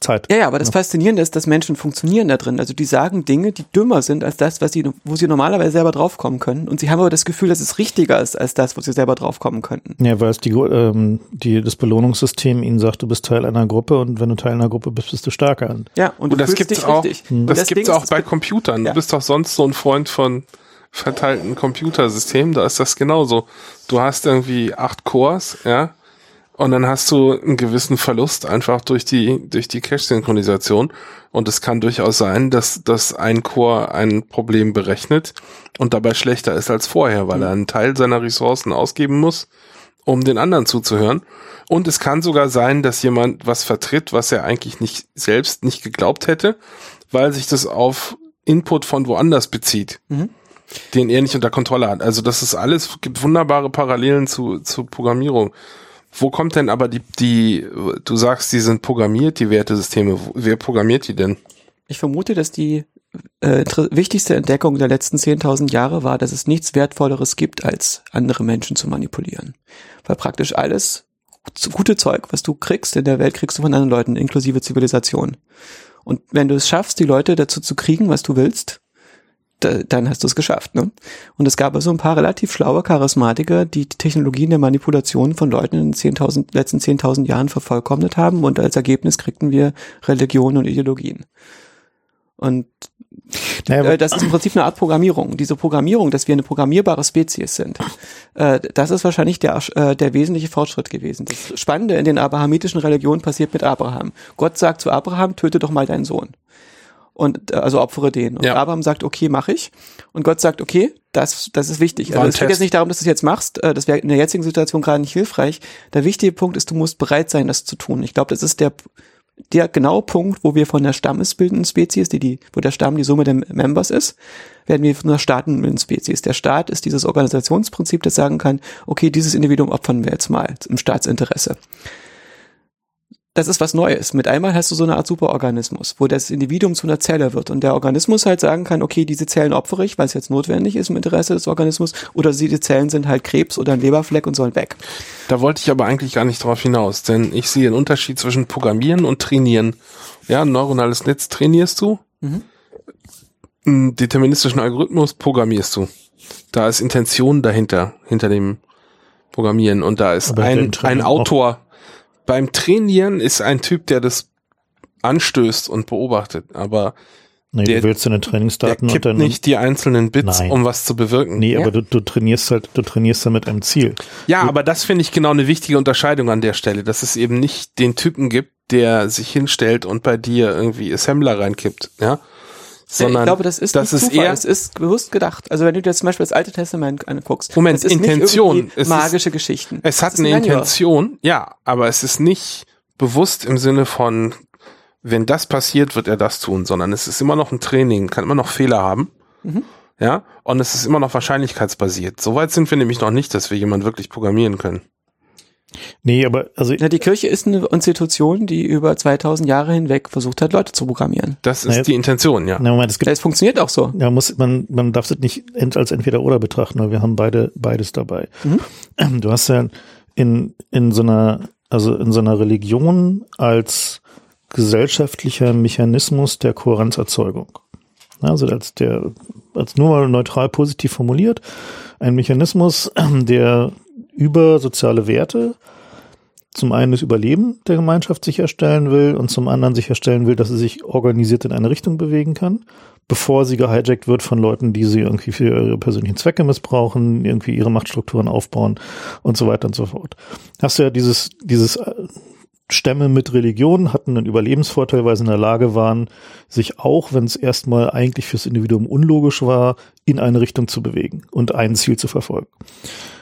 Zeit. ja, ja, aber das Faszinierende ist, dass Menschen funktionieren da drin. Also die sagen Dinge, die dümmer sind als das, was sie, wo sie normalerweise selber draufkommen können. Und sie haben aber das Gefühl, dass es richtiger ist als das, wo sie selber draufkommen könnten. Ja, weil es die, ähm, die, das Belohnungssystem ihnen sagt, du bist Teil einer Gruppe und wenn du Teil einer Gruppe bist, bist du stärker. Ja, und, Und du das gibt's dich auch, richtig. Mhm. Und das, das gibt's auch bei Computern. Ja. Du bist doch sonst so ein Freund von verteilten Computersystemen, da ist das genauso. Du hast irgendwie acht Cores, ja, und dann hast du einen gewissen Verlust einfach durch die, durch die Cache-Synchronisation. Und es kann durchaus sein, dass, dass ein Core ein Problem berechnet und dabei schlechter ist als vorher, weil er einen Teil seiner Ressourcen ausgeben muss, um den anderen zuzuhören. Und es kann sogar sein, dass jemand was vertritt, was er eigentlich nicht selbst nicht geglaubt hätte, weil sich das auf Input von woanders bezieht, Mhm. den er nicht unter Kontrolle hat. Also das ist alles, gibt wunderbare Parallelen zu, zu Programmierung. Wo kommt denn aber die, die, du sagst, die sind programmiert, die Wertesysteme. Wer programmiert die denn? Ich vermute, dass die äh, wichtigste Entdeckung der letzten 10.000 Jahre war, dass es nichts Wertvolleres gibt, als andere Menschen zu manipulieren. Weil praktisch alles gute Zeug, was du kriegst in der Welt, kriegst du von anderen Leuten, inklusive Zivilisation. Und wenn du es schaffst, die Leute dazu zu kriegen, was du willst, da, dann hast du es geschafft. Ne? Und es gab also ein paar relativ schlaue Charismatiker, die die Technologien der Manipulation von Leuten in den 10.000, letzten 10.000 Jahren vervollkommnet haben und als Ergebnis kriegten wir Religionen und Ideologien. Und Naja, äh, das ist im Prinzip eine Art Programmierung. Diese Programmierung, dass wir eine programmierbare Spezies sind, äh, das ist wahrscheinlich der, äh, der wesentliche Fortschritt gewesen. Das Spannende in den abrahamitischen Religionen passiert mit Abraham. Gott sagt zu Abraham, töte doch mal deinen Sohn. Und äh, also opfere den. Und Ja. Abraham sagt, okay, mache ich. Und Gott sagt, okay, das, das ist wichtig. War Also es geht jetzt nicht darum, dass du es jetzt machst. Äh, das wäre in der jetzigen Situation gerade nicht hilfreich. Der wichtige Punkt ist, du musst bereit sein, das zu tun. Ich glaube, das ist der der genaue Punkt, wo wir von der stammesbildenden Spezies, die die, wo der Stamm die Summe der Members ist, werden wir von einer staatenbildenden Spezies. Der Staat ist dieses Organisationsprinzip, das sagen kann, okay, dieses Individuum opfern wir jetzt mal im Staatsinteresse. Das ist was Neues. Mit einmal hast du so eine Art Superorganismus, wo das Individuum zu einer Zelle wird und der Organismus halt sagen kann, okay, diese Zellen opfere ich, weil es jetzt notwendig ist im Interesse des Organismus, oder diese Zellen sind halt Krebs oder ein Leberfleck und sollen weg. Da wollte ich aber eigentlich gar nicht drauf hinaus, denn ich sehe einen Unterschied zwischen Programmieren und Trainieren. Ja, ein neuronales Netz trainierst du, Mhm. einen deterministischen Algorithmus programmierst du. Da ist Intention dahinter, hinter dem Programmieren und da ist Aber ein, ein auch. Autor. Beim Trainieren ist ein Typ, der das anstößt und beobachtet, aber nee, der- du willst deine der Trainingsdaten kippt und dann. nicht die einzelnen Bits, Nein. um was zu bewirken. Nee, Ja. aber du, du trainierst halt, du trainierst da mit einem Ziel. Ja, aber das finde ich genau eine wichtige Unterscheidung an der Stelle, dass es eben nicht den Typen gibt, der sich hinstellt und bei dir irgendwie Assembler reinkippt, ja. Sondern ich glaube, das ist das ist Zufall, eher es ist bewusst gedacht. Also wenn du dir zum Beispiel das Alte Testament anguckst, Moment, ist Intention. Es ist- magische Geschichten. es hat ist eine. Intention, ja, aber es ist nicht bewusst im Sinne von wenn das passiert, wird er das tun, sondern es ist immer noch ein Training, kann immer noch Fehler haben. Mhm. Ja, und es ist immer noch wahrscheinlichkeitsbasiert. Soweit sind wir nämlich noch nicht, dass wir jemand wirklich programmieren können. Nee, aber also Na, die Kirche ist eine Institution, die über 2000 Jahre hinweg versucht hat, Leute zu programmieren. Das ist Naja. die Intention, ja. na, Moment, es gibt Es funktioniert auch so. Ja, muss, man, man darf es nicht als entweder oder betrachten, weil wir haben beide, beides dabei. Mhm. Du hast ja in, in so einer, also in so einer Religion als gesellschaftlicher Mechanismus der Kohärenzerzeugung. Also als der, als nur mal neutral positiv formuliert, ein Mechanismus, der über soziale Werte zum einen das Überleben der Gemeinschaft sicherstellen will und zum anderen sicherstellen will, dass sie sich organisiert in eine Richtung bewegen kann. bevor sie gehijackt wird von Leuten, die sie irgendwie für ihre persönlichen Zwecke missbrauchen, irgendwie ihre Machtstrukturen aufbauen und so weiter und so fort. Hast du ja dieses, dieses äh, Stämme mit Religion hatten einen Überlebensvorteil, weil sie in der Lage waren, sich auch, wenn es erstmal eigentlich fürs Individuum unlogisch war, in eine Richtung zu bewegen und ein Ziel zu verfolgen.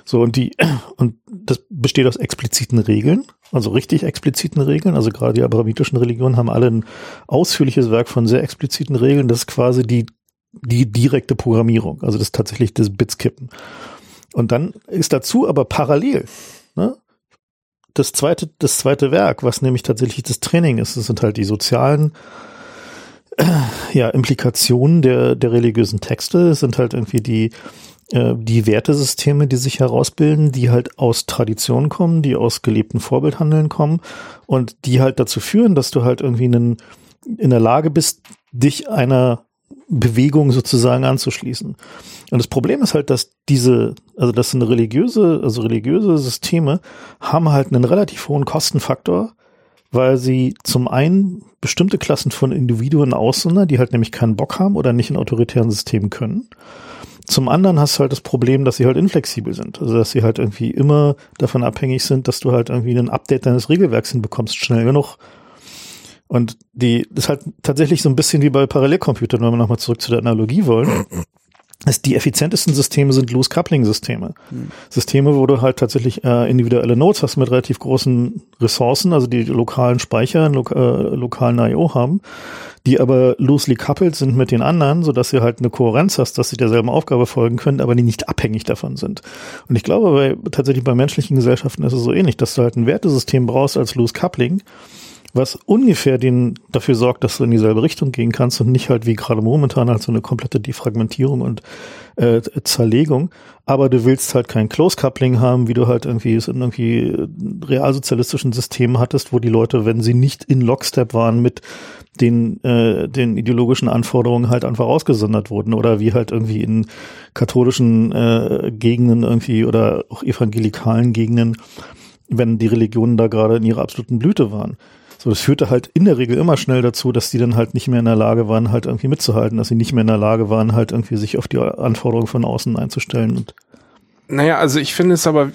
So, und die, und das besteht aus expliziten Regeln, also richtig expliziten Regeln. Also gerade die abrahamitischen Religionen haben alle ein ausführliches Werk von sehr expliziten Regeln. Das ist quasi die, die direkte Programmierung. Also das tatsächlich das Bitskippen. Und dann ist dazu aber parallel, ne, das zweite, das zweite Werk, was nämlich tatsächlich das Training ist, das sind halt die sozialen ja, Implikationen der, der religiösen Texte, das sind halt irgendwie die, die Wertesysteme, die sich herausbilden, die halt aus Tradition kommen, die aus gelebten Vorbildhandeln kommen und die halt dazu führen, dass du halt irgendwie einen, in der Lage bist, dich einer Bewegung sozusagen anzuschließen. Und das Problem ist halt, dass diese, also das sind religiöse, also religiöse Systeme haben halt einen relativ hohen Kostenfaktor, weil sie zum einen bestimmte Klassen von Individuen aussondern, die halt nämlich keinen Bock haben oder nicht in autoritären Systemen können. Zum anderen hast du halt das Problem, dass sie halt inflexibel sind. Also dass sie halt irgendwie immer davon abhängig sind, dass du halt irgendwie ein Update deines Regelwerks hinbekommst, schnell genug. Und die, das ist halt tatsächlich so ein bisschen wie bei Parallelcomputern, wenn wir nochmal zurück zu der Analogie wollen. Ist die effizientesten Systeme sind Loose Coupling Systeme. Mhm. Systeme, wo du halt tatsächlich äh, individuelle Nodes hast mit relativ großen Ressourcen, also die lokalen Speicher, lo äh, lokalen I.O. haben, die aber loosely coupled sind mit den anderen, so dass sie halt eine Kohärenz hast, dass sie derselben Aufgabe folgen können, aber die nicht abhängig davon sind. Und ich glaube, bei, tatsächlich bei menschlichen Gesellschaften ist es so ähnlich, dass du halt ein Wertesystem brauchst als Loose Coupling, was ungefähr den dafür sorgt, dass du in dieselbe Richtung gehen kannst und nicht halt wie gerade momentan halt so eine komplette Defragmentierung und äh, Zerlegung. Aber du willst halt kein Close Coupling haben, wie du halt irgendwie es in irgendwie realsozialistischen Systemen hattest, wo die Leute, wenn sie nicht in Lockstep waren mit den, äh, den ideologischen Anforderungen halt einfach ausgesondert wurden oder wie halt irgendwie in katholischen äh, Gegenden irgendwie oder auch evangelikalen Gegenden, wenn die Religionen da gerade in ihrer absoluten Blüte waren. So, das führte halt in der Regel immer schnell dazu, dass die dann halt nicht mehr in der Lage waren, halt irgendwie mitzuhalten, dass sie nicht mehr in der Lage waren, halt irgendwie sich auf die Anforderungen von außen einzustellen und naja, also ich finde es aber,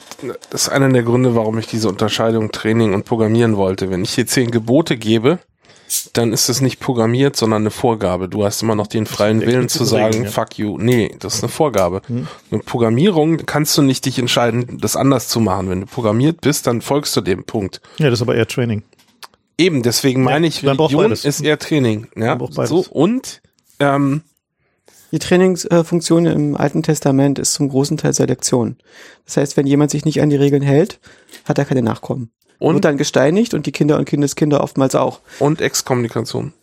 das ist einer der Gründe, warum ich diese Unterscheidung Training und Programmieren wollte. Wenn ich hier zehn Gebote gebe, dann ist es nicht programmiert, sondern eine Vorgabe. Du hast immer noch den freien Willen zu sagen, Regeln, ja. fuck you. Nee, das ist eine Vorgabe. Hm. Eine Programmierung kannst du nicht dich entscheiden, das anders zu machen. Wenn du programmiert bist, dann folgst du dem Punkt. Ja, das ist aber eher Training. Eben, deswegen meine ich, ja, Religion ist eher Training. Ja? So, und ähm, die Trainingsfunktion im Alten Testament ist zum großen Teil Selektion. Das heißt, wenn jemand sich nicht an die Regeln hält, hat er keine Nachkommen. Und Wird dann gesteinigt und die Kinder und Kindeskinder oftmals auch. Und Exkommunikation.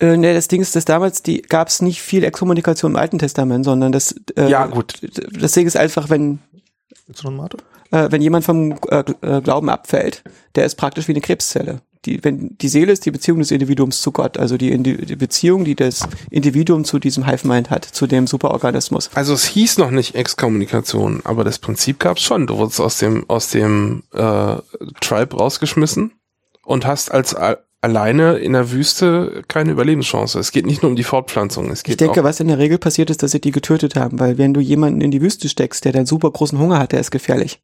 Äh, ne, das Ding ist, dass damals die gab es nicht viel Exkommunikation im Alten Testament, sondern das. Äh, ja gut. Das Ding ist einfach, wenn. Willst du noch Mate? Äh, wenn jemand vom äh, äh, Glauben abfällt, der ist praktisch wie eine Krebszelle. Die, wenn die Seele ist die Beziehung des Individuums zu Gott, also die, die Beziehung, die das Individuum zu diesem Hive-Mind hat, zu dem Superorganismus. Also es hieß noch nicht Exkommunikation, aber das Prinzip gab es schon. Du wurdest aus dem aus dem äh, Tribe rausgeschmissen und hast als alleine in der Wüste keine Überlebenschance. Es geht nicht nur um die Fortpflanzung. Es geht ich denke, was in der Regel passiert ist, dass sie die getötet haben, weil wenn du jemanden in die Wüste steckst, der dann super großen Hunger hat, der ist gefährlich.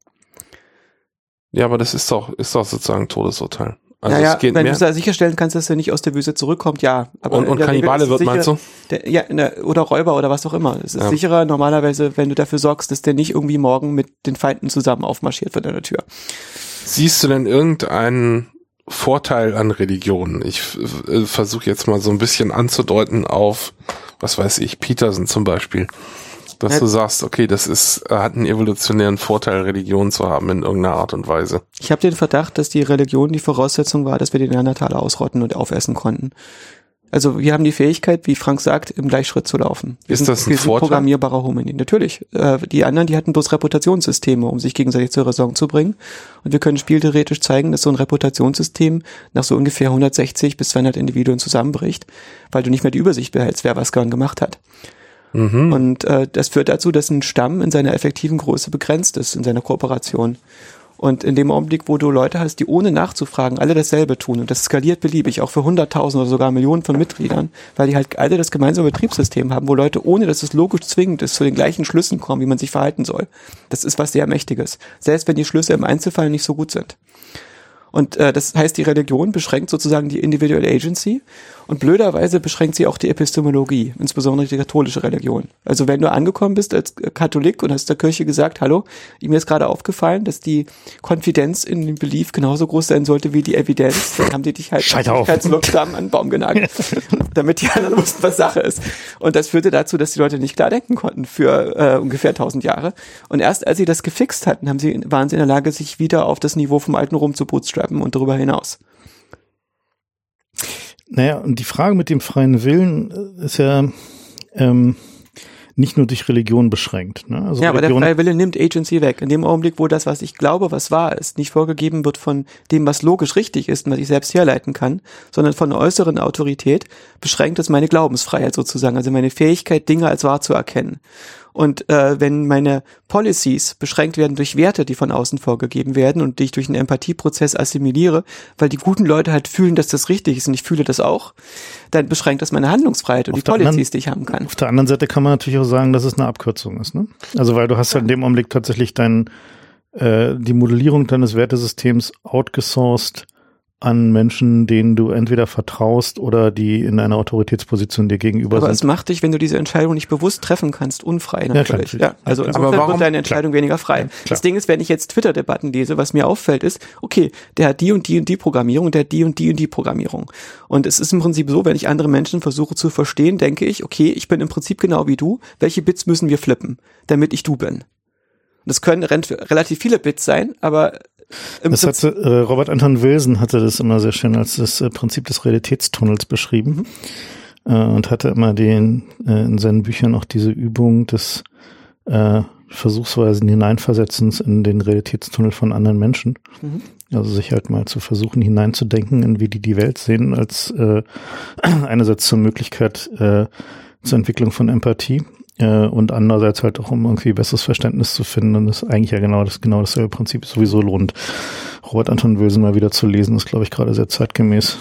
Ja, aber das ist doch, ist doch sozusagen Todesurteil. Also naja, es geht wenn du da sicherstellen kannst, dass er nicht aus der Wüste zurückkommt, ja. Aber und und Kannibale wird, sicher, meinst du? Der, ja, der, oder Räuber oder was auch immer. Es ist ja. sicherer normalerweise, wenn du dafür sorgst, dass der nicht irgendwie morgen mit den Feinden zusammen aufmarschiert vor deiner Tür. Siehst du denn irgendeinen Vorteil an Religionen? Ich äh, versuche jetzt mal so ein bisschen anzudeuten auf, was weiß ich, Peterson zum Beispiel dass du sagst, okay, das ist, äh, hat einen evolutionären Vorteil, Religion zu haben in irgendeiner Art und Weise. Ich habe den Verdacht, dass die Religion die Voraussetzung war, dass wir die Neandertaler ausrotten und aufessen konnten. Also wir haben die Fähigkeit, wie Frank sagt, im Gleichschritt zu laufen. Wir ist sind, das ein wir Vorteil? Sind programmierbarer Hominin. Natürlich. Äh, die anderen, die hatten bloß Reputationssysteme, um sich gegenseitig zur Raison zu bringen. Und wir können spieltheoretisch zeigen, dass so ein Reputationssystem nach so ungefähr 160 bis 200 Individuen zusammenbricht, weil du nicht mehr die Übersicht behältst, wer was gern gemacht hat. Mhm. Und äh, das führt dazu, dass ein Stamm in seiner effektiven Größe begrenzt ist, in seiner Kooperation. Und in dem Augenblick, wo du Leute hast, die ohne nachzufragen alle dasselbe tun, und das skaliert beliebig, auch für Hunderttausend oder sogar Millionen von Mitgliedern, weil die halt alle das gemeinsame Betriebssystem haben, wo Leute, ohne dass es logisch zwingend ist, zu den gleichen Schlüssen kommen, wie man sich verhalten soll. Das ist was sehr Mächtiges. Selbst wenn die Schlüsse im Einzelfall nicht so gut sind. Und äh, das heißt, die Religion beschränkt sozusagen die Individual Agency und blöderweise beschränkt sie auch die Epistemologie, insbesondere die katholische Religion. Also wenn du angekommen bist als Katholik und hast der Kirche gesagt, hallo, mir ist gerade aufgefallen, dass die Konfidenz in den Belief genauso groß sein sollte wie die Evidenz, dann haben die dich halt wirksam an den Baum genagelt, damit die anderen wussten, was Sache ist. Und das führte dazu, dass die Leute nicht klar denken konnten für äh, ungefähr tausend Jahre. Und erst als sie das gefixt hatten, haben sie, waren sie in der Lage, sich wieder auf das Niveau vom alten Rom zu bootstrappen und darüber hinaus. Naja, und die Frage mit dem freien Willen äh, ist ja ähm, nicht nur durch Religion beschränkt. Ne? Also ja, Religion aber der freie Wille nimmt Agency weg. In dem Augenblick, wo das, was ich glaube, was wahr ist, nicht vorgegeben wird von dem, was logisch richtig ist und was ich selbst herleiten kann, sondern von einer äußeren Autorität, beschränkt es meine Glaubensfreiheit sozusagen, also meine Fähigkeit, Dinge als wahr zu erkennen. Und äh, wenn meine Policies beschränkt werden durch Werte, die von außen vorgegeben werden und die ich durch einen Empathieprozess assimiliere, weil die guten Leute halt fühlen, dass das richtig ist und ich fühle das auch, dann beschränkt das meine Handlungsfreiheit und Auf die Policies, anderen- die ich haben kann. Auf der anderen Seite kann man natürlich auch sagen, dass es eine Abkürzung ist. Ne? Also weil du hast ja in dem Augenblick tatsächlich dein, äh, die Modellierung deines Wertesystems outgesourced an Menschen, denen du entweder vertraust oder die in einer Autoritätsposition dir gegenüber Aber es sind. macht dich, wenn du diese Entscheidung nicht bewusst treffen kannst, unfrei klar, natürlich. natürlich. Ja, also Aber insofern warum- wird deine Entscheidung weniger frei. klar. Das Ding ist, wenn ich jetzt Twitter-Debatten lese, was mir auffällt, ist, okay, der hat die und die und die Programmierung, der hat die und die und die Programmierung. Und es ist im Prinzip so, wenn ich andere Menschen versuche zu verstehen, denke ich, okay, ich bin im Prinzip genau wie du. Welche Bits müssen wir flippen, damit ich du bin? Und das können relativ viele Bits sein, aber Das hatte, äh, Robert Anton Wilson hatte das immer sehr schön als das äh, Prinzip des Realitätstunnels beschrieben äh, und hatte immer den äh, in seinen Büchern auch diese Übung des äh, versuchsweisen Hineinversetzens in den Realitätstunnel von anderen Menschen. Mhm. Also sich halt mal zu versuchen hineinzudenken, in wie die die Welt sehen, als äh, einerseits zur Möglichkeit äh, zur Entwicklung von Empathie äh, und andererseits halt auch um irgendwie besseres Verständnis zu finden. Und das ist eigentlich ja genau das genau dasselbe Prinzip sowieso lohnt. Robert Anton Wilson mal wieder zu lesen, ist glaube ich gerade sehr zeitgemäß.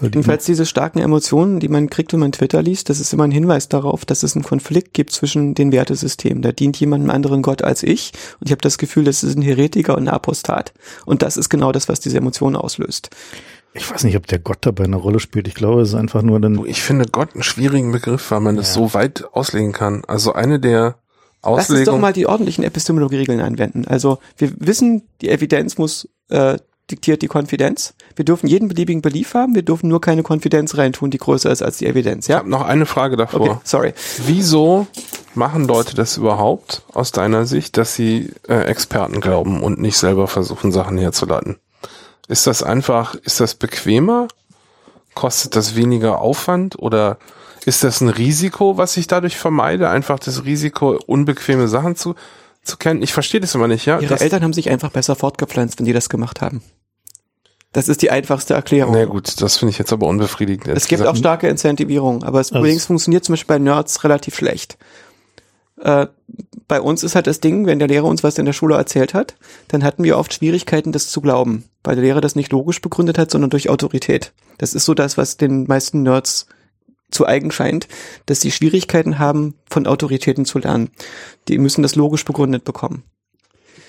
Jedenfalls diese starken Emotionen, die man kriegt, wenn man Twitter liest, das ist immer ein Hinweis darauf, dass es einen Konflikt gibt zwischen den Wertesystemen. Da dient jemand einem anderen Gott als ich und ich habe das Gefühl, das ist ein Heretiker und ein Apostat. Und das ist genau das, was diese Emotionen auslöst. Ich weiß nicht, ob der Gott dabei eine Rolle spielt. Ich glaube, es ist einfach nur dann. Ich finde Gott einen schwierigen Begriff, weil man das Ja. so weit auslegen kann. Also eine der Lass uns doch Auslegungen. mal die ordentlichen Epistemologieregeln anwenden. Also wir wissen, die Evidenz muss äh, diktiert die Konfidenz. Wir dürfen jeden beliebigen Belief haben, wir dürfen nur keine Konfidenz reintun, die größer ist als die Evidenz. Ich Ja, habe noch eine Frage davor. okay, sorry. Wieso machen Leute das überhaupt aus deiner Sicht, dass sie äh, Experten glauben und nicht selber versuchen, Sachen herzuleiten? Ist das einfach, ist das bequemer? Kostet das weniger Aufwand oder ist das ein Risiko, was ich dadurch vermeide? Einfach das Risiko, unbequeme Sachen zu, zu kennen? Ich verstehe das immer nicht, ja? Ihre Das, Eltern haben sich einfach besser fortgepflanzt, wenn die das gemacht haben. Das ist die einfachste Erklärung. na gut, das finde ich jetzt aber unbefriedigend. Es gibt gesagt. auch starke Incentivierung, aber es Also- übrigens funktioniert zum Beispiel bei Nerds relativ schlecht. Äh, bei uns ist halt das Ding, wenn der Lehrer uns was in der Schule erzählt hat, dann hatten wir oft Schwierigkeiten, das zu glauben, weil der Lehrer das nicht logisch begründet hat, sondern durch Autorität. Das ist so das, was den meisten Nerds zu eigen scheint, dass sie Schwierigkeiten haben, von Autoritäten zu lernen. Die müssen das logisch begründet bekommen.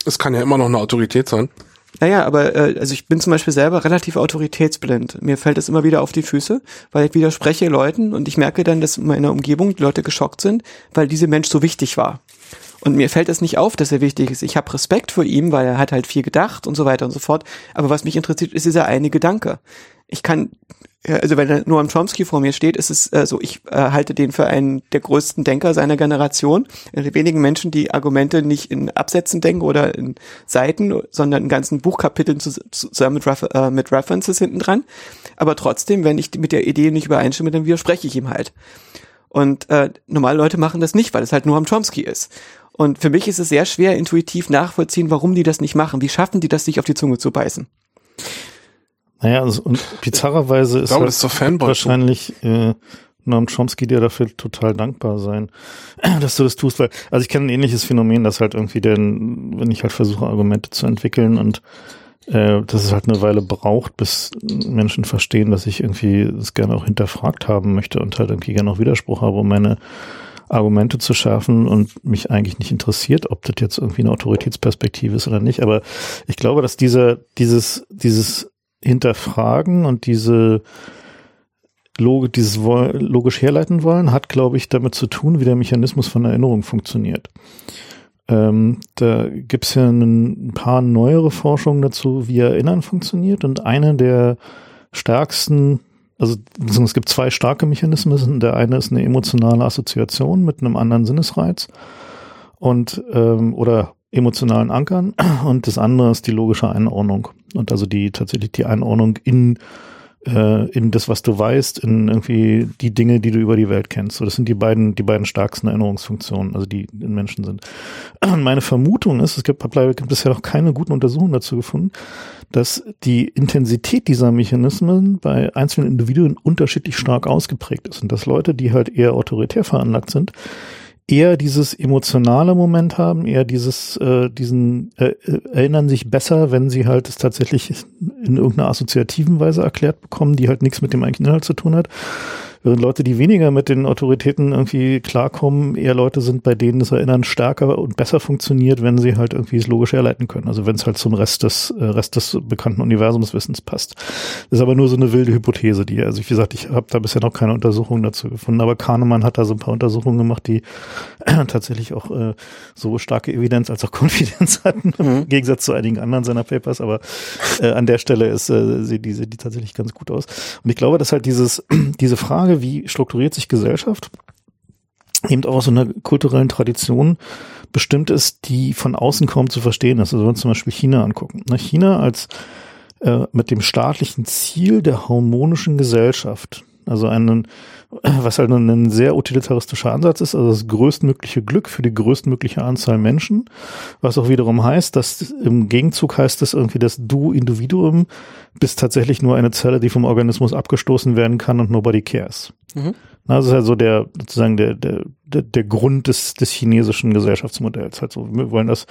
Es kann ja immer noch eine Autorität sein. Naja, aber äh, also ich bin zum Beispiel selber relativ autoritätsblind. Mir fällt es immer wieder auf die Füße, weil ich widerspreche Leuten und ich merke dann, dass in meiner Umgebung die Leute geschockt sind, weil dieser Mensch so wichtig war. Und mir fällt es nicht auf, dass er wichtig ist. Ich habe Respekt vor ihm, weil er hat halt viel gedacht und so weiter und so fort. Aber was mich interessiert, ist dieser eine Gedanke. Ich kann, also wenn Noam Chomsky vor mir steht, ist es äh, so, ich äh, halte den für einen der größten Denker seiner Generation. Äh, wenigen Menschen, die Argumente nicht in Absätzen denken oder in Seiten, sondern in ganzen Buchkapiteln zus- zusammen mit, Refer äh, mit References hinten dran. Aber trotzdem, wenn ich mit der Idee nicht übereinstimme, dann widerspreche ich ihm halt. Und äh, normale Leute machen das nicht, weil es halt Noam Chomsky ist. Und für mich ist es sehr schwer, intuitiv nachvollziehen, warum die das nicht machen. Wie schaffen die das, sich auf die Zunge zu beißen? Naja, also, und bizarrerweise ist glaube, halt das ist wahrscheinlich äh, Noam Chomsky dir dafür total dankbar sein, dass du das tust, weil, also ich kenne ein ähnliches Phänomen, dass halt irgendwie denn, wenn ich halt versuche, Argumente zu entwickeln und äh, dass es halt eine Weile braucht, bis Menschen verstehen, dass ich irgendwie es gerne auch hinterfragt haben möchte und halt irgendwie gerne auch Widerspruch habe, um meine Argumente zu schärfen und mich eigentlich nicht interessiert, ob das jetzt irgendwie eine Autoritätsperspektive ist oder nicht. Aber ich glaube, dass dieser, dieses, dieses Hinterfragen und diese Log dieses logisch herleiten wollen, hat, glaube ich, damit zu tun, wie der Mechanismus von Erinnerung funktioniert. Ähm, da gibt's ja ein paar neuere Forschungen dazu, wie Erinnern funktioniert. Und eine der stärksten, also es gibt zwei starke Mechanismen. Der eine ist eine emotionale Assoziation mit einem anderen Sinnesreiz und ähm, oder emotionalen Ankern. Und das andere ist die logische Einordnung. Und also die tatsächlich die Einordnung in äh, in das, was du weißt, in irgendwie die Dinge, die du über die Welt kennst. So, das sind die beiden, die beiden stärksten Erinnerungsfunktionen, also die in Menschen sind. Meine Vermutung ist, es gibt, gibt bisher noch keine guten Untersuchungen dazu gefunden, dass die Intensität dieser Mechanismen bei einzelnen Individuen unterschiedlich stark ausgeprägt ist und dass Leute, die halt eher autoritär veranlagt sind, eher dieses emotionale Moment haben, eher dieses, äh, diesen, äh, erinnern sich besser, wenn sie halt es tatsächlich in irgendeiner assoziativen Weise erklärt bekommen, die halt nichts mit dem eigentlichen Inhalt zu tun hat. Während Leute, die weniger mit den Autoritäten irgendwie klarkommen, eher Leute sind, bei denen das Erinnern stärker und besser funktioniert, wenn sie halt irgendwie es logisch herleiten können. Also wenn es halt zum Rest des, äh, Rest des bekannten Universumswissens passt. Das ist aber nur so eine wilde Hypothese, die, also wie gesagt, ich habe da bisher noch keine Untersuchungen dazu gefunden, aber Kahnemann hat da so ein paar Untersuchungen gemacht, die tatsächlich auch äh, so starke Evidenz als auch Konfidenz hatten, mhm. im Gegensatz zu einigen anderen seiner Papers, aber äh, an der Stelle ist, äh, sieht die, sieht die tatsächlich ganz gut aus. Und ich glaube, dass halt dieses, diese Frage, wie strukturiert sich Gesellschaft, eben auch aus einer kulturellen Tradition bestimmt ist, die von außen kaum zu verstehen ist. Also wenn wir uns zum Beispiel China angucken. China als äh, mit dem staatlichen Ziel der harmonischen Gesellschaft, also einen, was halt ein sehr utilitaristischer Ansatz ist, also das größtmögliche Glück für die größtmögliche Anzahl Menschen, was auch wiederum heißt, dass im Gegenzug heißt es irgendwie, dass du Individuum bist tatsächlich nur eine Zelle, die vom Organismus abgestoßen werden kann und nobody cares. Mhm. Das ist halt so der, sozusagen der, der, der, der Grund des, des chinesischen Gesellschaftsmodells. Halt so, wir wollen, dass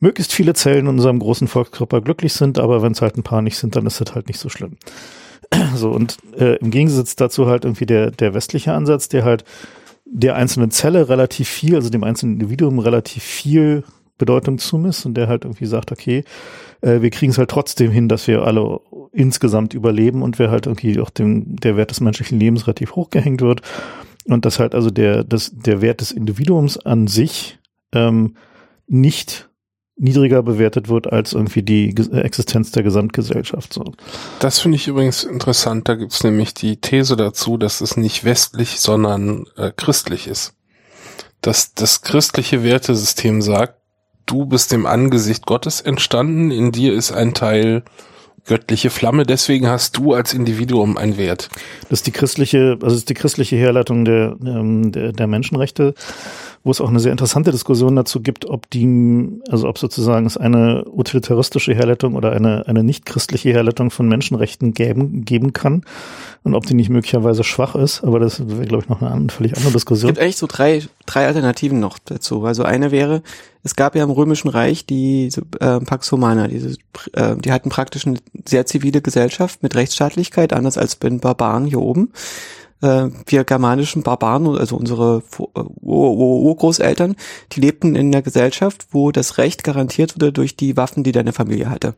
möglichst viele Zellen in unserem großen Volkskörper glücklich sind, aber wenn es halt ein paar nicht sind, dann ist das halt nicht so schlimm. So, und äh, im Gegensatz dazu halt irgendwie der, der westliche Ansatz, der halt der einzelnen Zelle relativ viel, also dem einzelnen Individuum relativ viel Bedeutung zumisst und der halt irgendwie sagt, okay, äh, wir kriegen es halt trotzdem hin, dass wir alle insgesamt überleben und wir halt irgendwie auch dem, der Wert des menschlichen Lebens relativ hochgehängt wird und dass halt also der, das, der Wert des Individuums an sich ähm, nicht niedriger bewertet wird als irgendwie die Existenz der Gesamtgesellschaft. So. Das finde ich übrigens interessant. Da gibt es nämlich die These dazu, dass es nicht westlich, sondern äh, christlich ist. Dass das christliche Wertesystem sagt, du bist im Angesicht Gottes entstanden, in dir ist ein Teil göttliche Flamme, deswegen hast du als Individuum einen Wert. Das ist die christliche, also ist die christliche Herleitung der, ähm, der, der Menschenrechte wo es auch eine sehr interessante Diskussion dazu gibt, ob die, also ob sozusagen es eine utilitaristische Herleitung oder eine, eine nicht christliche Herleitung von Menschenrechten geben, geben kann und ob die nicht möglicherweise schwach ist, aber das wäre, glaube ich, noch eine völlig andere Diskussion. Es gibt eigentlich so drei, drei Alternativen noch dazu. Also eine wäre, es gab ja im Römischen Reich die äh, Pax Romana, diese, äh, die hatten praktisch eine sehr zivile Gesellschaft mit Rechtsstaatlichkeit, anders als bei den Barbaren hier oben äh, wir germanischen Barbaren, also unsere äh, Urgroßeltern, die lebten in einer Gesellschaft, wo das Recht garantiert wurde durch die Waffen, die deine Familie hatte.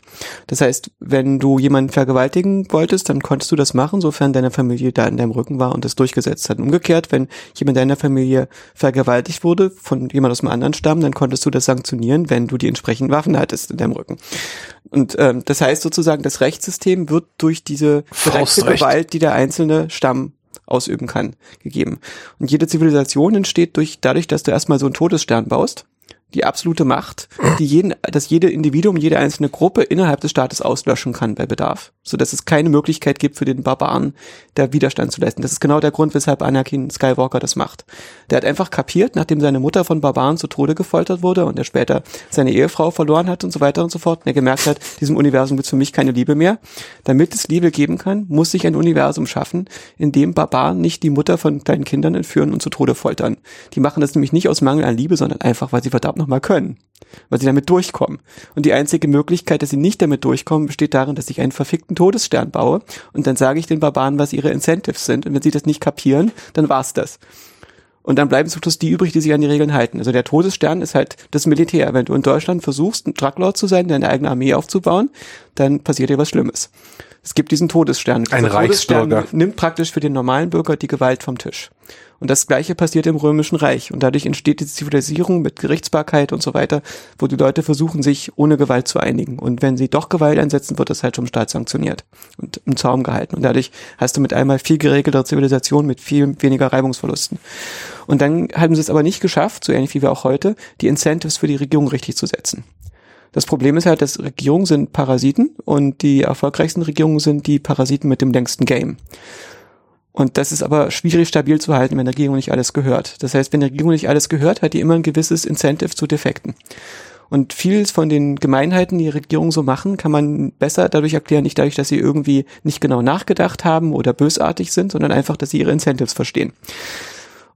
Das heißt, wenn du jemanden vergewaltigen wolltest, dann konntest du das machen, sofern deine Familie da in deinem Rücken war und das durchgesetzt hat. umgekehrt, wenn jemand deiner Familie vergewaltigt wurde von jemand aus einem anderen Stamm, dann konntest du das sanktionieren, wenn du die entsprechenden Waffen hattest in deinem Rücken. Und ähm, das heißt sozusagen, das Rechtssystem wird durch diese Gewalt, die der einzelne Stamm ausüben kann, gegeben. Und jede Zivilisation entsteht durch, dadurch, dass du erstmal so einen Todesstern baust, die absolute Macht, die jeden, dass jede Individuum, jede einzelne Gruppe innerhalb des Staates auslöschen kann bei Bedarf, so dass es keine Möglichkeit gibt für den Barbaren, da Widerstand zu leisten. Das ist genau der Grund, weshalb Anakin Skywalker das macht. Der hat einfach kapiert, nachdem seine Mutter von Barbaren zu Tode gefoltert wurde und er später seine Ehefrau verloren hat und so weiter und so fort, und er gemerkt hat, diesem Universum gibt es für mich keine Liebe mehr. Damit es Liebe geben kann, muss sich ein Universum schaffen, in dem Barbaren nicht die Mutter von kleinen Kindern entführen und zu Tode foltern. Die machen das nämlich nicht aus Mangel an Liebe, sondern einfach, weil sie verdammt nochmal können. Weil sie damit durchkommen. Und die einzige Möglichkeit, dass sie nicht damit durchkommen, besteht darin, dass ich einen verfickten Todesstern baue und dann sage ich den Barbaren, was ihre Incentives sind. Und wenn sie das nicht kapieren, dann war's das. Und dann bleiben zum Schluss die übrig, die sich an die Regeln halten. Also der Todesstern ist halt das Militär. Wenn du in Deutschland versuchst, ein Trucklord zu sein, deine eigene Armee aufzubauen, dann passiert dir was Schlimmes. Es gibt diesen Todesstern. Ein Dieser Reichsbürger. Todesstern nimmt praktisch für den normalen Bürger die Gewalt vom Tisch. Und das Gleiche passiert im Römischen Reich. Und dadurch entsteht die Zivilisierung mit Gerichtsbarkeit und so weiter, wo die Leute versuchen, sich ohne Gewalt zu einigen. Und wenn sie doch Gewalt einsetzen, wird das halt vom Staat sanktioniert und im Zaum gehalten. Und dadurch hast du mit einmal viel geregeltere Zivilisation mit viel weniger Reibungsverlusten. Und dann haben sie es aber nicht geschafft, so ähnlich wie wir auch heute, die Incentives für die Regierung richtig zu setzen. Das Problem ist halt, dass Regierungen sind Parasiten und die erfolgreichsten Regierungen sind die Parasiten mit dem längsten Game. Und das ist aber schwierig stabil zu halten, wenn der Regierung nicht alles gehört. Das heißt, wenn der Regierung nicht alles gehört, hat die immer ein gewisses Incentive zu Defekten. Und vieles von den Gemeinheiten, die Regierungen so machen, kann man besser dadurch erklären, nicht dadurch, dass sie irgendwie nicht genau nachgedacht haben oder bösartig sind, sondern einfach, dass sie ihre Incentives verstehen.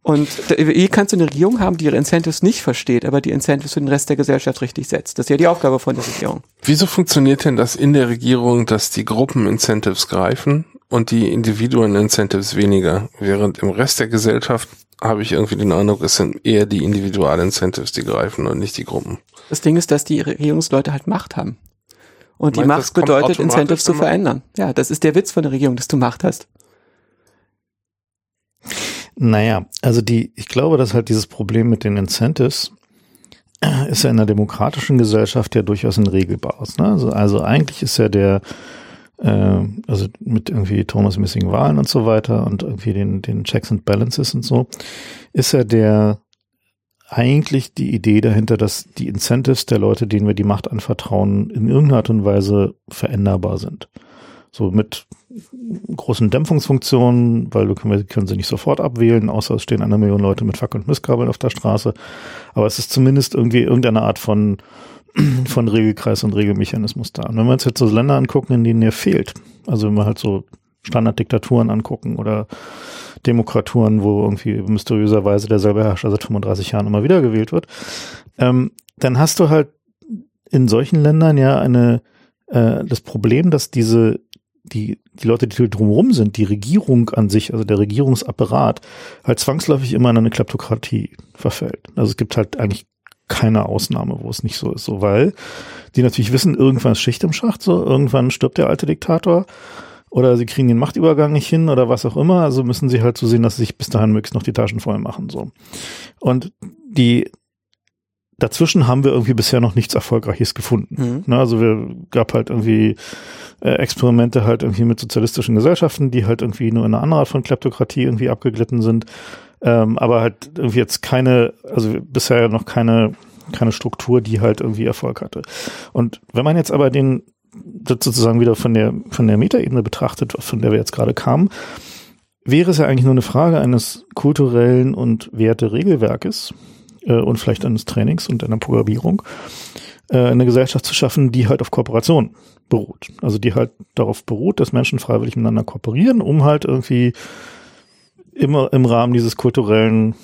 Und wie kannst du eine Regierung haben, die ihre Incentives nicht versteht, aber die Incentives für den Rest der Gesellschaft richtig setzt? Das ist ja die Aufgabe von der Regierung. Wieso funktioniert denn das in der Regierung, dass die Gruppen Incentives greifen und die Individuen Incentives weniger? Während im Rest der Gesellschaft habe ich irgendwie den Eindruck, es sind eher die Individual-Incentives, die greifen und nicht die Gruppen. Das Ding ist, dass die Regierungsleute halt Macht haben. Und die du, das Macht bedeutet, Incentives zu verändern. Ja, das ist der Witz von der Regierung, dass du Macht hast. Naja, also die, ich glaube, dass halt dieses Problem mit den Incentives äh, ist ja in einer demokratischen Gesellschaft ja durchaus ein regelbares. Ne? Also, also eigentlich ist ja der, äh, also mit irgendwie turnusmäßigen Wahlen und so weiter und irgendwie den, den Checks and Balances und so, ist ja der eigentlich die Idee dahinter, dass die Incentives der Leute, denen wir die Macht anvertrauen, in irgendeiner Art und Weise veränderbar sind. So mit großen Dämpfungsfunktionen, weil du können, können sie nicht sofort abwählen, außer es stehen eine Million Leute mit Fack und Misskabeln auf der Straße. Aber es ist zumindest irgendwie irgendeine Art von, von Regelkreis und Regelmechanismus da. Und wenn wir uns jetzt so Länder angucken, in denen der fehlt, also wenn wir halt so Standarddiktaturen angucken oder Demokraturen, wo irgendwie mysteriöserweise derselbe Herrscher seit 35 Jahren immer wieder gewählt wird, ähm, dann hast du halt in solchen Ländern ja eine äh, das Problem, dass diese die, die Leute, die drumherum sind, die Regierung an sich, also der Regierungsapparat, halt zwangsläufig immer in eine Kleptokratie verfällt. Also es gibt halt eigentlich keine Ausnahme, wo es nicht so ist, so weil die natürlich wissen, irgendwann ist Schicht im Schacht, so irgendwann stirbt der alte Diktator oder sie kriegen den Machtübergang nicht hin oder was auch immer, also müssen sie halt so sehen, dass sie sich bis dahin möglichst noch die Taschen voll machen, so. Und die, dazwischen haben wir irgendwie bisher noch nichts Erfolgreiches gefunden. Mhm. Ne, also wir gab halt irgendwie äh, Experimente halt irgendwie mit sozialistischen Gesellschaften, die halt irgendwie nur in eine andere Art von Kleptokratie irgendwie abgeglitten sind, ähm, aber halt irgendwie jetzt keine, also bisher noch keine keine Struktur, die halt irgendwie Erfolg hatte. Und wenn man jetzt aber den das sozusagen wieder von der von der Metaebene betrachtet, von der wir jetzt gerade kamen, wäre es ja eigentlich nur eine Frage eines kulturellen und Werte-Regelwerkes äh, und vielleicht eines Trainings und einer Programmierung, äh, eine Gesellschaft zu schaffen, die halt auf Kooperation beruht. Also die halt darauf beruht, dass Menschen freiwillig miteinander kooperieren, um halt irgendwie immer im Rahmen dieses kulturellen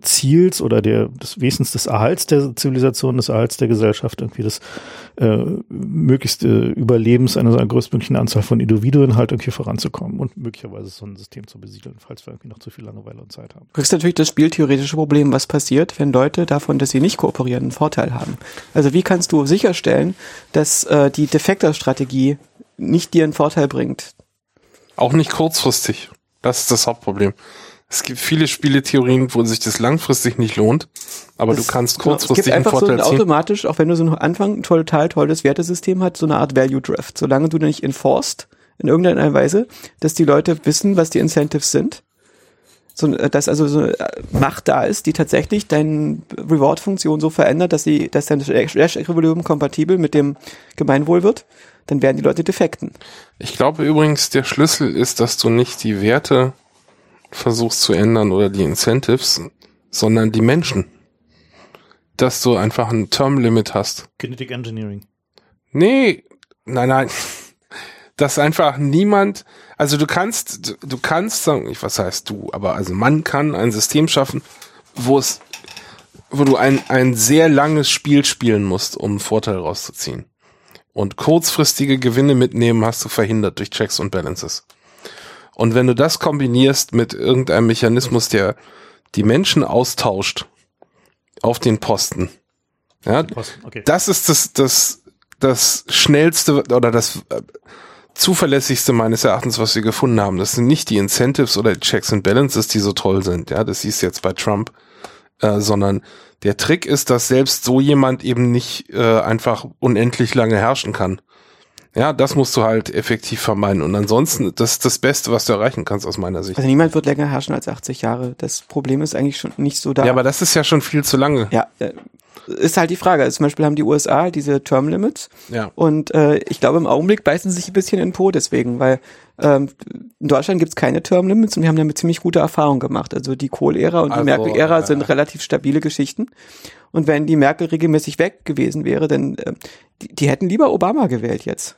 Ziels oder der des Wesens des Erhalts der Zivilisation, des Erhalts der Gesellschaft, irgendwie des äh, möglichste Überlebens einer, einer größtmöglichen Anzahl von Individuen halt irgendwie voranzukommen und möglicherweise so ein System zu besiedeln, falls wir irgendwie noch zu viel Langeweile und Zeit haben. Du kriegst natürlich das spieltheoretische Problem, was passiert, wenn Leute davon, dass sie nicht kooperieren, einen Vorteil haben. Also wie kannst du sicherstellen, dass äh, die Defektor-Strategie nicht dir einen Vorteil bringt? Auch nicht kurzfristig. Das ist das Hauptproblem. Es gibt viele Spieletheorien, wo sich das langfristig nicht lohnt, aber Das- du kannst genau, kurzfristig Es gibt einen einfach so Vorteil ein ziehen. automatisch, auch wenn du so am Anfang ein total tolles Wertesystem hast, so eine Art Value Drift. Solange du nicht enforced in irgendeiner Weise, dass die Leute wissen, was die Incentives sind, so, äh, dass also so eine Macht da ist, die tatsächlich deine Reward-Funktion so verändert, dass sie, dass dein Hash-Äquivalent kompatibel mit dem Gemeinwohl wird, dann werden die Leute defekten. Ich glaube übrigens, der Schlüssel ist, dass du nicht die Werte versuchst zu ändern oder die Incentives, sondern die Menschen. Dass du einfach ein Term-Limit hast. Kinetic Engineering. Nee, nein, nein. Dass einfach niemand, also du kannst, du kannst sagen, ich was heißt du, aber also man kann ein System schaffen, wo es, wo du ein, ein sehr langes Spiel spielen musst, um einen Vorteil rauszuziehen. Und kurzfristige Gewinne mitnehmen hast du verhindert durch Checks und Balances. Und wenn du das kombinierst mit irgendeinem Mechanismus, der die Menschen austauscht auf den Posten, ja, Posten, okay. das ist das, das, das schnellste oder das äh, zuverlässigste meines Erachtens, was wir gefunden haben. Das sind nicht die Incentives oder Checks and Balances, die so toll sind. Ja, das siehst du jetzt bei Trump, äh, sondern der Trick ist, dass selbst so jemand eben nicht äh, einfach unendlich lange herrschen kann. Ja, das musst du halt effektiv vermeiden. Und ansonsten, das ist das Beste, was du erreichen kannst aus meiner Sicht. Also niemand wird länger herrschen als 80 Jahre. Das Problem ist eigentlich schon nicht so da. Ja, aber das ist ja schon viel zu lange. Ja, äh, ist halt die Frage. Also zum Beispiel haben die USA diese Term Limits. Ja. Und äh, ich glaube, im Augenblick beißen sie sich ein bisschen in den Po deswegen, weil ähm, in Deutschland gibt's keine Term Limits und wir haben damit ziemlich gute Erfahrungen gemacht. Also die Kohl-Ära und Also, die Merkel-Ära äh, sind relativ stabile Geschichten. Und wenn die Merkel regelmäßig weg gewesen wäre, dann äh, die, die hätten lieber Obama gewählt jetzt.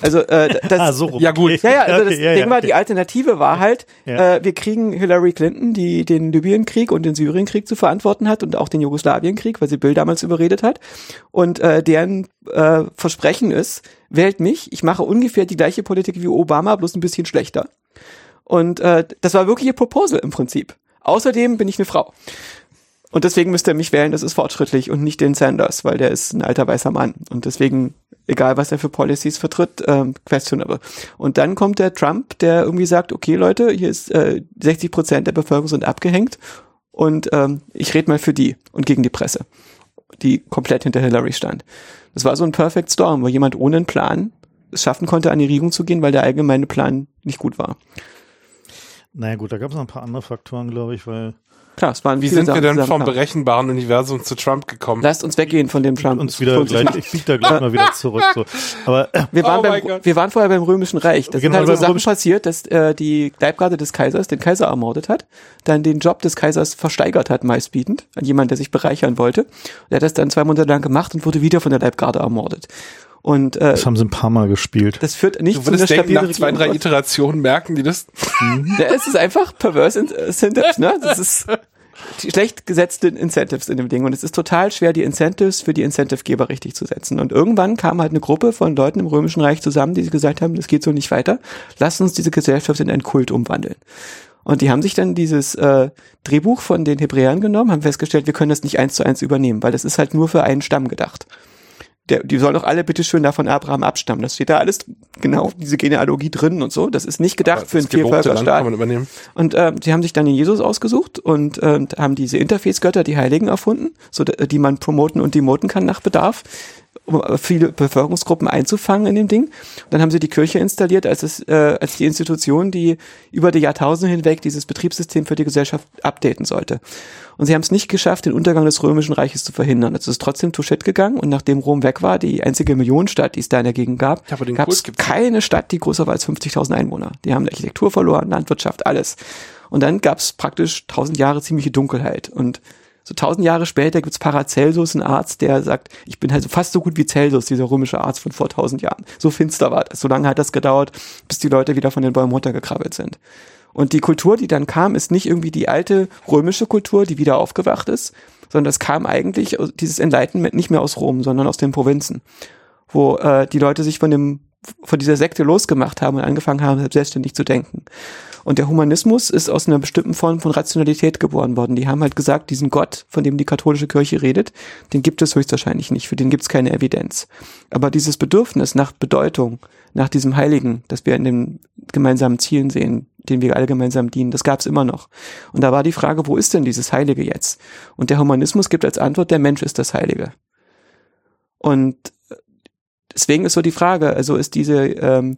Also äh, das, ah, so rum. Ja, gut. ja, ja, also das Okay, ja, Ding ja, war, okay. die Alternative war halt, Ja. äh, wir kriegen Hillary Clinton, die den Libyenkrieg und den Syrienkrieg zu verantworten hat und auch den Jugoslawienkrieg, weil sie Bill damals überredet hat. Und äh, deren äh, Versprechen ist, wählt mich, ich mache ungefähr die gleiche Politik wie Obama, bloß ein bisschen schlechter. Und äh, das war wirklich ihr Proposal im Prinzip. Außerdem bin ich eine Frau. Und deswegen müsst ihr mich wählen, das ist fortschrittlich und nicht den Sanders, weil der ist ein alter weißer Mann. Und deswegen, egal was er für Policies vertritt, ähm, questionable. Und dann kommt der Trump, der irgendwie sagt, okay Leute, hier ist äh, 60 Prozent der Bevölkerung sind abgehängt und ähm, ich rede mal für die und gegen die Presse, die komplett hinter Hillary stand. Das war so ein Perfect Storm, wo jemand ohne einen Plan es schaffen konnte, an die Regierung zu gehen, weil der allgemeine Plan nicht gut war. Naja gut, da gab es noch ein paar andere Faktoren, glaube ich, weil Klar, es waren Wie viele sind wir Sachen denn vom berechenbaren Universum zu Trump gekommen? Lasst uns weggehen von dem Trump. uns wieder Uns- gleich, ich bieg da gleich mal wieder zurück. So. Aber äh, Wir waren, Oh beim, wir waren vorher beim Römischen Reich. Das Genau, sind halt so Sachen passiert, dass äh, die Leibgarde des Kaisers den Kaiser ermordet hat, dann den Job des Kaisers versteigert hat, meistbietend, an jemand, der sich bereichern wollte. Und er hat das dann zwei Monate lang gemacht und wurde wieder von der Leibgarde ermordet. Und äh, das haben sie ein paar Mal gespielt. das führt nicht Du zu einer würdest denken, stabilen nach zwei, drei. Iterationen merken die das. Ja, es ist einfach perverse In- Incentives, ne? Das ist die schlecht gesetzte Incentives in dem Ding. Und es ist total schwer, die Incentives für die Incentivegeber richtig zu setzen. Und irgendwann kam halt eine Gruppe von Leuten im Römischen Reich zusammen, die gesagt haben, das geht so nicht weiter. Lass uns diese Gesellschaft in einen Kult umwandeln. Und die haben sich dann dieses äh, Drehbuch von den Hebräern genommen, haben festgestellt, wir können das nicht eins zu eins übernehmen, weil das ist halt nur für einen Stamm gedacht. Der, die sollen doch alle bitteschön da von Abraham abstammen. Das steht da alles genau, diese Genealogie drin und so. Das ist nicht gedacht für einen übernehmen. Und äh, sie haben sich dann den Jesus ausgesucht und äh, haben diese Interface-Götter, die Heiligen, erfunden, so die man promoten und demoten kann nach Bedarf, um äh, viele Bevölkerungsgruppen einzufangen in dem Ding. Und dann haben sie die Kirche installiert als, es, äh, als die Institution, die über die Jahrtausende hinweg dieses Betriebssystem für die Gesellschaft updaten sollte. Und sie haben es nicht geschafft, den Untergang des Römischen Reiches zu verhindern. Es ist trotzdem to shit gegangen und nachdem Rom weg war, die einzige Millionenstadt, die es da in der Gegend gab, gab es keine Stadt, die größer war als 50.000 Einwohner. Die haben Architektur verloren, Landwirtschaft, alles. Und dann gab es praktisch 1000 Jahre ziemliche Dunkelheit. Und so 1000 Jahre später gibt's Paracelsus, einen Arzt, der sagt, ich bin halt so fast so gut wie Celsus, dieser römische Arzt von vor 1000 Jahren. So finster war das. So lange hat das gedauert, bis die Leute wieder von den Bäumen runtergekrabbelt sind. Und die Kultur, die dann kam, ist nicht irgendwie die alte römische Kultur, die wieder aufgewacht ist, sondern das kam eigentlich aus- dieses Enlightenment nicht mehr aus Rom, sondern aus den Provinzen, wo äh, die Leute sich von dem von dieser Sekte losgemacht haben und angefangen haben, selbstständig zu denken. Und der Humanismus ist aus einer bestimmten Form von Rationalität geboren worden. Die haben halt gesagt, diesen Gott, von dem die katholische Kirche redet, den gibt es höchstwahrscheinlich nicht, für den gibt es keine Evidenz. Aber dieses Bedürfnis nach Bedeutung, nach diesem Heiligen, das wir in den gemeinsamen Zielen sehen, denen wir alle gemeinsam dienen, das gab es immer noch. Und da war die Frage, wo ist denn dieses Heilige jetzt? Und der Humanismus gibt als Antwort, der Mensch ist das Heilige. Und deswegen ist so die Frage, also ist diese, ähm,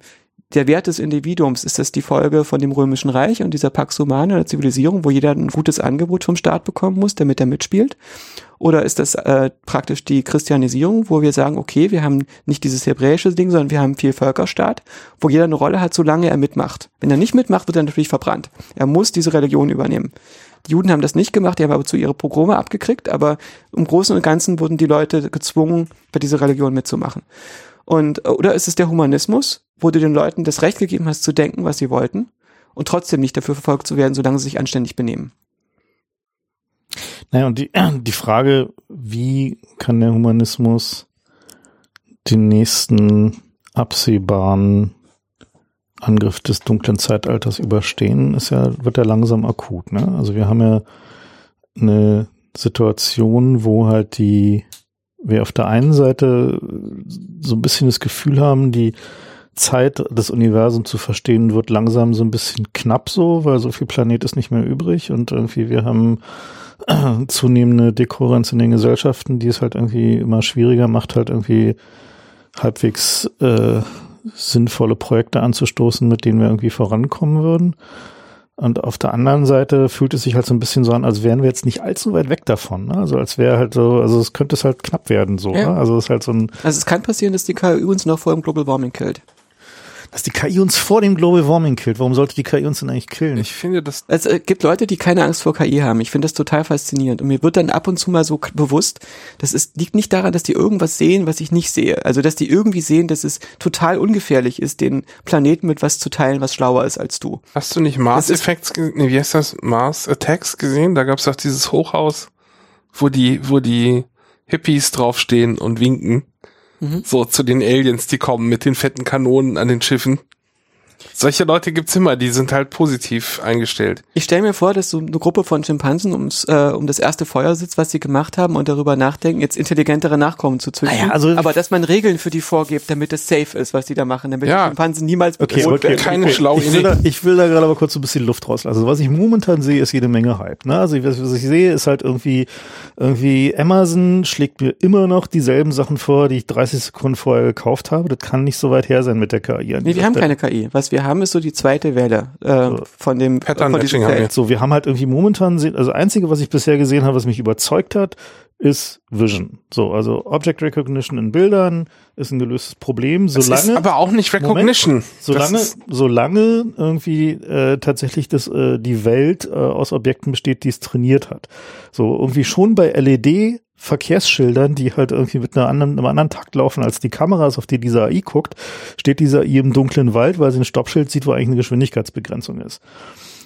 der Wert des Individuums, ist das die Folge von dem Römischen Reich und dieser Pax Humana, der Zivilisierung, wo jeder ein gutes Angebot vom Staat bekommen muss, damit er mitspielt? Oder ist das äh, praktisch die Christianisierung, wo wir sagen, okay, wir haben nicht dieses hebräische Ding, sondern wir haben viel Völkerstaat, wo jeder eine Rolle hat, solange er mitmacht. Wenn er nicht mitmacht, wird er natürlich verbrannt. Er muss diese Religion übernehmen. Die Juden haben das nicht gemacht, die haben aber zu ihre Pogrome abgekriegt, aber im Großen und Ganzen wurden die Leute gezwungen, bei dieser Religion mitzumachen. Und, oder ist es der Humanismus, wo du den Leuten das Recht gegeben hast, zu denken, was sie wollten und trotzdem nicht dafür verfolgt zu werden, solange sie sich anständig benehmen. Naja, und die, die Frage, wie kann der Humanismus den nächsten absehbaren Angriff des dunklen Zeitalters überstehen, ist ja, wird ja langsam akut. Ne? Also wir haben ja eine Situation, wo halt die, wir auf der einen Seite so ein bisschen das Gefühl haben, die Zeit des Universums zu verstehen wird langsam so ein bisschen knapp so, weil so viel Planet ist nicht mehr übrig und irgendwie wir haben zunehmende Dekurrenz in den Gesellschaften, die es halt irgendwie immer schwieriger macht, halt irgendwie halbwegs äh, sinnvolle Projekte anzustoßen, mit denen wir irgendwie vorankommen würden. Und auf der anderen Seite fühlt es sich halt so ein bisschen so an, als wären wir jetzt nicht allzu weit weg davon. Ne? Also als wäre halt so, also es könnte es halt knapp werden so. Ja. Ne? Also es ist halt so ein. Also es kann passieren, dass die KU uns noch vor dem Global Warming killt dass die KI uns vor dem Global Warming killt. Warum sollte die KI uns denn eigentlich killen? Ich finde das. Es äh, gibt Leute, die keine Angst vor KI haben. Ich finde das total faszinierend. Und mir wird dann ab und zu mal so bewusst, das ist, liegt nicht daran, dass die irgendwas sehen, was ich nicht sehe. Also, dass die irgendwie sehen, dass es total ungefährlich ist, den Planeten mit was zu teilen, was schlauer ist als du. Hast du nicht Mars Effects, nee, wie heißt das? Mars Attacks gesehen? Da gab es doch dieses Hochhaus, wo die, wo die Hippies draufstehen und winken. Mhm. So zu den Aliens, die kommen mit den fetten Kanonen an den Schiffen. Solche Leute gibt's immer, die sind halt positiv eingestellt. Ich stelle mir vor, dass so eine Gruppe von Schimpansen ums, äh, um das erste Feuer sitzt, was sie gemacht haben und darüber nachdenken, jetzt intelligentere Nachkommen zu züchten. Naja, also aber dass man Regeln für die vorgibt, damit es safe ist, was die da machen, damit ja. die Schimpansen niemals okay, okay, okay, keine okay. schlaue ich will, da, ich will da gerade aber kurz so ein bisschen Luft rauslassen. Also was ich momentan sehe, ist jede Menge Hype. Ne? Also was, was ich sehe, ist halt irgendwie irgendwie Amazon schlägt mir immer noch dieselben Sachen vor, die ich 30 Sekunden vorher gekauft habe. Das kann nicht so weit her sein mit der KI. Nee, wir haben keine KI. Was wir haben, ist so die zweite Welle äh, von dem Pattern von diesem Feld. So, wir haben halt irgendwie momentan, also einzige, was ich bisher gesehen habe, was mich überzeugt hat, ist Vision. So, also Object Recognition in Bildern ist ein gelöstes Problem. Solange, das ist aber auch nicht Recognition. Moment, solange, solange irgendwie äh, tatsächlich das, äh, die Welt äh, aus Objekten besteht, die es trainiert hat. So, irgendwie schon bei LED Verkehrsschildern, die halt irgendwie mit einer anderen, einem anderen Takt laufen als die Kameras, auf die dieser AI guckt, steht dieser AI im dunklen Wald, weil sie ein Stoppschild sieht, wo eigentlich eine Geschwindigkeitsbegrenzung ist.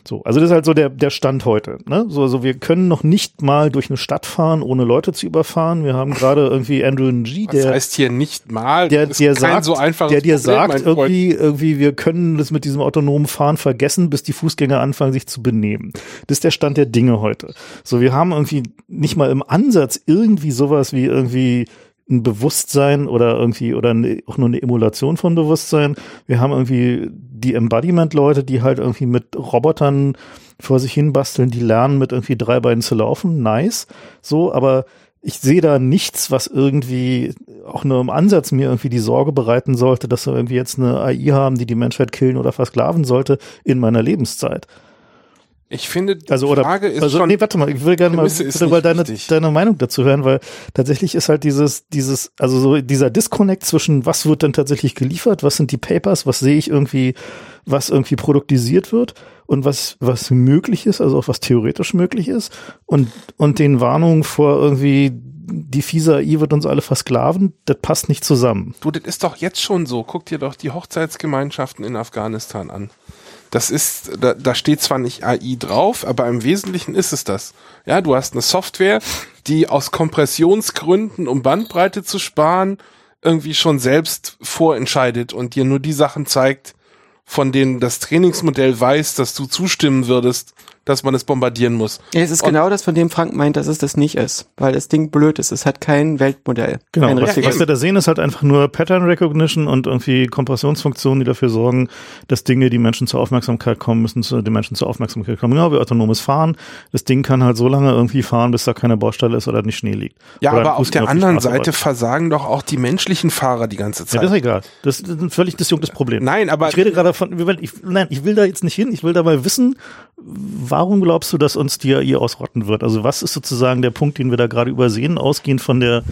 So, also das ist halt so der, der Stand heute. Ne? So, also wir können noch nicht mal durch eine Stadt fahren, ohne Leute zu überfahren. Wir haben gerade irgendwie Andrew Ng, der. Das heißt hier nicht mal, der, der sagt, so der dir sagt, irgendwie, irgendwie, wir können das mit diesem autonomen Fahren vergessen, bis die Fußgänger anfangen, sich zu benehmen. Das ist der Stand der Dinge heute. So, wir haben irgendwie nicht mal im Ansatz irgendwie sowas wie irgendwie ein Bewusstsein oder irgendwie oder eine, auch nur eine Emulation von Bewusstsein. Wir haben irgendwie die Embodiment-Leute, die halt irgendwie mit Robotern vor sich hin basteln, die lernen mit irgendwie drei Beinen zu laufen. Nice. So, aber ich sehe da nichts, was irgendwie auch nur im Ansatz mir irgendwie die Sorge bereiten sollte, dass wir irgendwie jetzt eine AI haben, die die Menschheit killen oder versklaven sollte in meiner Lebenszeit. Ich finde, die also, oder, Frage ist also, schon, nee, warte mal, ich würde gerne mal mal deine, deine Meinung dazu hören, weil tatsächlich ist halt dieses, dieses, also so dieser Disconnect zwischen was wird denn tatsächlich geliefert, was sind die Papers, was sehe ich irgendwie, was irgendwie produktisiert wird und was, was möglich ist, also auch was theoretisch möglich ist und, und den Warnungen vor irgendwie, die fiese AI wird uns alle versklaven, das passt nicht zusammen. Du, das ist doch jetzt schon so. Guck dir doch die Hochzeitsgemeinschaften in Afghanistan an. Das ist, da, da steht zwar nicht AI drauf, aber im Wesentlichen ist es das. Ja, du hast eine Software, die aus Kompressionsgründen, um Bandbreite zu sparen, irgendwie schon selbst vorentscheidet und dir nur die Sachen zeigt, von denen das Trainingsmodell weiß, dass du zustimmen würdest, dass man es bombardieren muss. Ja, es ist Und- genau das, von dem Frank meint, dass es das nicht ist, weil das Ding blöd ist. Es hat kein Weltmodell. Genau, Kein was, richtiges. was wir da sehen, ist halt einfach nur Pattern Recognition und irgendwie Kompressionsfunktionen, die dafür sorgen, dass Dinge, die Menschen zur Aufmerksamkeit kommen, müssen zu den Menschen zur Aufmerksamkeit kommen. Genau wie autonomes Fahren. Das Ding kann halt so lange irgendwie fahren, bis da keine Baustelle ist oder nicht Schnee liegt. Ja, Oder aber auf der die anderen Straße Seite rollt. versagen doch auch die menschlichen Fahrer die ganze Ja, Zeit. das ist egal. Das ist ein völlig disjunktes Problem. Nein, aber Ich rede gerade von, ich, nein, ich will da jetzt nicht hin. Ich will dabei wissen, warum glaubst du, dass uns die AI ausrotten wird? Also was ist sozusagen der Punkt, den wir da gerade übersehen, ausgehend von der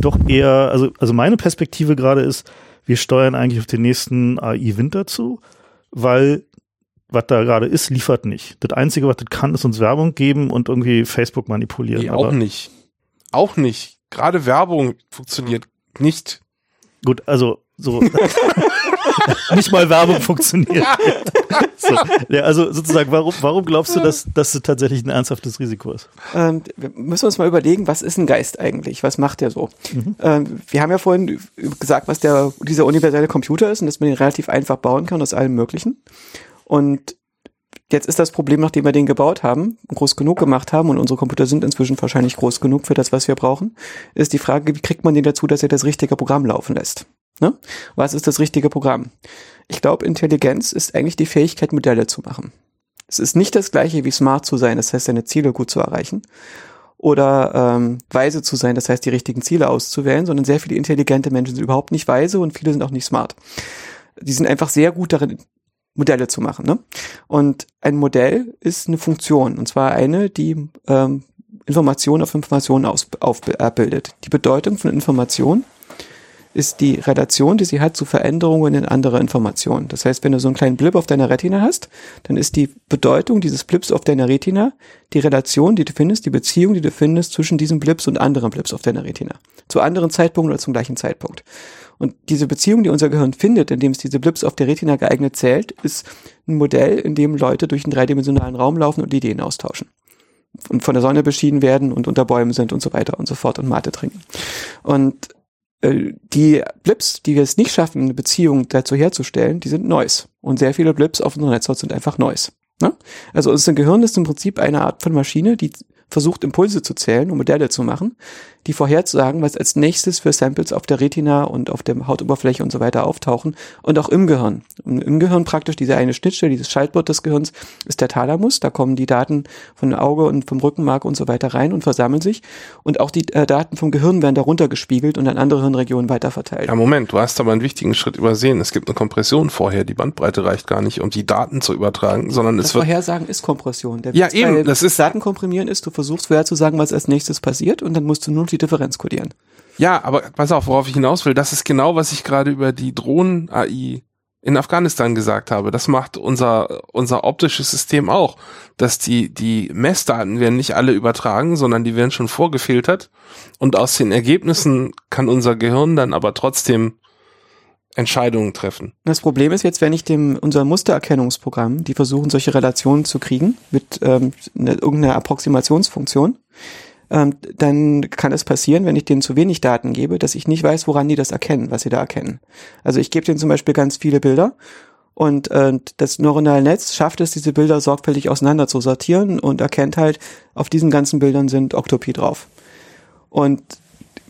doch eher, also, also meine Perspektive gerade ist, wir steuern eigentlich auf den nächsten AI-Winter zu, weil was da gerade ist, liefert nicht. Das Einzige, was das kann, ist uns Werbung geben und irgendwie Facebook manipulieren. nee, auch nicht. Auch nicht. Gerade Werbung funktioniert nicht. gut, also so nicht mal Werbung funktioniert. so. Ja, also sozusagen, warum, warum glaubst du, dass, dass das tatsächlich ein ernsthaftes Risiko ist? Ähm, wir müssen uns mal überlegen, was ist ein Geist eigentlich? Was macht der so? Mhm. Ähm, wir haben ja vorhin gesagt, was der, dieser universelle Computer ist und dass man ihn relativ einfach bauen kann aus allem Möglichen. Und jetzt ist das Problem, nachdem wir den gebaut haben, groß genug gemacht haben und unsere Computer sind inzwischen wahrscheinlich groß genug für das, was wir brauchen, ist die Frage, wie kriegt man den dazu, dass er das richtige Programm laufen lässt? Ne? Was ist das richtige Programm? Ich glaube, Intelligenz ist eigentlich die Fähigkeit, Modelle zu machen. Es ist nicht das gleiche wie smart zu sein, das heißt, seine Ziele gut zu erreichen. Oder ähm, weise zu sein, das heißt, die richtigen Ziele auszuwählen, sondern sehr viele intelligente Menschen sind überhaupt nicht weise und viele sind auch nicht smart. Die sind einfach sehr gut darin, Modelle zu machen. Ne? Und ein Modell ist eine Funktion, und zwar eine, die ähm, Information auf Information aus, auf, abbildet. Die Bedeutung von Information ist die Relation, die sie hat zu Veränderungen in anderer Information. Das heißt, wenn du so einen kleinen Blip auf deiner Retina hast, dann ist die Bedeutung dieses Blips auf deiner Retina die Relation, die du findest, die Beziehung, die du findest zwischen diesem Blips und anderen Blips auf deiner Retina. Zu anderen Zeitpunkten oder zum gleichen Zeitpunkt. Und diese Beziehung, die unser Gehirn findet, indem es diese Blips auf der Retina geeignet zählt, ist ein Modell, in dem Leute durch einen dreidimensionalen Raum laufen und Ideen austauschen. Und von der Sonne beschieden werden und unter Bäumen sind und so weiter und so fort und Mate trinken. Und die Blips, die wir es nicht schaffen, eine Beziehung dazu herzustellen, die sind Noise. Und sehr viele Blips auf unserer Netzhaut sind einfach Noise. Ne? Also unser Gehirn ist im Prinzip eine Art von Maschine, die versucht, Impulse zu zählen und Modelle zu machen, die vorherzusagen, was als nächstes für Samples auf der Retina und auf der Hautoberfläche und so weiter auftauchen und auch im Gehirn. Und Im Gehirn praktisch diese eine Schnittstelle, dieses Schaltbord des Gehirns ist der Thalamus. Da kommen die Daten von Auge und vom Rückenmark und so weiter rein und versammeln sich. Und auch die äh, Daten vom Gehirn werden darunter gespiegelt und an andere Hirnregionen weiterverteilt. Ja, Moment, du hast aber einen wichtigen Schritt übersehen. Es gibt eine Kompression vorher. Die Bandbreite reicht gar nicht, um die Daten zu übertragen, sondern Das es wird Vorhersagen ist Kompression. Der Ja, eben, das ist- Daten komprimieren ist, du versuchst vorherzusagen, was als nächstes passiert und dann musst du nur die Differenz kodieren. Ja, aber pass auf, worauf ich hinaus will, das ist genau, was ich gerade über die Drohnen-AI in Afghanistan gesagt habe. Das macht unser, unser optisches System auch. Dass die, die Messdaten werden nicht alle übertragen, sondern die werden schon vorgefiltert. Und aus den Ergebnissen kann unser Gehirn dann aber trotzdem Entscheidungen treffen. Das Problem ist jetzt, wenn ich dem unser Mustererkennungsprogramm, die versuchen, solche Relationen zu kriegen mit ähm, ne, irgendeiner Approximationsfunktion, ähm, dann kann es passieren, wenn ich denen zu wenig Daten gebe, dass ich nicht weiß, woran die das erkennen, was sie da erkennen. Also ich gebe denen zum Beispiel ganz viele Bilder und äh, das neuronale Netz schafft es, diese Bilder sorgfältig auseinander zu sortieren und erkennt halt, auf diesen ganzen Bildern sind Octopi drauf. Und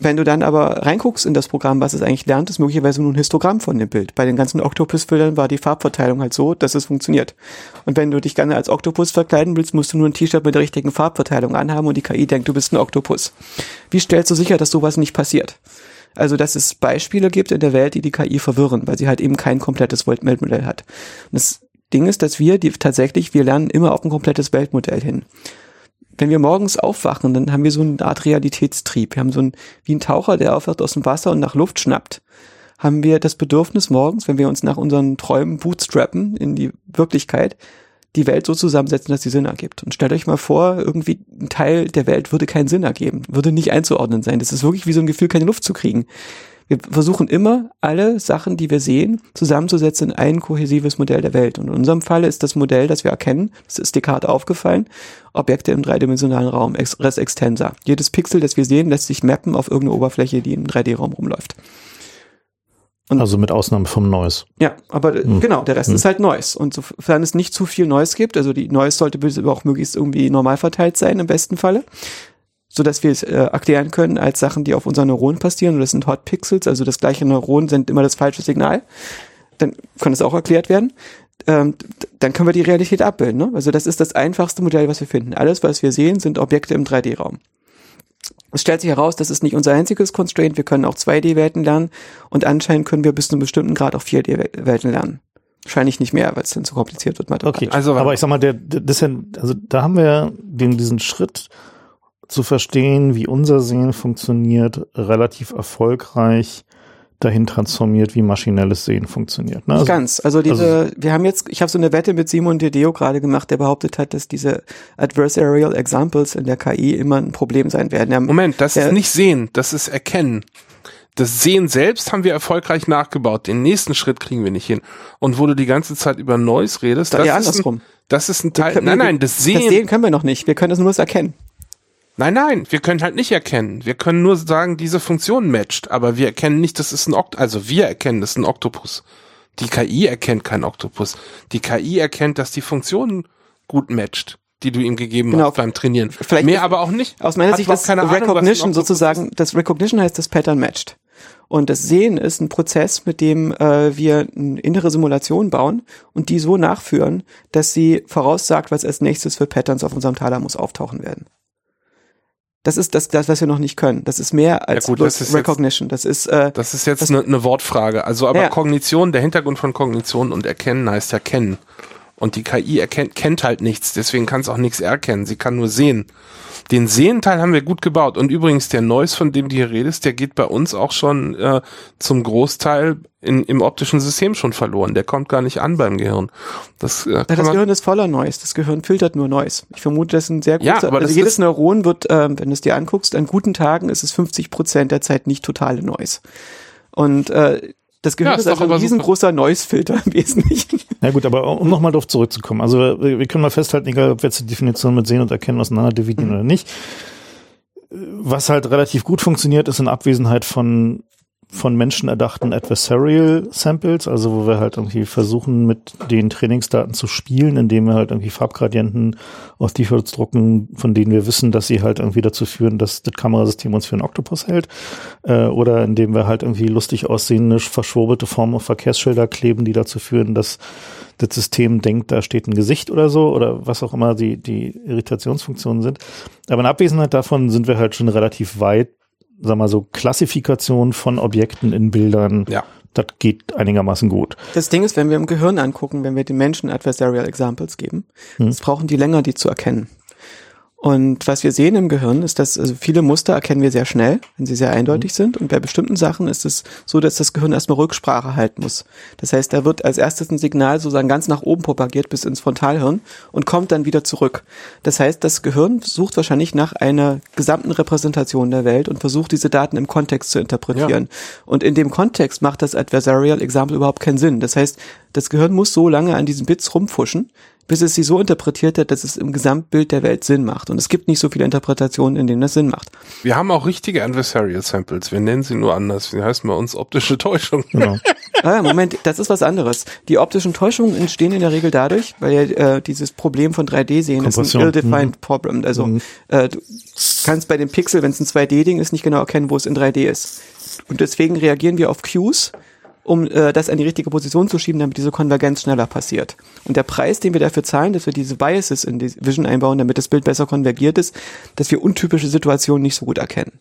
wenn du dann aber reinguckst in das Programm, was es eigentlich lernt, ist möglicherweise nur ein Histogramm von dem Bild. Bei den ganzen Oktopus-Bildern war die Farbverteilung halt so, dass es funktioniert. Und wenn du dich gerne als Oktopus verkleiden willst, musst du nur ein T-Shirt mit der richtigen Farbverteilung anhaben und die KI denkt, du bist ein Oktopus. Wie stellst du sicher, dass sowas nicht passiert? Also, dass es Beispiele gibt in der Welt, die die KI verwirren, weil sie halt eben kein komplettes Weltmodell hat. Und das Ding ist, dass wir die tatsächlich, wir lernen immer auf ein komplettes Weltmodell hin wenn wir morgens aufwachen, dann haben wir so eine Art Realitätstrieb. Wir haben so ein, wie ein Taucher, der aufwacht aus dem Wasser und nach Luft schnappt, haben wir das Bedürfnis morgens, wenn wir uns nach unseren Träumen bootstrappen in die Wirklichkeit, die Welt so zusammensetzen, dass sie Sinn ergibt. Und stellt euch mal vor, irgendwie ein Teil der Welt würde keinen Sinn ergeben, würde nicht einzuordnen sein. Das ist wirklich wie so ein Gefühl, keine Luft zu kriegen. Wir versuchen immer, alle Sachen, die wir sehen, zusammenzusetzen in ein kohäsives Modell der Welt. Und in unserem Fall ist das Modell, das wir erkennen, das ist Descartes aufgefallen, Objekte im dreidimensionalen Raum, Res extensa. Jedes Pixel, das wir sehen, lässt sich mappen auf irgendeine Oberfläche, die im 3D-Raum rumläuft. Und also mit Ausnahme vom Noise. Ja, aber hm. genau, der Rest hm. ist halt Noise. Und sofern es nicht zu viel Noise gibt, also die Noise sollte auch möglichst irgendwie normal verteilt sein im besten Falle, so dass wir es äh, erklären können als Sachen, die auf unseren Neuronen passieren. Und das sind Hot Pixels, also das gleiche Neuron sendet immer das falsche Signal. Dann kann es auch erklärt werden. Ähm, dann können wir die Realität abbilden. Ne? Also das ist das einfachste Modell, was wir finden. Alles, was wir sehen, sind Objekte im 3D-Raum. Es stellt sich heraus, das ist nicht unser einziges Constraint. Wir können auch 2D-Welten lernen und anscheinend können wir bis zu einem bestimmten Grad auch 4D-Welten lernen. Wahrscheinlich nicht mehr, weil es dann zu kompliziert wird. Okay, also aber ich sag mal, der, das ja, also da haben wir den, diesen Schritt zu verstehen, wie unser Sehen funktioniert, relativ erfolgreich dahin transformiert, wie maschinelles Sehen funktioniert. Ne? Also, ganz. Also diese, also, wir haben jetzt, ich habe so eine Wette mit Simon Dedeo gerade gemacht, der behauptet hat, dass diese Adversarial Examples in der KI immer ein Problem sein werden. Der, Moment, das der, ist nicht Sehen, das ist Erkennen. Das Sehen selbst haben wir erfolgreich nachgebaut. Den nächsten Schritt kriegen wir nicht hin. Und wo du die ganze Zeit über Neues redest, das, das ist ein, das ist ein Teil. Nein, nein, das Sehen. Das Sehen können wir noch nicht. Wir können das nur erkennen. Nein, nein, wir können halt nicht erkennen. Wir können nur sagen, diese Funktion matcht, aber wir erkennen nicht, das ist ein Oktopus. Also wir erkennen, das ist ein Oktopus. Die KI erkennt kein Oktopus. Die KI erkennt, dass die Funktion gut matcht, die du ihm gegeben genau. hast beim Trainieren. Vielleicht Mehr aber auch nicht. Aus meiner Sicht das Recognition Ahnung, sozusagen, das Recognition heißt, das Pattern matcht. Und das Sehen ist ein Prozess, mit dem äh, wir eine innere Simulation bauen und die so nachführen, dass sie voraussagt, was als nächstes für Patterns auf unserem Thalamus auftauchen werden. Das ist das, das, was wir noch nicht können. Das ist mehr als ja gut, das ist Recognition. Jetzt, das ist äh, das ist jetzt eine, eine Wortfrage. Also aber ja. Kognition, der Hintergrund von Kognition und Erkennen heißt ja kennen. Und die KI erkennt, kennt halt nichts, deswegen kann es auch nichts erkennen. Sie kann nur sehen. Den Sehenteil haben wir gut gebaut. Und übrigens, der Noise, von dem du hier redest, der geht bei uns auch schon äh, zum Großteil in, im optischen System schon verloren. Der kommt gar nicht an beim Gehirn. Das, äh, ja, das Gehirn ist voller Noise. Das Gehirn filtert nur Noise. Ich vermute, das ist ein sehr großer, ja, aber also jedes Neuron wird, äh, wenn du es dir anguckst, an guten Tagen ist es 50 Prozent der Zeit nicht totale Noise. Und äh, das Gehirn ja, ist, ist also ein riesengroßer Noise-Filter im Wesentlichen. Ja gut, aber um nochmal darauf zurückzukommen. Also wir, wir, können mal festhalten, egal ob wir jetzt die Definition mit Sehen und Erkennen auseinander dividieren mhm. oder nicht. Was halt relativ gut funktioniert, ist in Abwesenheit von von Menschen erdachten Adversarial Samples, also wo wir halt irgendwie versuchen, mit den Trainingsdaten zu spielen, indem wir halt irgendwie Farbgradienten aus T-Shirts drucken, von denen wir wissen, dass sie halt irgendwie dazu führen, dass das Kamerasystem uns für einen Oktopus hält, äh, oder indem wir halt irgendwie lustig aussehende, verschwurbelte Formen auf Verkehrsschilder kleben, die dazu führen, dass das System denkt, da steht ein Gesicht oder so, oder was auch immer die, die Irritationsfunktionen sind. Aber in Abwesenheit davon sind wir halt schon relativ weit sag mal so, Klassifikation von Objekten in Bildern. Ja. Das geht einigermaßen gut. Das Ding ist, wenn wir im Gehirn angucken, wenn wir den Menschen Adversarial Examples geben, hm. das brauchen die länger, die zu erkennen. Und was wir sehen im Gehirn ist, dass also viele Muster erkennen wir sehr schnell, wenn sie sehr eindeutig mhm. sind. Und bei bestimmten Sachen ist es so, dass das Gehirn erstmal Rücksprache halten muss. Das heißt, da wird als erstes ein Signal sozusagen ganz nach oben propagiert bis ins Frontalhirn und kommt dann wieder zurück. Das heißt, das Gehirn sucht wahrscheinlich nach einer gesamten Repräsentation der Welt und versucht diese Daten im Kontext zu interpretieren. Ja. Und in dem Kontext macht das Adversarial Example überhaupt keinen Sinn. Das heißt, das Gehirn muss so lange an diesen Bits rumfuschen, bis es sie so interpretiert hat, dass es im Gesamtbild der Welt Sinn macht. Und es gibt nicht so viele Interpretationen, in denen das Sinn macht. Wir haben auch richtige Adversarial Samples. Wir nennen sie nur anders. Die heißen bei uns optische Täuschung. Genau. ah, Moment, das ist was anderes. Die optischen Täuschungen entstehen in der Regel dadurch, weil äh, dieses Problem von 3D-Sehen ist ein ill-defined mhm. Problem. Also mhm. äh, du kannst bei dem Pixel, wenn es ein 2D-Ding ist, nicht genau erkennen, wo es in 3D ist. Und deswegen reagieren wir auf Cues um äh, das an die richtige Position zu schieben, damit diese Konvergenz schneller passiert. Und der Preis, den wir dafür zahlen, dass wir diese Biases in die Vision einbauen, damit das Bild besser konvergiert ist, dass wir untypische Situationen nicht so gut erkennen.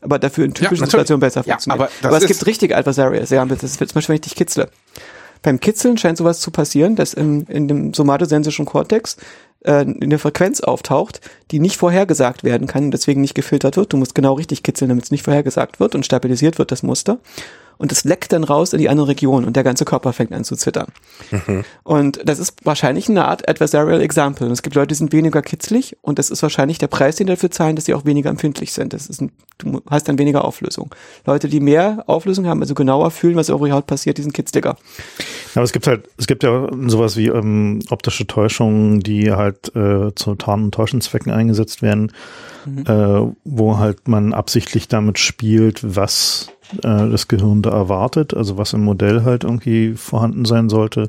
Aber dafür in typischen ja, Situationen besser ja, funktionieren. Aber, aber es gibt richtige Adversarials, ja, das ist zum Beispiel, wenn ich dich kitzle. Beim Kitzeln scheint sowas zu passieren, dass im, in dem somatosensischen Kortex äh, eine Frequenz auftaucht, die nicht vorhergesagt werden kann und deswegen nicht gefiltert wird. Du musst genau richtig kitzeln, damit es nicht vorhergesagt wird und stabilisiert wird das Muster und es leckt dann raus in die andere Region und der ganze Körper fängt an zu zittern. Mhm. Und das ist wahrscheinlich eine Art Adversarial Example. Und es gibt Leute, die sind weniger kitzlig und das ist wahrscheinlich der Preis, den dafür zahlen, dass sie auch weniger empfindlich sind. Das ist ein, du hast dann weniger Auflösung. Leute, die mehr Auflösung haben, also genauer fühlen, was auf ihrer Haut passiert, die sind kitzliger. Aber es gibt halt, es gibt ja sowas wie ähm, optische Täuschungen, die halt äh, zu Tarn- und Täuschenzwecken eingesetzt werden, mhm. äh, wo halt man absichtlich damit spielt, was äh, das Gehirn da erwartet, also was im Modell halt irgendwie vorhanden sein sollte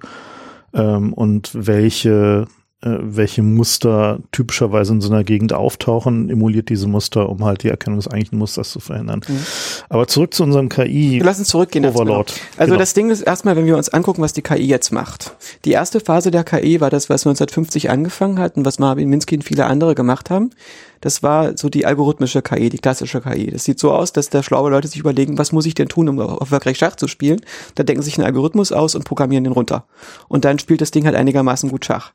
ähm, und welche äh, welche Muster typischerweise in so einer Gegend auftauchen, emuliert diese Muster, um halt die Erkennung des eigentlichen Musters zu verhindern. Mhm. Aber zurück zu unserem KI. Wir lassen zurückgehen. Overlord. Genau. Also genau. das Ding ist erstmal, wenn wir uns angucken, was die KI jetzt macht. Die erste Phase der KI war das, was 1950 angefangen hat und was Marvin Minsky und viele andere gemacht haben. Das war so die algorithmische KI, die klassische KI. Das sieht so aus, dass da schlaue Leute sich überlegen, was muss ich denn tun, um erfolgreich Schach zu spielen? Da denken sich einen Algorithmus aus und programmieren den runter. Und dann spielt das Ding halt einigermaßen gut Schach.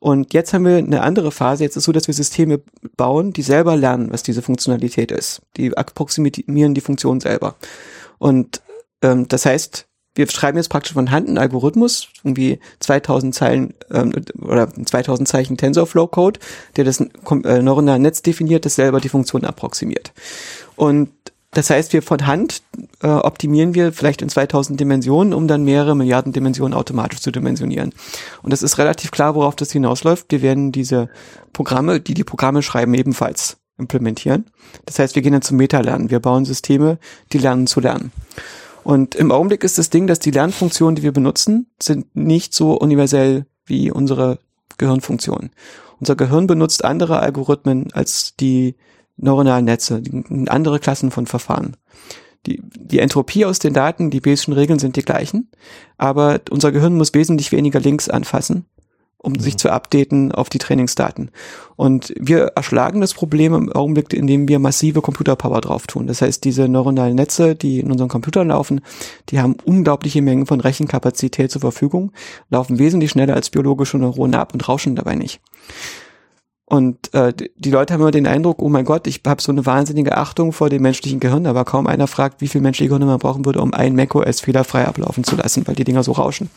Und jetzt haben wir eine andere Phase. Jetzt ist so, dass wir Systeme bauen, die selber lernen, was diese Funktionalität ist. Die approximieren die Funktion selber. Und ähm, das heißt, wir schreiben jetzt praktisch von Hand einen Algorithmus, irgendwie 2000 Zeilen ähm, oder 2000 Zeichen TensorFlow-Code, der das äh, neuronale Netz definiert, das selber die Funktion approximiert. Und das heißt, wir von Hand äh, optimieren wir vielleicht in 2000 Dimensionen, um dann mehrere Milliarden Dimensionen automatisch zu dimensionieren. Und es ist relativ klar, worauf das hinausläuft. Wir werden diese Programme, die die Programme schreiben, ebenfalls implementieren. Das heißt, wir gehen dann zum Meta-Lernen. Wir bauen Systeme, die lernen zu lernen. Und im Augenblick ist das Ding, dass die Lernfunktionen, die wir benutzen, sind nicht so universell wie unsere Gehirnfunktionen. Unser Gehirn benutzt andere Algorithmen als die neuronalen Netze, andere Klassen von Verfahren. Die, die Entropie aus den Daten, die Bayes'schen Regeln sind die gleichen, aber unser Gehirn muss wesentlich weniger Links anfassen, um mhm. sich zu updaten auf die Trainingsdaten. Und wir erschlagen das Problem im Augenblick, indem wir massive Computerpower drauf tun. Das heißt, diese neuronalen Netze, die in unseren Computern laufen, die haben unglaubliche Mengen von Rechenkapazität zur Verfügung, laufen wesentlich schneller als biologische Neurone ab und rauschen dabei nicht. Und äh, die Leute haben immer den Eindruck, oh mein Gott, ich habe so eine wahnsinnige Achtung vor dem menschlichen Gehirn, aber kaum einer fragt, wie viel menschliche Gehirn man brauchen würde, um ein macOS fehlerfrei ablaufen zu lassen, weil die Dinger so rauschen.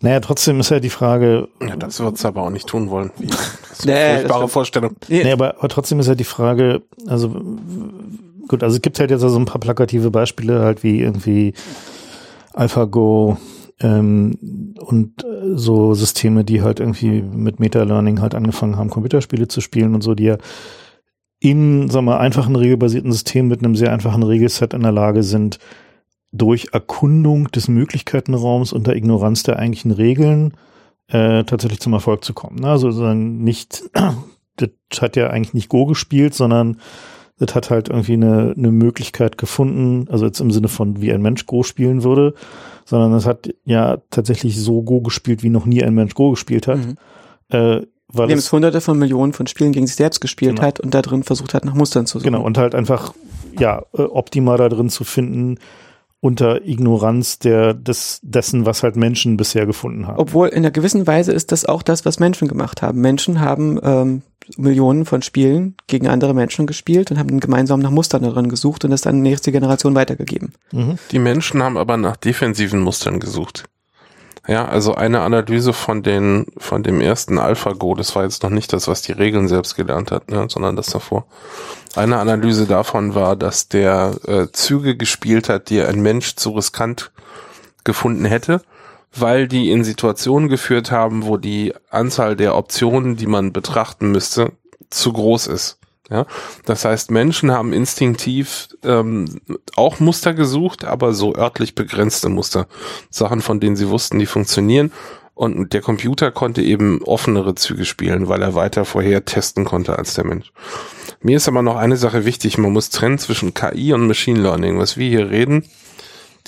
Naja, trotzdem ist ja die Frage. Ja, das wird es aber auch nicht tun wollen. Das ist eine nee, furchtbare Vorstellung. Nee, aber, aber trotzdem ist ja die Frage, also gut, also es gibt halt jetzt so also ein paar plakative Beispiele, halt wie irgendwie AlphaGo, ähm, und äh, so Systeme, die halt irgendwie mit Meta-Learning halt angefangen haben, Computerspiele zu spielen und so, die ja in, sagen wir, einfachen regelbasierten Systemen mit einem sehr einfachen Regelset in der Lage sind, durch Erkundung des Möglichkeitenraums unter Ignoranz der eigentlichen Regeln äh, tatsächlich zum Erfolg zu kommen. Ne? Also sozusagen nicht, das hat ja eigentlich nicht Go gespielt, sondern das hat halt irgendwie eine, eine Möglichkeit gefunden, also jetzt im Sinne von, wie ein Mensch Go spielen würde, sondern es hat ja tatsächlich so Go gespielt, wie noch nie ein Mensch Go gespielt hat. Mhm. Äh, weil Dem es hunderte von Millionen von Spielen gegen sich selbst gespielt genau. hat und da drin versucht hat, nach Mustern zu suchen. Genau, und halt einfach, ja, optimal da drin zu finden, unter Ignoranz der, des, dessen, was halt Menschen bisher gefunden haben. Obwohl in einer gewissen Weise ist das auch das, was Menschen gemacht haben. Menschen haben ähm, Millionen von Spielen gegen andere Menschen gespielt und haben gemeinsam nach Mustern darin gesucht und das dann die nächste Generation weitergegeben. Mhm. Die Menschen haben aber nach defensiven Mustern gesucht. Ja, also eine Analyse von den, von dem ersten AlphaGo, das war jetzt noch nicht das, was die Regeln selbst gelernt hat, ne, sondern das davor. Eine Analyse davon war, dass der äh, Züge gespielt hat, die ein Mensch zu riskant gefunden hätte, weil die in Situationen geführt haben, wo die Anzahl der Optionen, die man betrachten müsste, zu groß ist. Ja, das heißt, Menschen haben instinktiv ähm, auch Muster gesucht, aber so örtlich begrenzte Muster. Sachen, von denen sie wussten, die funktionieren. Und der Computer konnte eben offenere Züge spielen, weil er weiter vorher testen konnte als der Mensch. Mir ist aber noch eine Sache wichtig. Man muss trennen zwischen KI und Machine Learning. Was wir hier reden,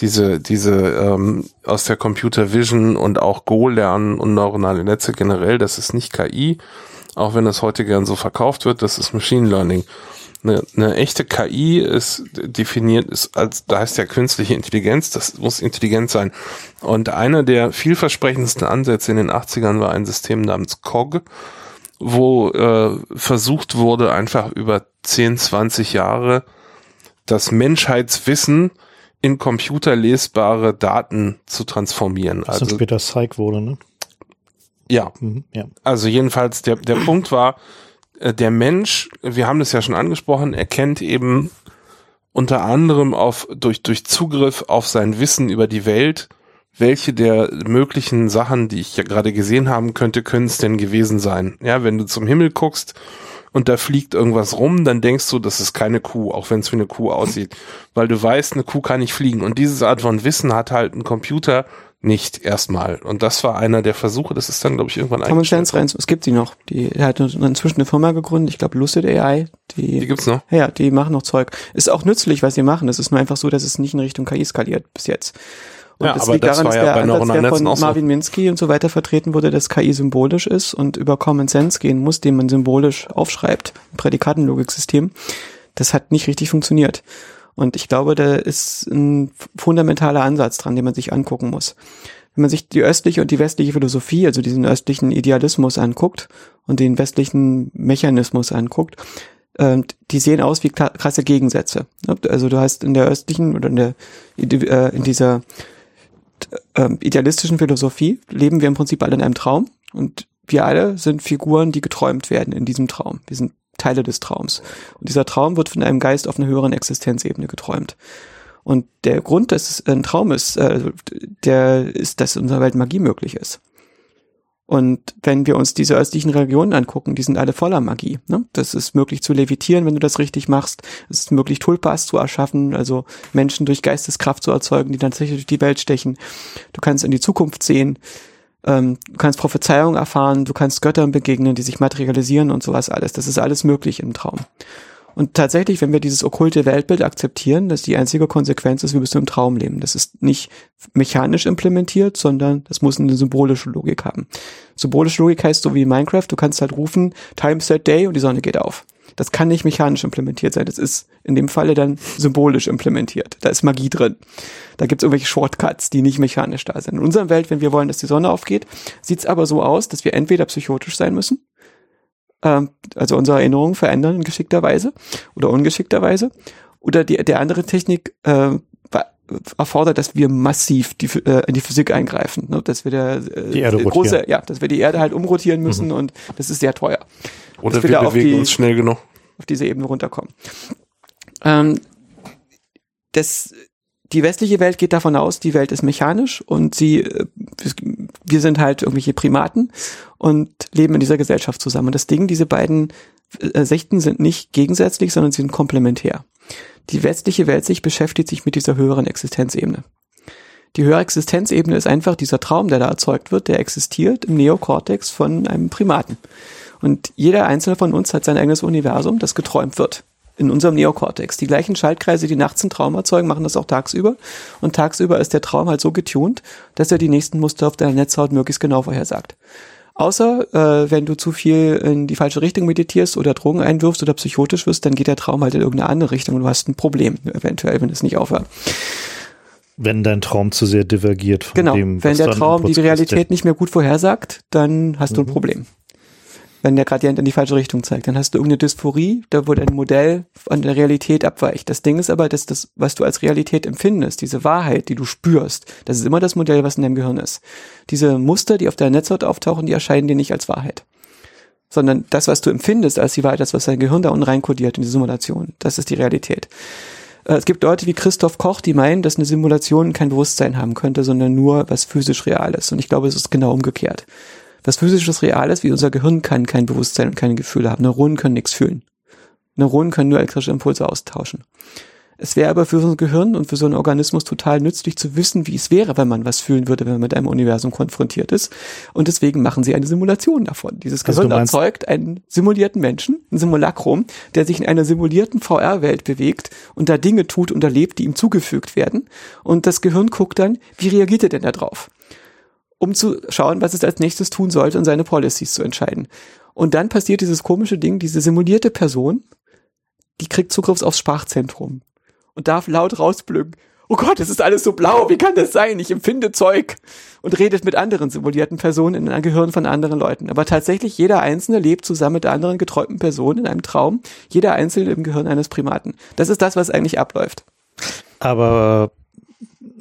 diese, diese ähm, aus der Computer Vision und auch Go lernen und neuronale Netze generell, das ist nicht KI, auch wenn das heute gern so verkauft wird, das ist Machine Learning. Eine, eine echte KI ist definiert, ist als, da heißt ja künstliche Intelligenz, das muss intelligent sein. Und einer der vielversprechendsten Ansätze in den 80ern war ein System namens COG, wo äh, versucht wurde, einfach über 10, 20 Jahre das Menschheitswissen in computerlesbare Daten zu transformieren. Das also später Psych wurde, ne? Ja. Mhm, ja. Also jedenfalls der, der Punkt war, äh, der Mensch, wir haben das ja schon angesprochen, erkennt eben unter anderem auf, durch, durch Zugriff auf sein Wissen über die Welt, welche der möglichen Sachen, die ich ja gerade gesehen haben könnte, können es denn gewesen sein. Ja, wenn du zum Himmel guckst und da fliegt irgendwas rum, dann denkst du, das ist keine Kuh, auch wenn es wie eine Kuh aussieht. Weil du weißt, eine Kuh kann nicht fliegen. Und diese Art von Wissen hat halt ein Computer nicht erstmal. Und das war einer der Versuche, das ist dann, glaube ich, irgendwann Common Sense Reins, es gibt sie noch. Die er hat inzwischen eine Firma gegründet, ich glaube Lucid AI. Die, Die gibt's noch? Ja, die machen noch Zeug. Ist auch nützlich, was sie machen. Es ist nur einfach so, dass es nicht in Richtung KI skaliert bis jetzt. Und Ja, das aber liegt das daran, war dass ja der bei Ansatz, der von so. Marvin Minsky und so weiter vertreten wurde, dass KI symbolisch ist und über Common Sense gehen muss, den man symbolisch aufschreibt, ein Prädikatenlogiksystem, das hat nicht richtig funktioniert. Und ich glaube, da ist ein fundamentaler Ansatz dran, den man sich angucken muss. Wenn man sich die östliche und die westliche Philosophie, also diesen östlichen Idealismus anguckt und den westlichen Mechanismus anguckt, ähm, die sehen aus wie krasse Gegensätze. Also du hast in der östlichen oder in der Ide- äh, in dieser ähm, idealistischen Philosophie leben wir im Prinzip alle in einem Traum und wir alle sind Figuren, die geträumt werden in diesem Traum. Wir sind Teile des Traums. Und dieser Traum wird von einem Geist auf einer höheren Existenzebene geträumt. Und der Grund, dass es ein Traum ist, äh, der ist, dass in unserer Welt Magie möglich ist. Und wenn wir uns diese östlichen Religionen angucken, die sind alle voller Magie. Ne? Das ist möglich zu levitieren, wenn du das richtig machst. Es ist möglich, Tulpas zu erschaffen, also Menschen durch Geisteskraft zu erzeugen, die dann tatsächlich durch die Welt stechen. Du kannst in die Zukunft sehen. Ähm, du kannst Prophezeiung erfahren, du kannst Göttern begegnen, die sich materialisieren und sowas alles. Das ist alles möglich im Traum. Und tatsächlich, wenn wir dieses okkulte Weltbild akzeptieren, dass die einzige Konsequenz ist, wir müssen im Traum leben. Das ist nicht mechanisch implementiert, sondern das muss eine symbolische Logik haben. Symbolische Logik heißt so wie in Minecraft, du kannst halt rufen, Time Set Day und die Sonne geht auf. Das kann nicht mechanisch implementiert sein. Das ist in dem Falle dann symbolisch implementiert. Da ist Magie drin. Da gibt es irgendwelche Shortcuts, die nicht mechanisch da sind. In unserer Welt, wenn wir wollen, dass die Sonne aufgeht, sieht es aber so aus, dass wir entweder psychotisch sein müssen, ähm, also unsere Erinnerungen verändern in geschickter Weise oder ungeschickter Weise, oder die, der andere Technik äh, erfordert, dass wir massiv die, äh, in die Physik eingreifen, ne? dass wir der äh, Die Erde große, rotieren. ja, dass wir die Erde halt umrotieren müssen und das ist sehr teuer. Oder Dass wir wir bewegen die- uns schnell genug. Auf diese Ebene runterkommen. Ähm, das, die westliche Welt geht davon aus, die Welt ist mechanisch und sie, äh, wir sind halt irgendwelche Primaten und leben in dieser Gesellschaft zusammen. Und das Ding, diese beiden äh, Sichten sind nicht gegensätzlich, sondern sie sind komplementär. Die westliche Weltsicht beschäftigt sich mit dieser höheren Existenzebene. Die höhere Existenzebene ist einfach dieser Traum, der da erzeugt wird, der existiert im Neokortex von einem Primaten. Und jeder einzelne von uns hat sein eigenes Universum, das geträumt wird. In unserem Neokortex. Die gleichen Schaltkreise, die nachts einen Traum erzeugen, machen das auch tagsüber. Und tagsüber ist der Traum halt so getunt, dass er die nächsten Muster auf deiner Netzhaut möglichst genau vorhersagt. Außer äh, wenn du zu viel in die falsche Richtung meditierst oder Drogen einwirfst oder psychotisch wirst, dann geht der Traum halt in irgendeine andere Richtung und du hast ein Problem, eventuell, wenn es nicht aufhört. Wenn dein Traum zu sehr divergiert von Genau, dem, wenn was der du an Traum die Realität nicht mehr gut vorhersagt, dann hast du ein Mhm. Problem. Wenn der Gradient in die falsche Richtung zeigt, dann hast du irgendeine Dysphorie, da wo dein Modell von der Realität abweicht. Das Ding ist aber, dass das, was du als Realität empfindest, diese Wahrheit, die du spürst, das ist immer das Modell, was in deinem Gehirn ist. Diese Muster, die auf deiner Netzhaut auftauchen, die erscheinen dir nicht als Wahrheit. Sondern das, was du empfindest als die Wahrheit, das, was dein Gehirn da unten reinkodiert in die Simulation, das ist die Realität. Äh, Es gibt Leute wie Christoph Koch, die meinen, dass eine Simulation kein Bewusstsein haben könnte, sondern nur was physisch real ist. Und ich glaube, es ist genau umgekehrt. Was physisches real ist, wie unser Gehirn kann kein Bewusstsein und keine Gefühle haben. Neuronen können nichts fühlen. Neuronen können nur elektrische Impulse austauschen. Es wäre aber für so ein Gehirn und für so einen Organismus total nützlich zu wissen, wie es wäre, wenn man was fühlen würde, wenn man mit einem Universum konfrontiert ist. Und deswegen machen sie eine Simulation davon. Dieses Also Gehirn erzeugt einen simulierten Menschen, ein Simulacrum, der sich in einer simulierten VR-Welt bewegt und da Dinge tut und erlebt, die ihm zugefügt werden. Und das Gehirn guckt dann, wie reagiert er denn da drauf? Um zu schauen, was es als nächstes tun sollte und seine Policies zu entscheiden. Und dann passiert dieses komische Ding, diese simulierte Person, die kriegt Zugriff aufs Sprachzentrum und darf laut rausblücken. Oh Gott, es ist alles so blau, wie kann das sein? Ich empfinde Zeug. Und redet mit anderen simulierten Personen in einem Gehirn von anderen Leuten. Aber tatsächlich, jeder Einzelne lebt zusammen mit anderen geträumten Personen in einem Traum. Jeder Einzelne im Gehirn eines Primaten. Das ist das, was eigentlich abläuft. Aber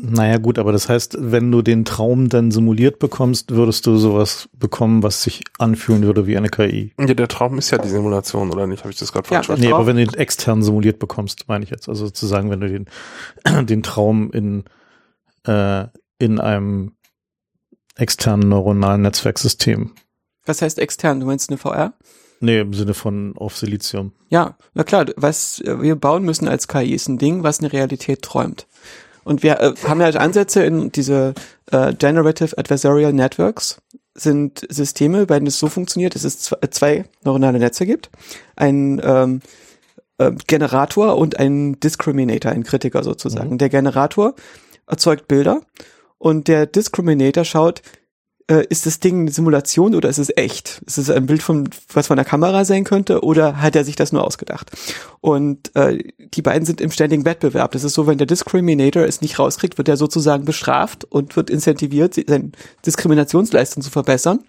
naja gut, aber das heißt, wenn du den Traum dann simuliert bekommst, würdest du sowas bekommen, was sich anfühlen würde wie eine KI. Ja, der Traum ist ja die Simulation, oder nicht? Habe ich das gerade Ja, falsch verstanden? Nee, Traum- aber wenn du den extern simuliert bekommst, meine ich jetzt. Also sozusagen, wenn du den, den Traum in, äh, in einem externen neuronalen Netzwerksystem. Was heißt extern? Du meinst eine VR? Nee, im Sinne von auf Silizium. Ja, na klar, was wir bauen müssen als KI ist ein Ding, was eine Realität träumt. Und wir äh, haben ja halt Ansätze in diese äh, Generative Adversarial Networks, sind Systeme, bei denen es so funktioniert, dass es zwei neuronale Netze gibt. Ein ähm, äh, Generator und ein Discriminator, ein Kritiker sozusagen. Mhm. Der Generator erzeugt Bilder und der Discriminator schaut, äh, ist das Ding eine Simulation oder ist es echt? Ist es ein Bild von was von der Kamera sein könnte oder hat er sich das nur ausgedacht? Und äh, die beiden sind im ständigen Wettbewerb. Das ist so, wenn der Discriminator es nicht rauskriegt, wird er sozusagen bestraft und wird incentiviert, seine Diskriminationsleistung zu verbessern.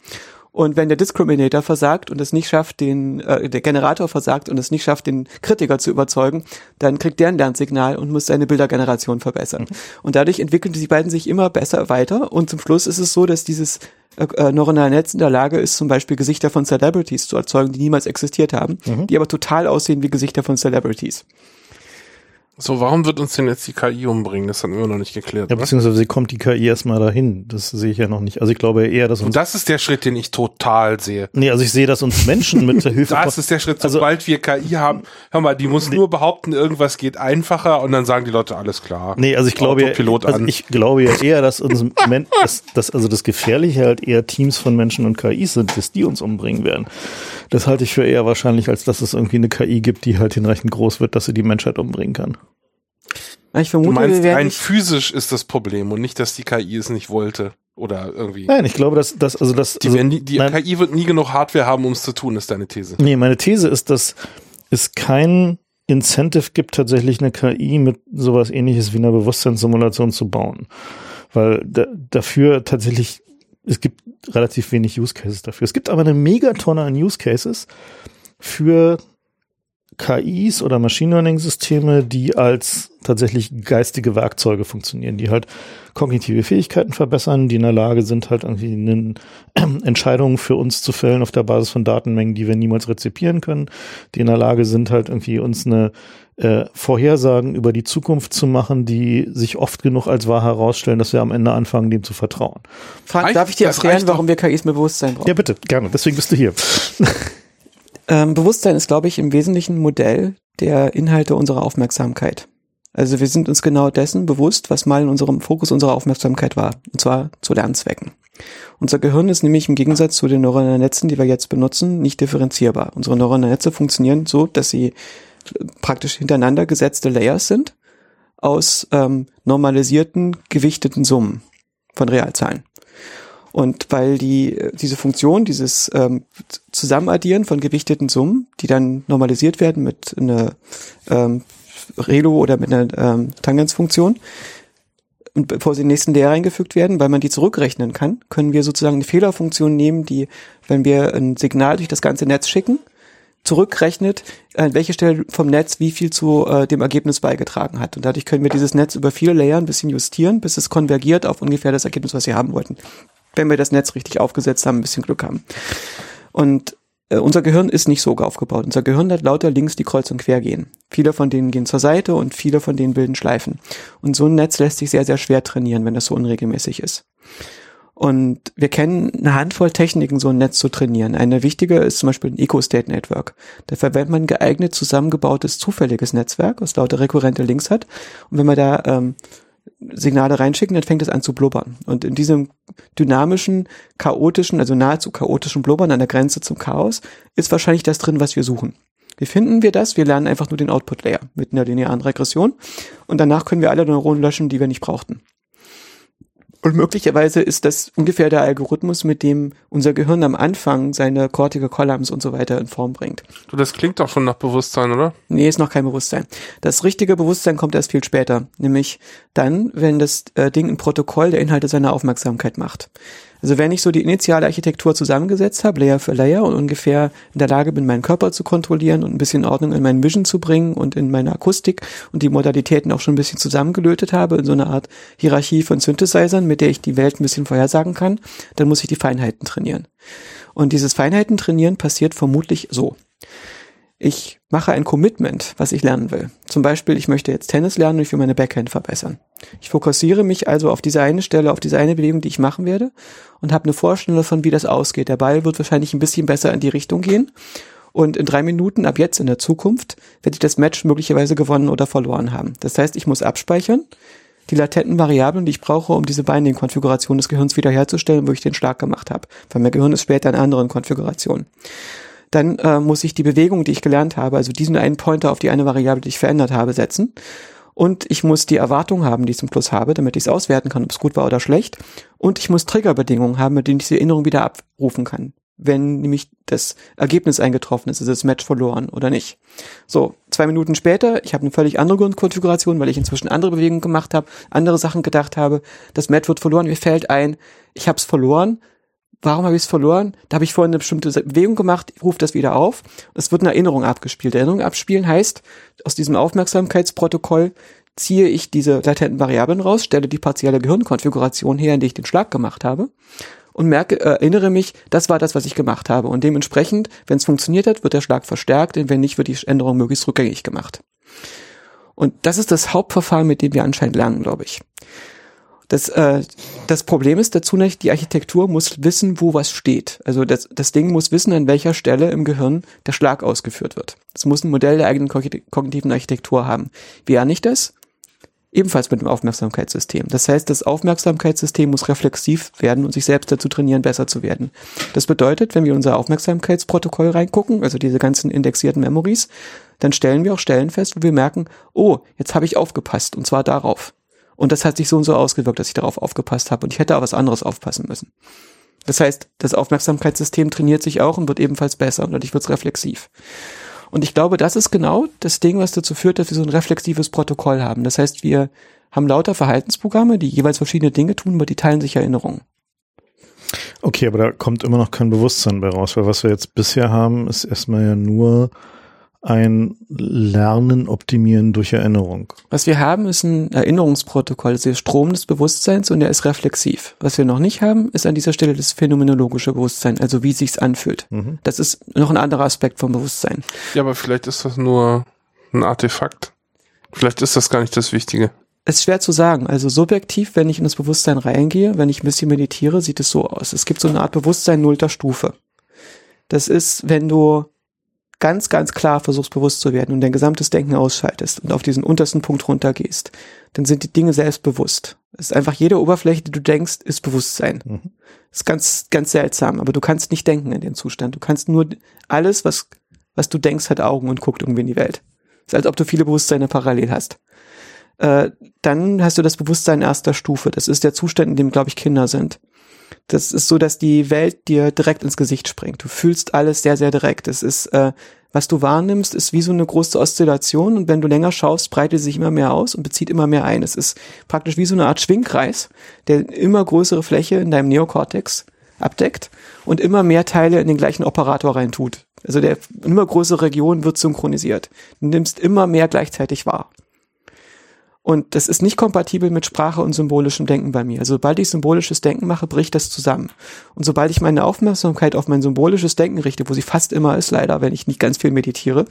Und wenn der Discriminator versagt und es nicht schafft, den äh, der Generator versagt und es nicht schafft, den Kritiker zu überzeugen, dann kriegt der ein Lernsignal und muss seine Bildergeneration verbessern. Mhm. Und dadurch entwickeln die beiden sich immer besser weiter. Und zum Schluss ist es so, dass dieses äh, äh neuronale Netz in der Lage ist, zum Beispiel Gesichter von Celebrities zu erzeugen, die niemals existiert haben, mhm. die aber total aussehen wie Gesichter von Celebrities. So, warum wird uns denn jetzt die KI umbringen? Das haben wir noch nicht geklärt. Ja, beziehungsweise kommt die KI erstmal dahin. Das sehe ich ja noch nicht. Also ich glaube eher, dass uns. Und das ist der Schritt, den ich total sehe. Nee, also ich sehe, dass uns Menschen mit der Hilfe. das ist der Schritt, also sobald also, wir KI haben. Hör mal, die muss nee. nur behaupten, irgendwas geht einfacher und dann sagen die Leute, alles klar. Nee, also ich glaube, Autopilot also ich glaube ja eher, dass uns dass, dass also das Gefährliche halt eher Teams von Menschen und KIs sind, dass die uns umbringen werden. Das halte ich für eher wahrscheinlich, als dass es irgendwie eine KI gibt, die halt hinreichend groß wird, dass sie die Menschheit umbringen kann. Ich vermute, du meinst, rein physisch ist das Problem und nicht, dass die KI es nicht wollte oder irgendwie. Nein, ich glaube, dass das also das die, also, die, die KI wird nie genug Hardware haben, um es zu tun, ist deine These. Nee, meine These ist, dass es kein Incentive gibt, tatsächlich eine KI mit sowas ähnliches wie einer Bewusstseinssimulation zu bauen. Weil da, dafür tatsächlich, es gibt relativ wenig Use Cases dafür. Es gibt aber eine Megatonne an Use Cases für KIs oder Machine Learning Systeme, die als tatsächlich geistige Werkzeuge funktionieren, die halt kognitive Fähigkeiten verbessern, die in der Lage sind, halt irgendwie eine, Entscheidungen für uns zu fällen auf der Basis von Datenmengen, die wir niemals rezipieren können, die in der Lage sind, halt irgendwie uns eine äh, Vorhersagen über die Zukunft zu machen, die sich oft genug als wahr herausstellen, dass wir am Ende anfangen, dem zu vertrauen. Frank, darf ich dir erklären, warum wir KIs mit Bewusstsein brauchen? Ja, bitte, gerne. Deswegen bist du hier. Ähm, Bewusstsein ist, glaube ich, im Wesentlichen ein Modell der Inhalte unserer Aufmerksamkeit. Also wir sind uns genau dessen bewusst, was mal in unserem Fokus unserer Aufmerksamkeit war, und zwar zu Lernzwecken. Unser Gehirn ist nämlich im Gegensatz zu den neuronalen Netzen, die wir jetzt benutzen, nicht differenzierbar. Unsere neuronalen Netze funktionieren so, dass sie praktisch hintereinander gesetzte Layers sind aus ähm, normalisierten, gewichteten Summen von Realzahlen. Und weil die, diese Funktion, dieses ähm, Zusammenaddieren von gewichteten Summen, die dann normalisiert werden mit einer ähm, Relo oder mit einer ähm, Tangenzfunktion, und bevor sie in den nächsten Layer eingefügt werden, weil man die zurückrechnen kann, können wir sozusagen eine Fehlerfunktion nehmen, die, wenn wir ein Signal durch das ganze Netz schicken, zurückrechnet, an welche Stelle vom Netz wie viel zu äh, dem Ergebnis beigetragen hat. Und dadurch können wir dieses Netz über viele Layer ein bisschen justieren, bis es konvergiert auf ungefähr das Ergebnis, was wir haben wollten wenn wir das Netz richtig aufgesetzt haben, ein bisschen Glück haben. Und äh, unser Gehirn ist nicht so aufgebaut. Unser Gehirn hat lauter links, die kreuz und quer gehen. Viele von denen gehen zur Seite und viele von denen bilden Schleifen. Und so ein Netz lässt sich sehr, sehr schwer trainieren, wenn das so unregelmäßig ist. Und wir kennen eine Handvoll Techniken, so ein Netz zu trainieren. Eine wichtige ist zum Beispiel ein Eco-State Network. Da verwendet man geeignet zusammengebautes zufälliges Netzwerk, das lauter rekurrente Links hat. Und wenn man da ähm, Signale reinschicken, dann fängt es an zu blubbern. Und in diesem dynamischen, chaotischen, also nahezu chaotischen Blubbern an der Grenze zum Chaos ist wahrscheinlich das drin, was wir suchen. Wie finden wir das? Wir lernen einfach nur den Output-Layer mit einer linearen Regression und danach können wir alle Neuronen löschen, die wir nicht brauchten. Und möglicherweise ist das ungefähr der Algorithmus, mit dem unser Gehirn am Anfang seine Cortical Columns und so weiter in Form bringt. Du, das klingt doch schon nach Bewusstsein, oder? Nee, ist noch kein Bewusstsein. Das richtige Bewusstsein kommt erst viel später, nämlich dann, wenn das äh, Ding ein Protokoll der Inhalte seiner Aufmerksamkeit macht. Also wenn ich so die initiale Architektur zusammengesetzt habe, Layer für Layer und ungefähr in der Lage bin, meinen Körper zu kontrollieren und ein bisschen Ordnung in meinen Vision zu bringen und in meine Akustik und die Modalitäten auch schon ein bisschen zusammengelötet habe in so einer Art Hierarchie von Synthesizern, mit der ich die Welt ein bisschen vorhersagen kann, dann muss ich die Feinheiten trainieren. Und dieses Feinheiten trainieren passiert vermutlich so. Ich mache ein Commitment, was ich lernen will. Zum Beispiel, ich möchte jetzt Tennis lernen und ich will meine Backhand verbessern. Ich fokussiere mich also auf diese eine Stelle, auf diese eine Bewegung, die ich machen werde und habe eine Vorstellung davon, wie das ausgeht. Der Ball wird wahrscheinlich ein bisschen besser in die Richtung gehen Und in drei Minuten ab jetzt in der Zukunft werde ich das Match möglicherweise gewonnen oder verloren haben. Das heißt, ich muss abspeichern, die latenten Variablen, die ich brauche, um diese Binding-Konfiguration des Gehirns wiederherzustellen, wo ich den Schlag gemacht habe. Weil mein Gehirn ist später in anderen Konfigurationen. Dann äh, muss ich die Bewegung, die ich gelernt habe, also diesen einen Pointer auf die eine Variable, die ich verändert habe, setzen. Und ich muss die Erwartung haben, die ich zum Schluss habe, damit ich es auswerten kann, ob es gut war oder schlecht. Und ich muss Triggerbedingungen haben, mit denen ich die Erinnerung wieder abrufen kann wenn nämlich das Ergebnis eingetroffen ist, ist das Match verloren oder nicht. So, zwei Minuten später, ich habe eine völlig andere Grundkonfiguration, weil ich inzwischen andere Bewegungen gemacht habe, andere Sachen gedacht habe, das Match wird verloren, mir fällt ein, ich habe es verloren. Warum habe ich es verloren? Da habe ich vorhin eine bestimmte Bewegung gemacht, ich rufe das wieder auf. Es wird eine Erinnerung abgespielt. Erinnerung abspielen heißt, aus diesem Aufmerksamkeitsprotokoll ziehe ich diese latenten Variablen raus, stelle die partielle Gehirnkonfiguration her, in die ich den Schlag gemacht habe und merke, erinnere mich, das war das, was ich gemacht habe. Und dementsprechend, wenn es funktioniert hat, wird der Schlag verstärkt und wenn nicht, wird die Änderung möglichst rückgängig gemacht. Und das ist das Hauptverfahren, mit dem wir anscheinend lernen, glaube ich. Das, äh, das Problem ist dazu nicht, die Architektur muss wissen, wo was steht. Also das, das Ding muss wissen, an welcher Stelle im Gehirn der Schlag ausgeführt wird. Es muss ein Modell der eigenen kognitiven Architektur haben. Wie lerne ich das? Ebenfalls mit dem Aufmerksamkeitssystem. Das heißt, das Aufmerksamkeitssystem muss reflexiv werden und sich selbst dazu trainieren, besser zu werden. Das bedeutet, wenn wir unser Aufmerksamkeitsprotokoll reingucken, also diese ganzen indexierten Memories, dann stellen wir auch Stellen fest, wo wir merken, oh, jetzt habe ich aufgepasst und zwar darauf. Und das hat sich so und so ausgewirkt, dass ich darauf aufgepasst habe und ich hätte auf was anderes aufpassen müssen. Das heißt, das Aufmerksamkeitssystem trainiert sich auch und wird ebenfalls besser und dadurch wird es reflexiv. Und ich glaube, das ist genau das Ding, was dazu führt, dass wir so ein reflexives Protokoll haben. Das heißt, wir haben lauter Verhaltensprogramme, die jeweils verschiedene Dinge tun, aber die teilen sich Erinnerungen. Okay, aber da kommt immer noch kein Bewusstsein bei raus, weil was wir jetzt bisher haben, ist erstmal ja nur ein Lernen, Optimieren durch Erinnerung. Was wir haben, ist ein Erinnerungsprotokoll, das ist der Strom des Bewusstseins und der ist reflexiv. Was wir noch nicht haben, ist an dieser Stelle das phänomenologische Bewusstsein, also wie sich's anfühlt. Mhm. Das ist noch ein anderer Aspekt vom Bewusstsein. Ja, aber vielleicht ist das nur ein Artefakt. Vielleicht ist das gar nicht das Wichtige. Es ist schwer zu sagen. Also subjektiv, wenn ich in das Bewusstsein reingehe, wenn ich ein bisschen meditiere, sieht es so aus. Es gibt so eine Art Bewusstsein nullter Stufe. Das ist, wenn du ganz, ganz klar versuchst bewusst zu werden und dein gesamtes Denken ausschaltest und auf diesen untersten Punkt runtergehst, dann sind die Dinge selbstbewusst. Es ist einfach jede Oberfläche, die du denkst, ist Bewusstsein. Mhm. Ist ganz, ganz seltsam, aber du kannst nicht denken in dem Zustand. Du kannst nur alles, was, was du denkst, hat Augen und guckt irgendwie in die Welt. Es ist, als ob du viele Bewusstseine parallel hast. Äh, dann hast du das Bewusstsein erster Stufe. Das ist der Zustand, in dem, glaube ich, Kinder sind. Das ist so, dass die Welt dir direkt ins Gesicht springt. Du fühlst alles sehr, sehr direkt. Es ist, äh, was du wahrnimmst, ist wie so eine große Oszillation und wenn du länger schaust, breitet sie sich immer mehr aus und bezieht immer mehr ein. Es ist praktisch wie so eine Art Schwingkreis, der immer größere Fläche in deinem Neokortex abdeckt und immer mehr Teile in den gleichen Operator reintut. Also der immer größere Region wird synchronisiert. Du nimmst immer mehr gleichzeitig wahr. Und das ist nicht kompatibel mit Sprache und symbolischem Denken bei mir. Also sobald ich symbolisches Denken mache, bricht das zusammen. Und sobald ich meine Aufmerksamkeit auf mein symbolisches Denken richte, wo sie fast immer ist, leider, wenn ich nicht ganz viel meditiere,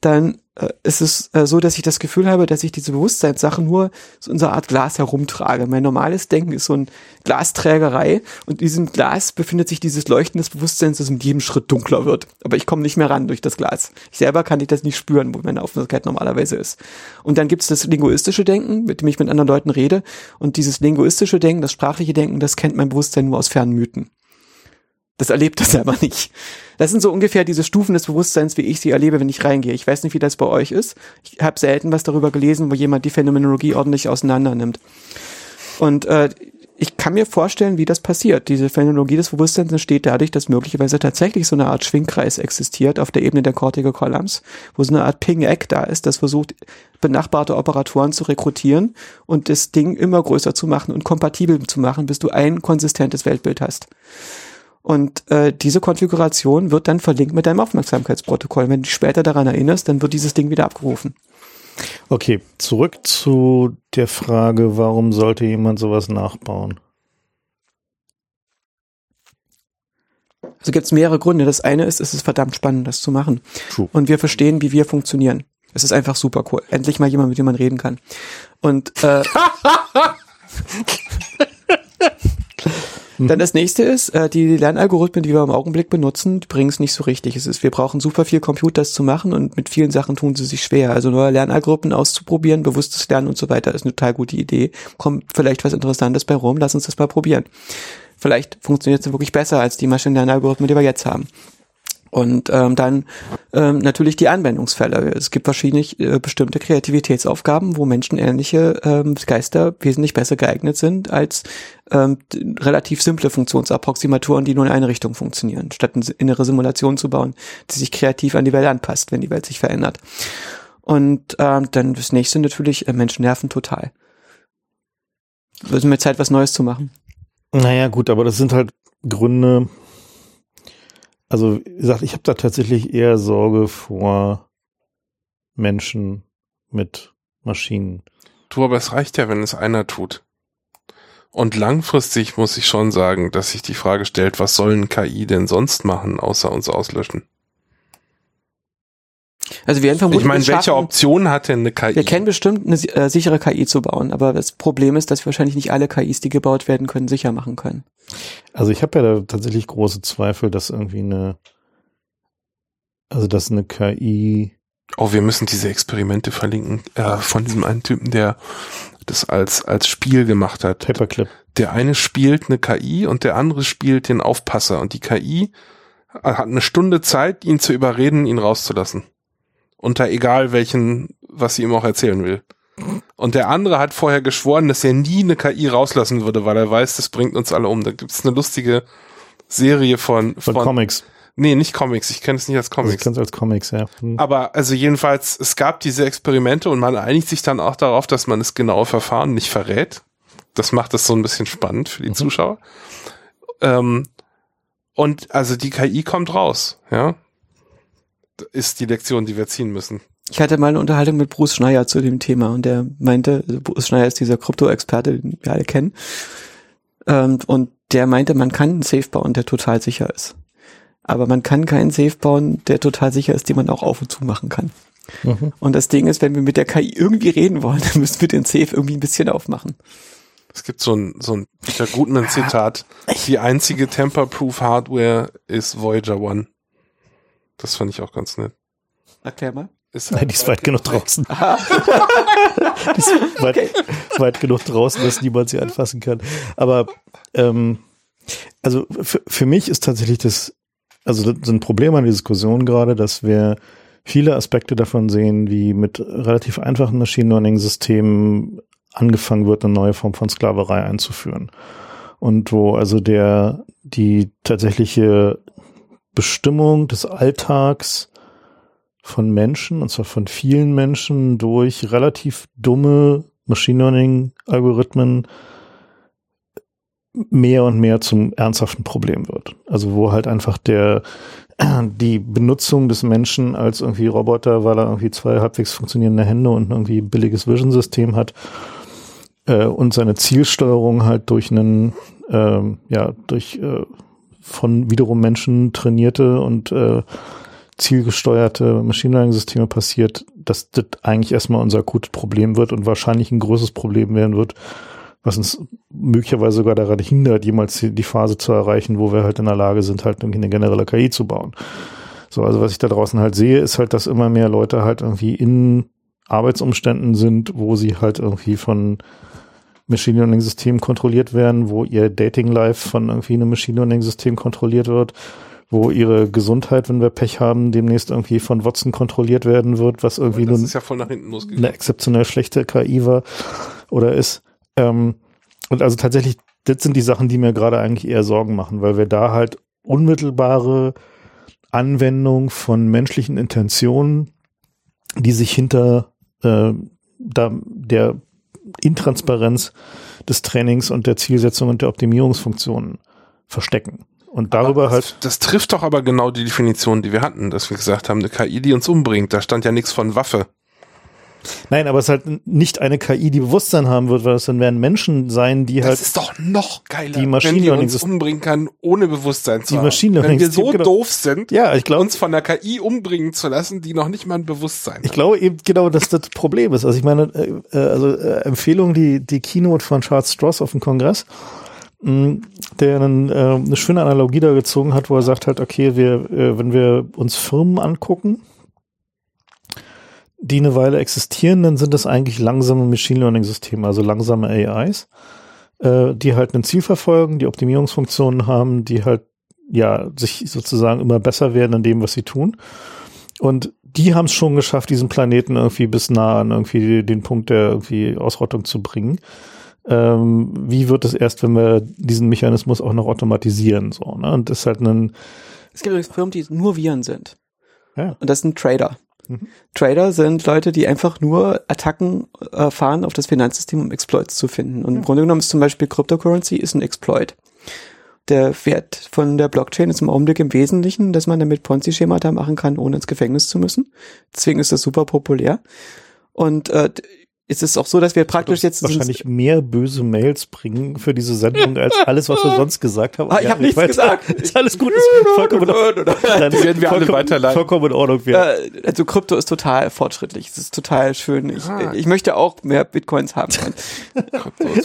dann ist es äh, so, dass ich das Gefühl habe, dass ich diese Bewusstseinssache nur so in so einer Art Glas herumtrage. Mein normales Denken ist so ein Glasträgerei und in diesem Glas befindet sich dieses Leuchten des Bewusstseins, das mit jedem Schritt dunkler wird. Aber ich komme nicht mehr ran durch das Glas. Ich selber kann ich das nicht spüren, wo meine Aufmerksamkeit normalerweise ist. Und dann gibt es das linguistische Denken, mit dem ich mit anderen Leuten rede. Und dieses linguistische Denken, das sprachliche Denken, das kennt mein Bewusstsein nur aus fernen Mythen. Das erlebt das selber nicht. Das sind so ungefähr diese Stufen des Bewusstseins, wie ich sie erlebe, wenn ich reingehe. Ich weiß nicht, wie das bei euch ist. Ich habe selten was darüber gelesen, wo jemand die Phänomenologie ordentlich auseinander nimmt. Und äh, ich kann mir vorstellen, wie das passiert. Diese Phänomenologie des Bewusstseins entsteht dadurch, dass möglicherweise tatsächlich so eine Art Schwingkreis existiert auf der Ebene der Cortical Columns, wo so eine Art Ping-Eck da ist, das versucht, benachbarte Operatoren zu rekrutieren und das Ding immer größer zu machen und kompatibel zu machen, bis du ein konsistentes Weltbild hast. Und äh, diese Konfiguration wird dann verlinkt mit deinem Aufmerksamkeitsprotokoll. Wenn du dich später daran erinnerst, dann wird dieses Ding wieder abgerufen. Okay, zurück zu der Frage, warum sollte jemand sowas nachbauen? Also gibt es mehrere Gründe. Das eine ist, es ist verdammt spannend, das zu machen. True. Und wir verstehen, wie wir funktionieren. Es ist einfach super cool. Endlich mal jemand, mit dem man reden kann. Und äh, Dann das nächste ist, äh, die Lernalgorithmen, die wir im Augenblick benutzen, bringen es nicht so richtig. Es ist, wir brauchen super viel Compute, das zu machen und mit vielen Sachen tun sie sich schwer. Also neue Lernalgorithmen auszuprobieren, bewusstes Lernen und so weiter, ist eine total gute Idee. Kommt vielleicht was Interessantes bei rum, lass uns das mal probieren. Vielleicht funktioniert es wirklich besser als die Maschinenlernalgorithmen, die wir jetzt haben. Und ähm, dann ähm, natürlich die Anwendungsfälle. Es gibt verschiedene äh, bestimmte Kreativitätsaufgaben, wo menschenähnliche ähm, Geister wesentlich besser geeignet sind als ähm, relativ simple Funktionsapproximatoren, die nur in eine Richtung funktionieren, statt eine innere Simulation zu bauen, die sich kreativ an die Welt anpasst, wenn die Welt sich verändert. Und ähm, dann das nächste natürlich, äh, Menschen nerven total. Es ist mir Zeit, was Neues zu machen. Naja, gut, aber das sind halt Gründe, also wie gesagt, ich habe da tatsächlich eher Sorge vor Menschen mit Maschinen. Du, aber es reicht ja, wenn es einer tut. Und langfristig muss ich schon sagen, dass sich die Frage stellt, was sollen KI denn sonst machen, außer uns auslöschen? Also wir werden vermutlich Ich meine, welche schaffen- Option hat denn eine KI? Wir kennen bestimmt eine äh, sichere KI zu bauen, aber das Problem ist, dass wir wahrscheinlich nicht alle KIs, die gebaut werden können, sicher machen können. Also ich habe ja da tatsächlich große Zweifel, dass irgendwie eine, also dass eine KI, Oh, wir müssen diese Experimente verlinken äh, von diesem einen Typen, der das als als Spiel gemacht hat. Paperclip, Der eine spielt eine KI und der andere spielt den Aufpasser und die KI hat eine Stunde Zeit, ihn zu überreden, ihn rauszulassen. Unter egal welchen, was sie ihm auch erzählen will. Und der andere hat vorher geschworen, dass er nie eine KI rauslassen würde, weil er weiß, das bringt uns alle um. Da gibt's eine lustige Serie von, von, von Comics. nee, nicht Comics, ich kenne es nicht als Also ich Comics. kann's als Comics, ja. Hm. Aber also jedenfalls, es gab diese Experimente und man einigt sich dann auch darauf, dass man das genaue Verfahren nicht verrät. Das macht es so ein bisschen spannend für die Mhm. Zuschauer. Ähm, und also die KI kommt raus, ja. Das Ist die Lektion, die wir ziehen müssen. Ich hatte mal eine Unterhaltung mit Bruce Schneier zu dem Thema und der meinte, also Bruce Schneier ist dieser Krypto-Experte, den wir alle kennen. Ähm, und der meinte, man kann einen Safe bauen, der total sicher ist. Aber man kann keinen Safe bauen, der total sicher ist, den man auch auf und zu machen kann. Mhm. Und das Ding ist, wenn wir mit der KI irgendwie reden wollen, dann müssen wir den Safe irgendwie ein bisschen aufmachen. Es gibt so ein, so ein Peter Gutmann Zitat. Die einzige Temper-Proof Hardware ist Voyager One. Das fand ich auch ganz nett. Erklär mal. Ist Nein, die ist weit genug draußen. die ist weit, weit genug draußen, dass niemand sie anfassen kann. Aber ähm, also für, für mich ist tatsächlich das, also das ist ein Problem an der Diskussion gerade, dass wir viele Aspekte davon sehen, wie mit relativ einfachen Machine Learning Systemen angefangen wird, eine neue Form von Sklaverei einzuführen. Und wo also der, die tatsächliche Bestimmung des Alltags von Menschen, und zwar von vielen Menschen, durch relativ dumme Machine Learning Algorithmen mehr und mehr zum ernsthaften Problem wird. Also wo halt einfach der die Benutzung des Menschen als irgendwie Roboter, weil er irgendwie zwei halbwegs funktionierende Hände und irgendwie billiges Vision-System hat äh, und seine Zielsteuerung halt durch einen ähm, ja durch äh, von wiederum Menschen trainierte und äh, zielgesteuerte Machine Learning Systeme passiert, dass das eigentlich erstmal unser akutes Problem wird und wahrscheinlich ein großes Problem werden wird, was uns möglicherweise sogar daran hindert, jemals die Phase zu erreichen, wo wir halt in der Lage sind, halt irgendwie eine generelle KI zu bauen. So, also was ich da draußen halt sehe, ist halt, dass immer mehr Leute halt irgendwie in Arbeitsumständen sind, wo sie halt irgendwie von Machine Learning Systemen kontrolliert werden, wo ihr Dating Life von irgendwie einem Machine Learning System kontrolliert wird, wo ihre Gesundheit, wenn wir Pech haben, demnächst irgendwie von Watson kontrolliert werden wird, was irgendwie ist ja eine exzeptionell schlechte KI war oder ist. Ähm, und also tatsächlich, das sind die Sachen, die mir gerade eigentlich eher Sorgen machen, weil wir da halt unmittelbare Anwendung von menschlichen Intentionen, die sich hinter äh, da, der Intransparenz des Trainings und der Zielsetzung und der Optimierungsfunktionen verstecken. Und darüber Aber halt das, das trifft doch aber genau die Definition, die wir hatten, dass wir gesagt haben, eine KI, die uns umbringt. Da stand ja nichts von Waffe. Nein, aber es ist halt nicht eine KI, die Bewusstsein haben wird, weil es dann werden Menschen sein, die Das halt ist doch noch geiler, die Machine wenn die uns umbringen kann, ohne Bewusstsein zu Die haben. Machine Wenn wir so genau. doof sind, ja, ich glaube, uns von der KI umbringen zu lassen, die noch nicht mal ein Bewusstsein ich hat. glaube eben genau, dass das Problem ist. Also ich meine, äh, äh, also äh, Empfehlung die die Keynote von Charles Stross auf dem Kongress, mh, der einen, äh, eine schöne Analogie da gezogen hat, wo er sagt halt, okay, wir, äh, wenn wir uns Firmen angucken, die eine Weile existieren, dann sind das eigentlich langsame Machine Learning Systeme, also langsame AIs, äh, die halt ein Ziel verfolgen, die Optimierungsfunktionen haben, die halt ja sich sozusagen immer besser werden in dem, was sie tun. Und die haben es schon geschafft, diesen Planeten irgendwie bis nah an irgendwie den Punkt der irgendwie Ausrottung zu bringen. Ähm, wie wird es erst, wenn wir diesen Mechanismus auch noch automatisieren? So, ne? Und das ist halt ein. Es gibt übrigens Firmen, die nur Viren sind. Ja. Und das sind Trader. Mhm. Trader sind Leute, die einfach nur Attacken äh, fahren auf das Finanzsystem, um Exploits zu finden. Und im Grunde genommen ist zum Beispiel Cryptocurrency ist ein Exploit. Der Wert von der Blockchain ist im Augenblick im Wesentlichen, dass man damit Ponzi-Schemata machen kann, ohne ins Gefängnis zu müssen. Deswegen ist das super populär. Und äh, es ist auch so, dass wir praktisch jetzt wahrscheinlich mehr böse Mails bringen für diese Sendung als alles, was wir sonst gesagt haben. Ah, ich Ja, habe nichts weiß, gesagt. Ist alles gut, ist vollkommen, Die werden wir alle weiterleiten. Vollkommen in Ordnung. Wir, Äh, also Krypto ist total forträglich. Es ist total schön. Ich, Ah. ich möchte auch mehr Bitcoins haben.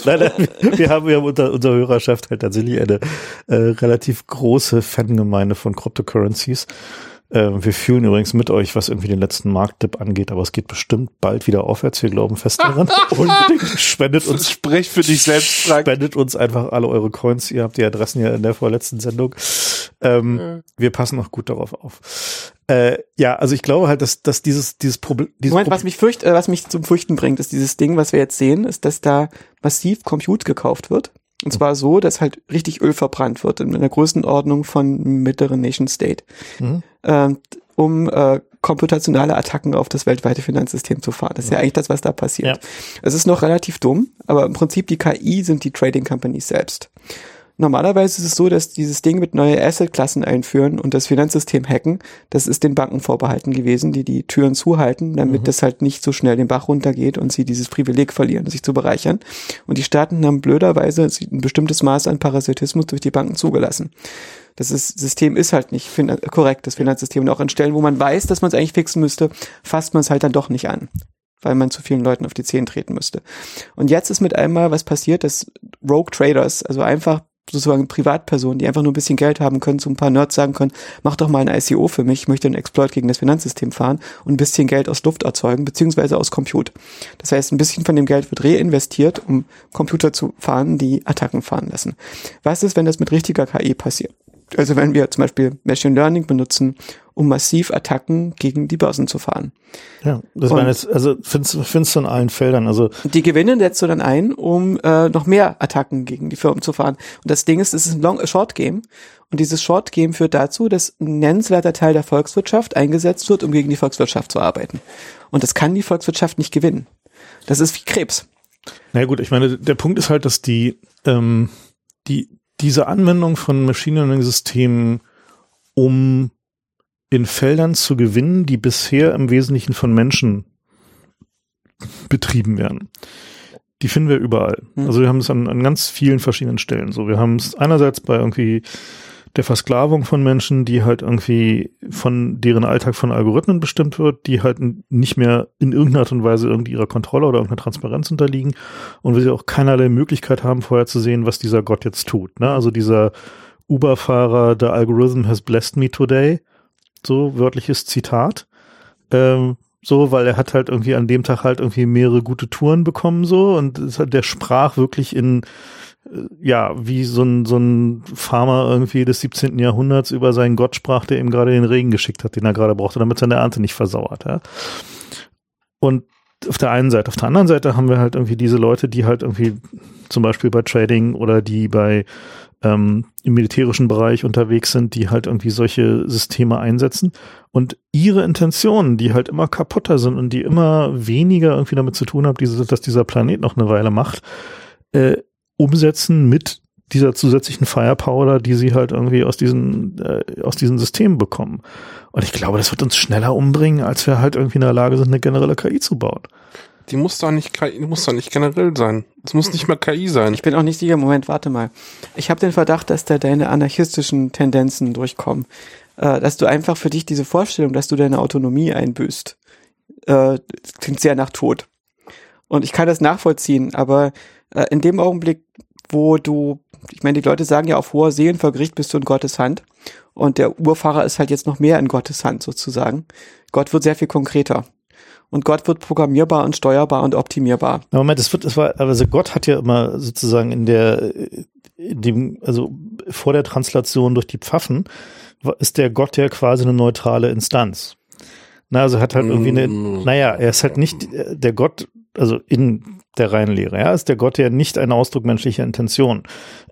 Nein, nein, wir- haben, haben unter unserer Hörerschaft halt tatsächlich eine äh, relativ große Fangemeinde von Cryptocurrencies. Ähm, wir fühlen übrigens mit euch, was irgendwie den letzten Marktdip angeht, aber es geht bestimmt bald wieder aufwärts. Wir glauben fest daran. Unbedingt spendet uns Sprech für dich selbst, Frank. Spendet uns einfach alle eure Coins. Ihr habt die Adressen ja in der vorletzten Sendung. Ähm, Wir passen auch gut darauf auf. Äh, ja, also ich glaube halt, dass, dass dieses, dieses Problem, dieses Moment, was Problem mich fürcht, äh, was mich zum Fürchten bringt, ist dieses Ding, was wir jetzt sehen, ist, dass da massiv Compute gekauft wird. Und zwar so, dass halt richtig Öl verbrannt wird in einer Größenordnung von mittleren Nation State, Mhm. Ähm, um äh, komputationale Attacken auf das weltweite Finanzsystem zu fahren. Das ist ja eigentlich das, was da passiert. Ja. Es ist noch relativ dumm, aber im Prinzip die KI sind die Trading Companies selbst. Normalerweise ist es so, dass dieses Ding mit neue Asset-Klassen einführen und das Finanzsystem hacken, das ist den Banken vorbehalten gewesen, die die Türen zuhalten, damit das halt nicht so schnell den Bach runtergeht und sie dieses Privileg verlieren, sich zu bereichern. Und die Staaten haben blöderweise ein bestimmtes Maß an Parasitismus durch die Banken zugelassen. Das ist, System ist halt nicht korrekt, das Finanzsystem. Und auch an Stellen, wo man weiß, dass man es eigentlich fixen müsste, fasst man es halt dann doch nicht an weil man zu vielen Leuten auf die Zehen treten müsste. Und jetzt ist mit einmal was passiert, dass Rogue Traders, also einfach sozusagen Privatpersonen, die einfach nur ein bisschen Geld haben können, zu ein paar Nerds sagen können, mach doch mal ein ICO für mich, ich möchte einen Exploit gegen das Finanzsystem fahren und ein bisschen Geld aus Luft erzeugen, beziehungsweise aus Compute. Das heißt, ein bisschen von dem Geld wird reinvestiert, um Computer zu fahren, die Attacken fahren lassen. Was ist, wenn das mit richtiger KI passiert? Also wenn wir zum Beispiel Machine Learning benutzen, um massiv Attacken gegen die Börsen zu fahren. Ja, das waren jetzt, also findest, findest du in allen Feldern. Also Die Gewinne setzt du dann ein, um äh, noch mehr Attacken gegen die Firmen zu fahren. Und das Ding ist, es ist ein Long Short Game. Und dieses Short Game führt dazu, dass ein nennenswerter Teil der Volkswirtschaft eingesetzt wird, um gegen die Volkswirtschaft zu arbeiten. Und das kann die Volkswirtschaft nicht gewinnen. Das ist wie Krebs. Na gut, ich meine, der Punkt ist halt, dass die, ähm, die, diese Anwendung von Machine Learning Systemen, um in Feldern zu gewinnen, die bisher im Wesentlichen von Menschen betrieben werden. Die finden wir überall. Hm. Also wir haben es an, an ganz vielen verschiedenen Stellen. So, wir haben es einerseits bei irgendwie der Versklavung von Menschen, die halt irgendwie von deren Alltag von Algorithmen bestimmt wird, die halt nicht mehr in irgendeiner Art und Weise irgendwie ihrer Kontrolle oder irgendeiner Transparenz unterliegen und wir sie auch keinerlei Möglichkeit haben, vorher zu sehen, was dieser Gott jetzt tut. Ne? Also dieser Uber-Fahrer, the algorithm has blessed me today, so wörtliches Zitat. Ähm, so, weil er hat halt irgendwie an dem Tag halt irgendwie mehrere gute Touren bekommen, so, und der sprach wirklich in, ja, wie so ein, so ein Farmer irgendwie des 17. Jahrhunderts über seinen Gott sprach, der ihm gerade den Regen geschickt hat, den er gerade brauchte, damit seine Ernte nicht versauert, ja. Und auf der einen Seite. Auf der anderen Seite haben wir halt irgendwie diese Leute, die halt irgendwie zum Beispiel bei Trading oder die bei ähm, im militärischen Bereich unterwegs sind, die halt irgendwie solche Systeme einsetzen und ihre Intentionen, die halt immer kaputter sind und die immer weniger irgendwie damit zu tun haben, diese, dass dieser Planet noch eine Weile macht, äh, umsetzen mit dieser zusätzlichen Firepower, die sie halt irgendwie aus diesen, äh, aus diesen Systemen bekommen. Und ich glaube, das wird uns schneller umbringen, als wir halt irgendwie in der Lage sind, eine generelle KI zu bauen. Die muss doch nicht KI, die muss doch nicht generell sein. Es muss nicht mal KI sein. Ich bin auch nicht sicher, Moment, warte mal. Ich habe den Verdacht, dass da deine anarchistischen Tendenzen durchkommen. Äh, dass du einfach für dich diese Vorstellung, dass du deine Autonomie einbüßt, äh, das klingt sehr nach Tod. Und ich kann das nachvollziehen, aber äh, in dem Augenblick, wo du Ich meine, die Leute sagen ja auf hoher See und vor Gericht bist du in Gottes Hand. Und der Urfahrer ist halt jetzt noch mehr in Gottes Hand sozusagen. Gott wird sehr viel konkreter. Und Gott wird programmierbar und steuerbar und optimierbar. Na, Moment, es wird, es war, also Gott hat ja immer sozusagen in der, in dem, also vor der Translation durch die Pfaffen, ist der Gott ja quasi eine neutrale Instanz. Na, also hat halt irgendwie eine, Mm. naja, er ist halt nicht äh, der Gott, also in der reinen Lehre, ja, ist der Gott ja nicht ein Ausdruck menschlicher Intention.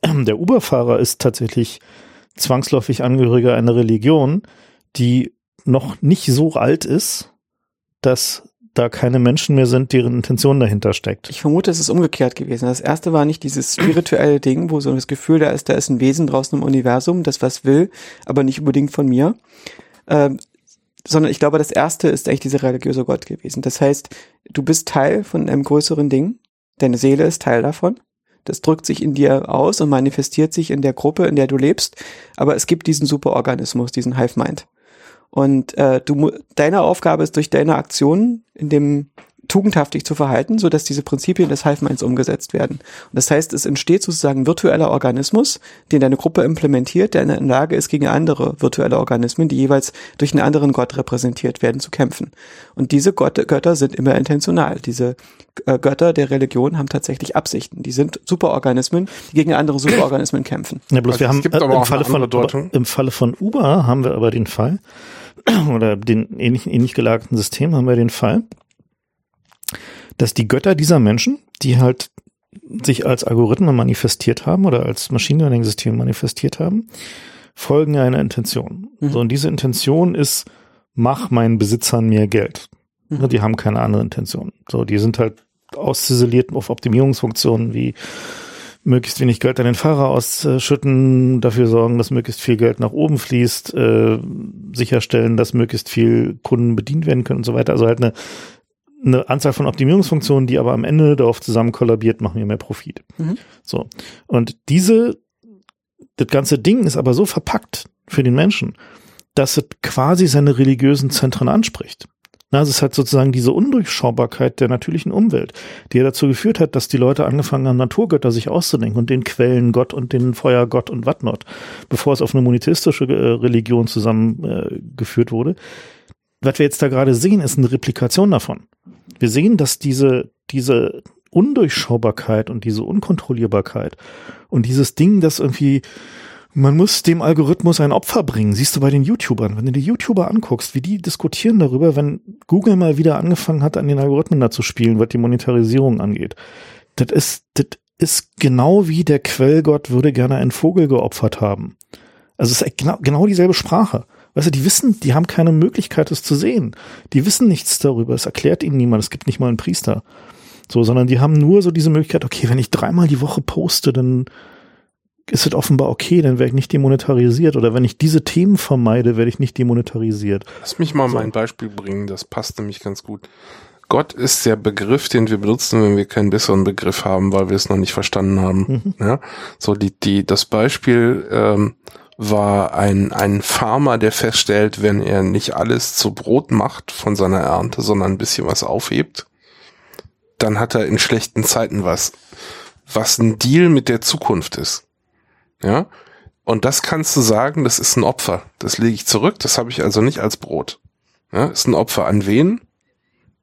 Der Uberfahrer ist tatsächlich zwangsläufig Angehöriger einer Religion, die noch nicht so alt ist, dass da keine Menschen mehr sind, deren Intention dahinter steckt. Ich vermute, es ist umgekehrt gewesen. Das erste war nicht dieses spirituelle Ding, wo so das Gefühl da ist, da ist ein Wesen draußen im Universum, das was will, aber nicht unbedingt von mir. Ähm, sondern ich glaube, das erste ist eigentlich dieser religiöse Gott gewesen. Das heißt, du bist Teil von einem größeren Ding. Deine Seele ist Teil davon. Das drückt sich in dir aus und manifestiert sich in der Gruppe, in der du lebst. Aber es gibt diesen Superorganismus, diesen Hive Mind. Und äh, du, deine Aufgabe ist durch deine Aktionen in dem tugendhaftig zu verhalten, so dass diese Prinzipien des Hive Minds umgesetzt werden. Und das heißt, es entsteht sozusagen ein virtueller Organismus, den deine Gruppe implementiert, der in der Lage ist, gegen andere virtuelle Organismen, die jeweils durch einen anderen Gott repräsentiert werden, zu kämpfen. Und diese Gott Götter sind immer intentional. Diese äh, Götter der Religion haben tatsächlich Absichten. Die sind Superorganismen, die gegen andere Superorganismen kämpfen. Ja, bloß Also wir haben äh, im Falle von Deutung. im Falle von Uber haben wir aber den Fall oder den ähnlich, ähnlich gelagerten System haben wir den Fall, dass die Götter dieser Menschen, die halt sich als Algorithmen manifestiert haben oder als Machine Learning System manifestiert haben, folgen einer Intention. Mhm. So und diese Intention ist mach meinen Besitzern mehr Geld. Mhm. Die haben keine andere Intention. So, die sind halt ausziseliert auf Optimierungsfunktionen wie möglichst wenig Geld an den Fahrer ausschütten, dafür sorgen, dass möglichst viel Geld nach oben fließt, äh, sicherstellen, dass möglichst viel Kunden bedient werden können und so weiter. Also halt eine, eine Anzahl von Optimierungsfunktionen, die aber am Ende darauf zusammen kollabiert, machen wir mehr Profit. Mhm. So. Und diese, das ganze Ding ist aber so verpackt für den Menschen, dass es quasi seine religiösen Zentren anspricht. Na, es ist halt sozusagen diese Undurchschaubarkeit der natürlichen Umwelt, die ja dazu geführt hat, dass die Leute angefangen haben, Naturgötter sich auszudenken und den Quellengott und den Feuergott und whatnot, bevor es auf eine monotheistische äh, Religion zusammengeführt äh, wurde. Was wir jetzt da gerade sehen, ist eine Replikation davon. Wir sehen, dass diese, diese Undurchschaubarkeit und diese Unkontrollierbarkeit und dieses Ding, das irgendwie man muss dem Algorithmus ein Opfer bringen. Siehst du bei den YouTubern. Wenn du die YouTuber anguckst, wie die diskutieren darüber, wenn Google mal wieder angefangen hat, an den Algorithmen da zu spielen, was die Monetarisierung angeht. Das ist, das ist genau wie der Quellgott würde gerne einen Vogel geopfert haben. Also es ist genau, genau dieselbe Sprache. Weißt du, die wissen, die haben keine Möglichkeit, es zu sehen. Die wissen nichts darüber. Es erklärt ihnen niemand. Es gibt nicht mal einen Priester. So, sondern die haben nur so diese Möglichkeit, okay, wenn ich dreimal die Woche poste, dann ist es offenbar okay, dann werde ich nicht demonetarisiert. Oder wenn ich diese Themen vermeide, werde ich nicht demonetarisiert. Lass mich mal mein Beispiel bringen, das passt nämlich ganz gut. Gott ist der Begriff, den wir benutzen, wenn wir keinen besseren Begriff haben, weil wir es noch nicht verstanden haben. Ja, so die die das Beispiel ähm, war ein ein Farmer, der feststellt, wenn er nicht alles zu Brot macht von seiner Ernte, sondern ein bisschen was aufhebt, dann hat er in schlechten Zeiten was, was ein Deal mit der Zukunft ist. Ja, und das kannst du sagen, das ist ein Opfer. Das lege ich zurück, das habe ich also nicht als Brot. Ja, ist ein Opfer an wen?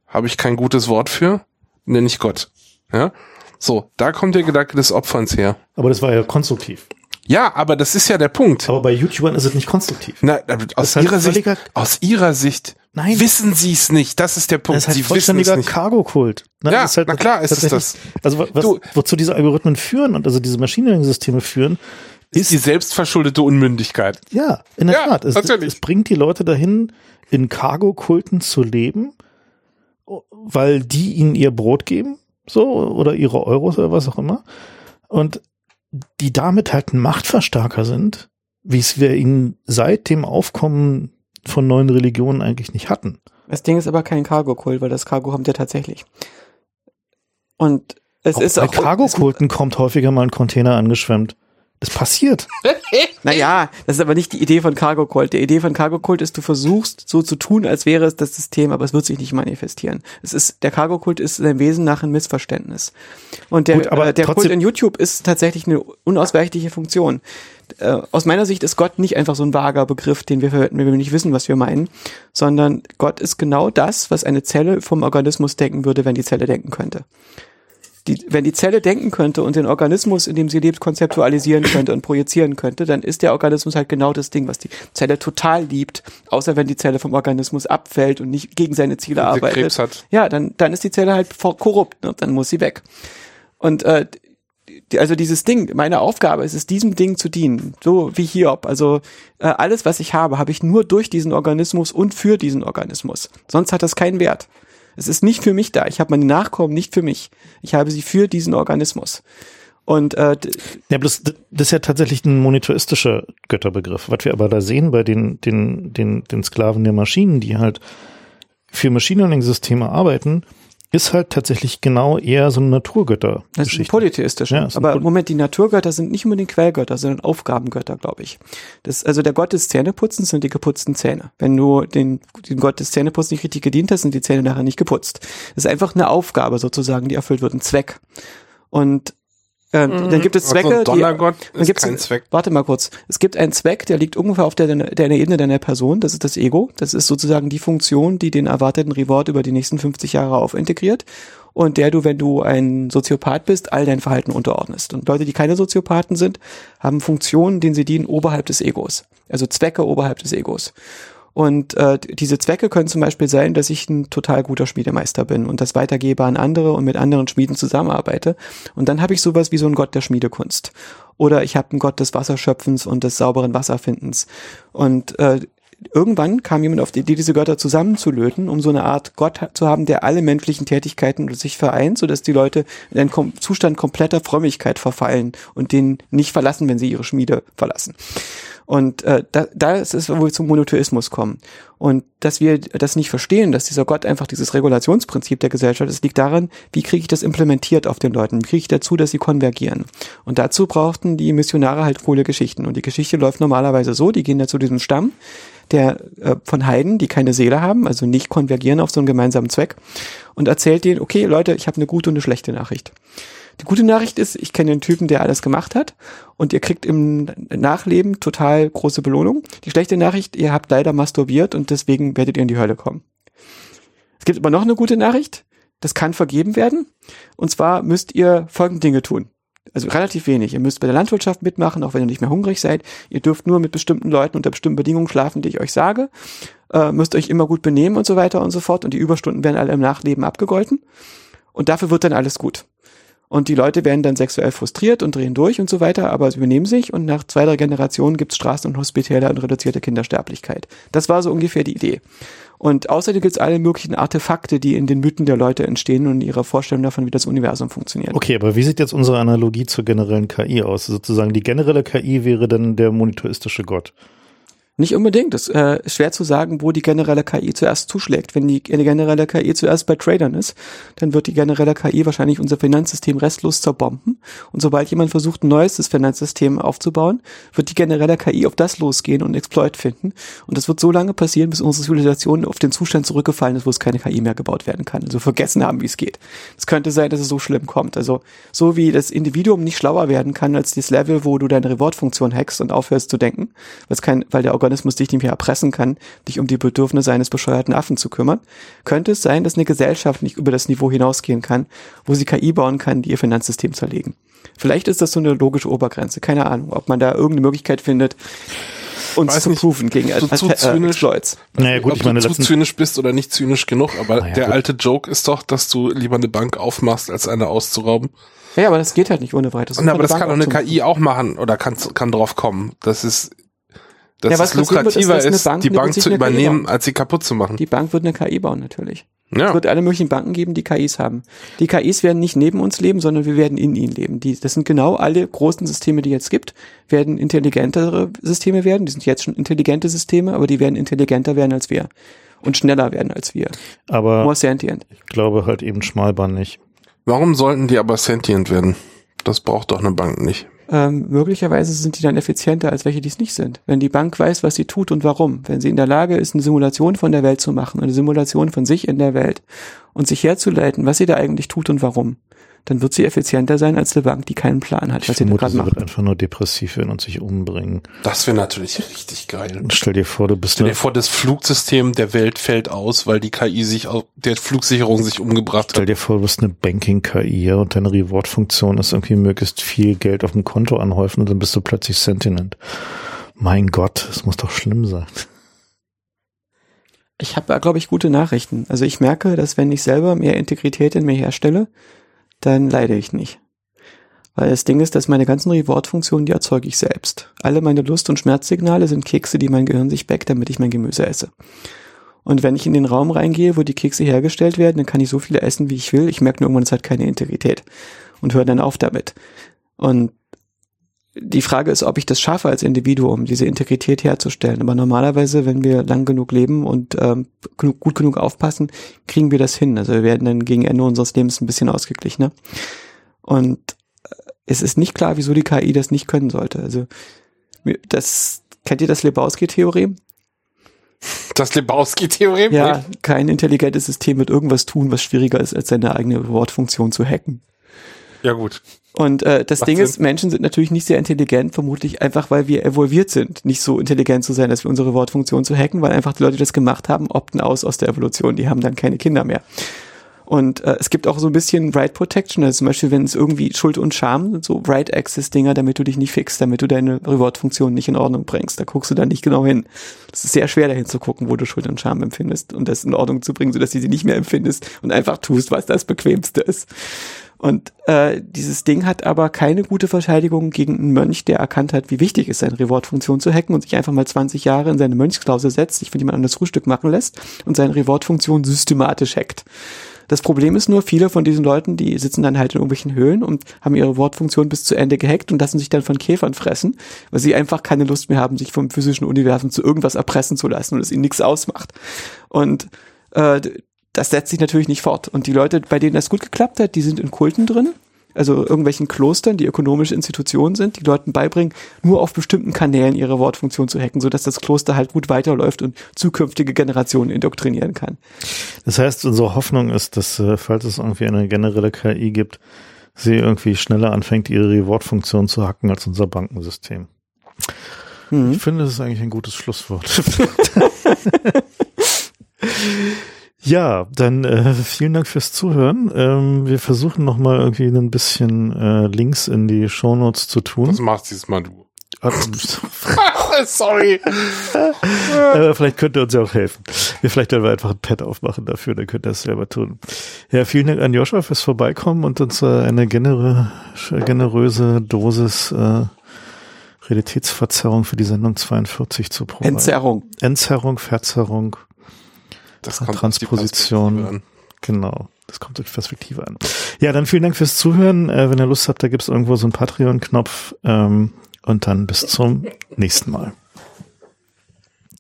Habe ich kein gutes Wort für? Nenne ich Gott. Ja, so, da kommt der Gedanke des Opferns her. Aber das war ja konstruktiv. Ja, aber das ist ja der Punkt. Aber bei YouTubern ist es nicht konstruktiv. Na, aus ist halt ihrer Sicht, völliger- aus ihrer Sicht Nein. wissen sie es nicht. Das ist der Punkt. Das ist halt sie vollständiger. Cargo-Kult. Ne? Ja, Das ist halt na klar ist es tatsächlich- Also wa- was, Du- wozu diese Algorithmen führen und also diese Machine Learning-Systeme führen, ist die selbstverschuldete Unmündigkeit. ja, in der Ja, Tat. Es, natürlich. es bringt die Leute dahin, in Cargo-Kulten zu leben, weil die ihnen ihr Brot geben, so, oder ihre Euros oder was auch immer. Und die damit halt ein Machtverstärker sind, wie es wir ihnen seit dem Aufkommen von neuen Religionen eigentlich nicht hatten. Das Ding ist aber kein Cargo-Kult, weil das Cargo haben wir tatsächlich. Und es Auch ist bei auch Cargo-Kulten kommt häufiger mal ein Container angeschwemmt. Es passiert. Naja, das ist aber nicht die Idee von Cargo Cult. Die Idee von Cargo Cult ist, du versuchst so zu tun, als wäre es das System, aber es wird sich nicht manifestieren. Es ist, der Cargo Cult ist seinem Wesen nach ein Missverständnis. Und der, Gut, aber äh, der Kult in YouTube ist tatsächlich eine unausweichliche Funktion. Äh, aus meiner Sicht ist Gott nicht einfach so ein vager Begriff, den wir verwenden, wenn wir nicht wissen, was wir meinen, sondern Gott ist genau das, was eine Zelle vom Organismus denken würde, wenn die Zelle denken könnte die, wenn die Zelle denken könnte und den Organismus, in dem sie lebt, konzeptualisieren könnte und projizieren könnte, dann ist der Organismus halt genau das Ding, was die Zelle total liebt, außer wenn die Zelle vom Organismus abfällt und nicht gegen seine Ziele sie arbeitet. Krebs hat. Ja, dann, dann ist die Zelle halt korrupt, ne? dann muss sie weg. Und äh, die, also dieses Ding, meine Aufgabe ist es, diesem Ding zu dienen, so wie Hiob. Also äh, alles, was ich habe, habe ich nur durch diesen Organismus und für diesen Organismus. Sonst hat das keinen Wert. Es ist nicht für mich da. Ich habe meine Nachkommen nicht für mich. Ich habe sie für diesen Organismus. Und äh, Ja, bloß, das ist ja tatsächlich ein monotheistischer Götterbegriff. Was wir aber da sehen bei den, den, den, den Sklaven der Maschinen, die halt für Machine Learning-Systeme arbeiten, ist halt tatsächlich genau eher so eine das ist polytheistischer. Ja, ist Aber Poly- Moment, die Naturgötter sind nicht unbedingt Quellgötter, sondern Aufgabengötter, glaube ich. Das, also der Gott des Zähneputzens sind die geputzten Zähne. Wenn du den, den Gott des Zähneputzens nicht richtig gedient hast, sind die Zähne nachher nicht geputzt. Das ist einfach eine Aufgabe sozusagen, die erfüllt wird, ein Zweck. Und äh, dann gibt es Also Zwecke, ein Donnergott die, dann ist gibt's, kein Zweck. Warte mal kurz. Es gibt einen Zweck, der liegt ungefähr auf der, der Ebene deiner Person. Das ist das Ego. Das ist sozusagen die Funktion, die den erwarteten Reward über die nächsten 50 Jahre aufintegriert und der du, wenn du ein Soziopath bist, all dein Verhalten unterordnest. Und Leute, die keine Soziopathen sind, haben Funktionen, denen sie dienen oberhalb des Egos. Also Zwecke oberhalb des Egos. Und äh, diese Zwecke können zum Beispiel sein, dass ich ein total guter Schmiedemeister bin und das weitergebe an andere und mit anderen Schmieden zusammenarbeite. Und dann habe ich sowas wie so einen Gott der Schmiedekunst. Oder ich habe einen Gott des Wasserschöpfens und des sauberen Wasserfindens. Und äh, irgendwann kam jemand auf die Idee, diese Götter zusammenzulöten, um so eine Art Gott zu haben, der alle menschlichen Tätigkeiten sich vereint, sodass die Leute in einen kom Zustand kompletter Frömmigkeit verfallen und den nicht verlassen, wenn sie ihre Schmiede verlassen. Und äh, da, da ist es, wo wir zum Monotheismus kommen. Und dass wir das nicht verstehen, dass dieser Gott einfach dieses Regulationsprinzip der Gesellschaft ist, liegt daran, wie kriege ich das implementiert auf den Leuten? Wie kriege ich dazu, dass sie konvergieren? Und dazu brauchten die Missionare halt coole Geschichten. Und die Geschichte läuft normalerweise so, die gehen da zu diesem Stamm, der äh, von Heiden, die keine Seele haben, also nicht konvergieren auf so einen gemeinsamen Zweck, und erzählt denen, okay, Leute, ich habe eine gute und eine schlechte Nachricht. Die gute Nachricht ist, ich kenne den Typen, der alles gemacht hat und ihr kriegt im Nachleben total große Belohnung. Die schlechte Nachricht, ihr habt leider masturbiert und deswegen werdet ihr in die Hölle kommen. Es gibt aber noch eine gute Nachricht, das kann vergeben werden und zwar müsst ihr folgende Dinge tun. Also relativ wenig. Ihr müsst bei der Landwirtschaft mitmachen, auch wenn ihr nicht mehr hungrig seid. Ihr dürft nur mit bestimmten Leuten unter bestimmten Bedingungen schlafen, die ich euch sage. Äh, müsst euch immer gut benehmen und so weiter und so fort. Und die Überstunden werden alle im Nachleben abgegolten. Und dafür wird dann alles gut. Und die Leute werden dann sexuell frustriert und drehen durch und so weiter, aber sie übernehmen sich und nach zwei, drei Generationen gibt's Straßen- und Hospitäler und reduzierte Kindersterblichkeit. Das war so ungefähr die Idee. Und außerdem gibt's alle möglichen Artefakte, die in den Mythen der Leute entstehen und ihre Vorstellung davon, wie das Universum funktioniert. Okay, aber wie sieht jetzt unsere Analogie zur generellen KI aus? Sozusagen die generelle KI wäre dann der monotheistische Gott. Nicht unbedingt. Es äh, ist schwer zu sagen, wo die generelle KI zuerst zuschlägt. Wenn die, generelle KI zuerst bei Tradern ist, dann wird die generelle KI wahrscheinlich unser Finanzsystem restlos zerbomben. Und sobald jemand versucht, ein neues Finanzsystem aufzubauen, wird die generelle KI auf das losgehen und Exploit finden. Und das wird so lange passieren, bis unsere Zivilisation auf den Zustand zurückgefallen ist, wo es keine KI mehr gebaut werden kann. Also vergessen haben, wie es geht. Es könnte sein, dass es so schlimm kommt. Also so wie das Individuum nicht schlauer werden kann als das Level, wo du deine Reward-Funktion hackst und aufhörst zu denken, weil, es kein, weil der Organismus dich nicht mehr erpressen kann, dich um die Bedürfnisse eines bescheuerten Affen zu kümmern, könnte es sein, dass eine Gesellschaft nicht über das Niveau hinausgehen kann, wo sie KI bauen kann, die ihr Finanzsystem zerlegen. Vielleicht ist das so eine logische Obergrenze. Keine Ahnung, ob man da irgendeine Möglichkeit findet, uns Weiß zu nicht, proven gegen so äh, zu äh, zynisch. Exploits. Naja, gut, Ob ich meine, du zu zynisch bist oder nicht zynisch genug, aber Naja, der gut. alte Joke ist doch, dass du lieber eine Bank aufmachst, als eine auszurauben. Ja, aber das geht halt nicht ohne weiteres. Und aber das Bank kann doch eine. KI auch machen oder kann, kann drauf kommen. Das ist, dass Ja, was es passieren wird, ist, lukrativer die Bank zu übernehmen, als sie kaputt zu machen. Die Bank wird eine KI bauen, natürlich. Es ja. wird alle möglichen Banken geben, die KIs haben. Die KIs werden nicht neben uns leben, sondern wir werden in ihnen leben. Die, das sind genau alle großen Systeme, die jetzt gibt, werden intelligentere Systeme werden. Die sind jetzt schon intelligente Systeme, aber die werden intelligenter werden als wir. Und schneller werden als wir. aber More sentient. ich glaube halt eben Schmalbahn nicht. Warum sollten die aber sentient werden? Das braucht doch eine Bank nicht. Ähm, möglicherweise sind die dann effizienter als welche, die es nicht sind. Wenn die Bank weiß, was sie tut und warum, wenn sie in der Lage ist, eine Simulation von der Welt zu machen, eine Simulation von sich in der Welt und sich herzuleiten, was sie da eigentlich tut und warum, dann wird sie effizienter sein als eine Bank, die keinen Plan hat, Ich was sie vermute, gerade sie macht. wird einfach nur depressiv werden und sich umbringen. Das wäre natürlich richtig geil. Und stell dir vor, du bist Stell dir eine, vor, das Flugsystem der Welt fällt aus, weil die KI sich auf der Flugsicherung sich umgebracht stell hat. dir vor, du bist eine Banking-KI und deine Reward-Funktion ist irgendwie möglichst viel Geld auf dem Konto anhäufen und dann bist du plötzlich Sentinent. Mein Gott, das muss doch schlimm sein. Ich habe, glaube ich, gute Nachrichten. Also ich merke, dass wenn ich selber mehr Integrität in mir herstelle, dann leide ich nicht. Weil das Ding ist, dass meine ganzen Reward-Funktionen, die erzeuge ich selbst. Alle meine Lust- und Schmerzsignale sind Kekse, die mein Gehirn sich backt, damit ich mein Gemüse esse. Und wenn ich in den Raum reingehe, wo die Kekse hergestellt werden, dann kann ich so viele essen, wie ich will. Ich merke nur irgendwann, es hat keine Integrität. Und höre dann auf damit. Und die Frage ist, ob ich das schaffe als Individuum, diese Integrität herzustellen. Aber normalerweise, wenn wir lang genug leben und ähm, genug, gut genug aufpassen, kriegen wir das hin. Also wir werden dann gegen Ende unseres Lebens ein bisschen ausgeglichener. Und äh, es ist nicht klar, wieso die KI das nicht können sollte. Also das kennt ihr das Lebowski-Theorem? Das Lebowski-Theorem? Ja, kein intelligentes System wird irgendwas tun, was schwieriger ist, als seine eigene Wortfunktion zu hacken. Ja, gut. Und äh, das Macht Ding Sinn. ist, Menschen sind natürlich nicht sehr intelligent, vermutlich einfach, weil wir evolviert sind, nicht so intelligent zu sein, dass wir unsere Wortfunktion zu hacken, weil einfach die Leute, die das gemacht haben, opten aus aus der Evolution. Die haben dann keine Kinder mehr. Und äh, es gibt auch so ein bisschen Right Protection, also zum Beispiel, wenn es irgendwie Schuld und Scham sind, so Right Access Dinger, damit du dich nicht fixst, damit du deine Reward-Funktion nicht in Ordnung bringst. Da guckst du dann nicht genau hin. Es ist sehr schwer dahin zu gucken, wo du Schuld und Scham empfindest und das in Ordnung zu bringen, sodass du sie nicht mehr empfindest und einfach tust, was das Bequemste ist. Und äh, dieses Ding hat aber keine gute Verteidigung gegen einen Mönch, der erkannt hat, wie wichtig es ist, seine Reward-Funktion zu hacken und sich einfach mal 20 Jahre in seine Mönchsklause setzt, sich von jemand anderes Frühstück machen lässt und seine Reward-Funktion systematisch hackt. Das Problem ist nur, viele von diesen Leuten, die sitzen dann halt in irgendwelchen Höhlen und haben ihre Wortfunktion bis zu Ende gehackt und lassen sich dann von Käfern fressen, weil sie einfach keine Lust mehr haben, sich vom physischen Universum zu irgendwas erpressen zu lassen und es ihnen nichts ausmacht. Und äh, das setzt sich natürlich nicht fort. Und die Leute, bei denen das gut geklappt hat, die sind in Kulten drin, also irgendwelchen Klostern, die ökonomische Institutionen sind, die Leuten beibringen, nur auf bestimmten Kanälen ihre Wortfunktion zu hacken, sodass das Kloster halt gut weiterläuft und zukünftige Generationen indoktrinieren kann. Das heißt, unsere Hoffnung ist, dass, äh, falls es irgendwie eine generelle KI gibt, sie irgendwie schneller anfängt, ihre Reward-Funktion zu hacken als unser Bankensystem. Mhm. Ich finde, das ist eigentlich ein gutes Schlusswort. ja, dann äh, vielen Dank fürs Zuhören. Ähm, wir versuchen nochmal irgendwie ein bisschen äh, Links in die Shownotes zu Das tun. machst dieses Mal du. Äh, Sorry. äh, vielleicht könnt ihr uns ja auch helfen. Wir vielleicht werden wir einfach ein Pad aufmachen dafür, dann könnt ihr das selber tun. Ja, vielen Dank an Joshua fürs Vorbeikommen und uns äh, eine genere, generöse Dosis äh, Realitätsverzerrung für die Sendung 42 zu probieren. Entzerrung. Entzerrung, Verzerrung, Das Transposition. die Perspektive an. genau. Das kommt durch Perspektive an. Ja, dann vielen Dank fürs Zuhören. Äh, wenn ihr Lust habt, da gibt's irgendwo so einen Patreon-Knopf. Ähm, und dann bis zum nächsten Mal.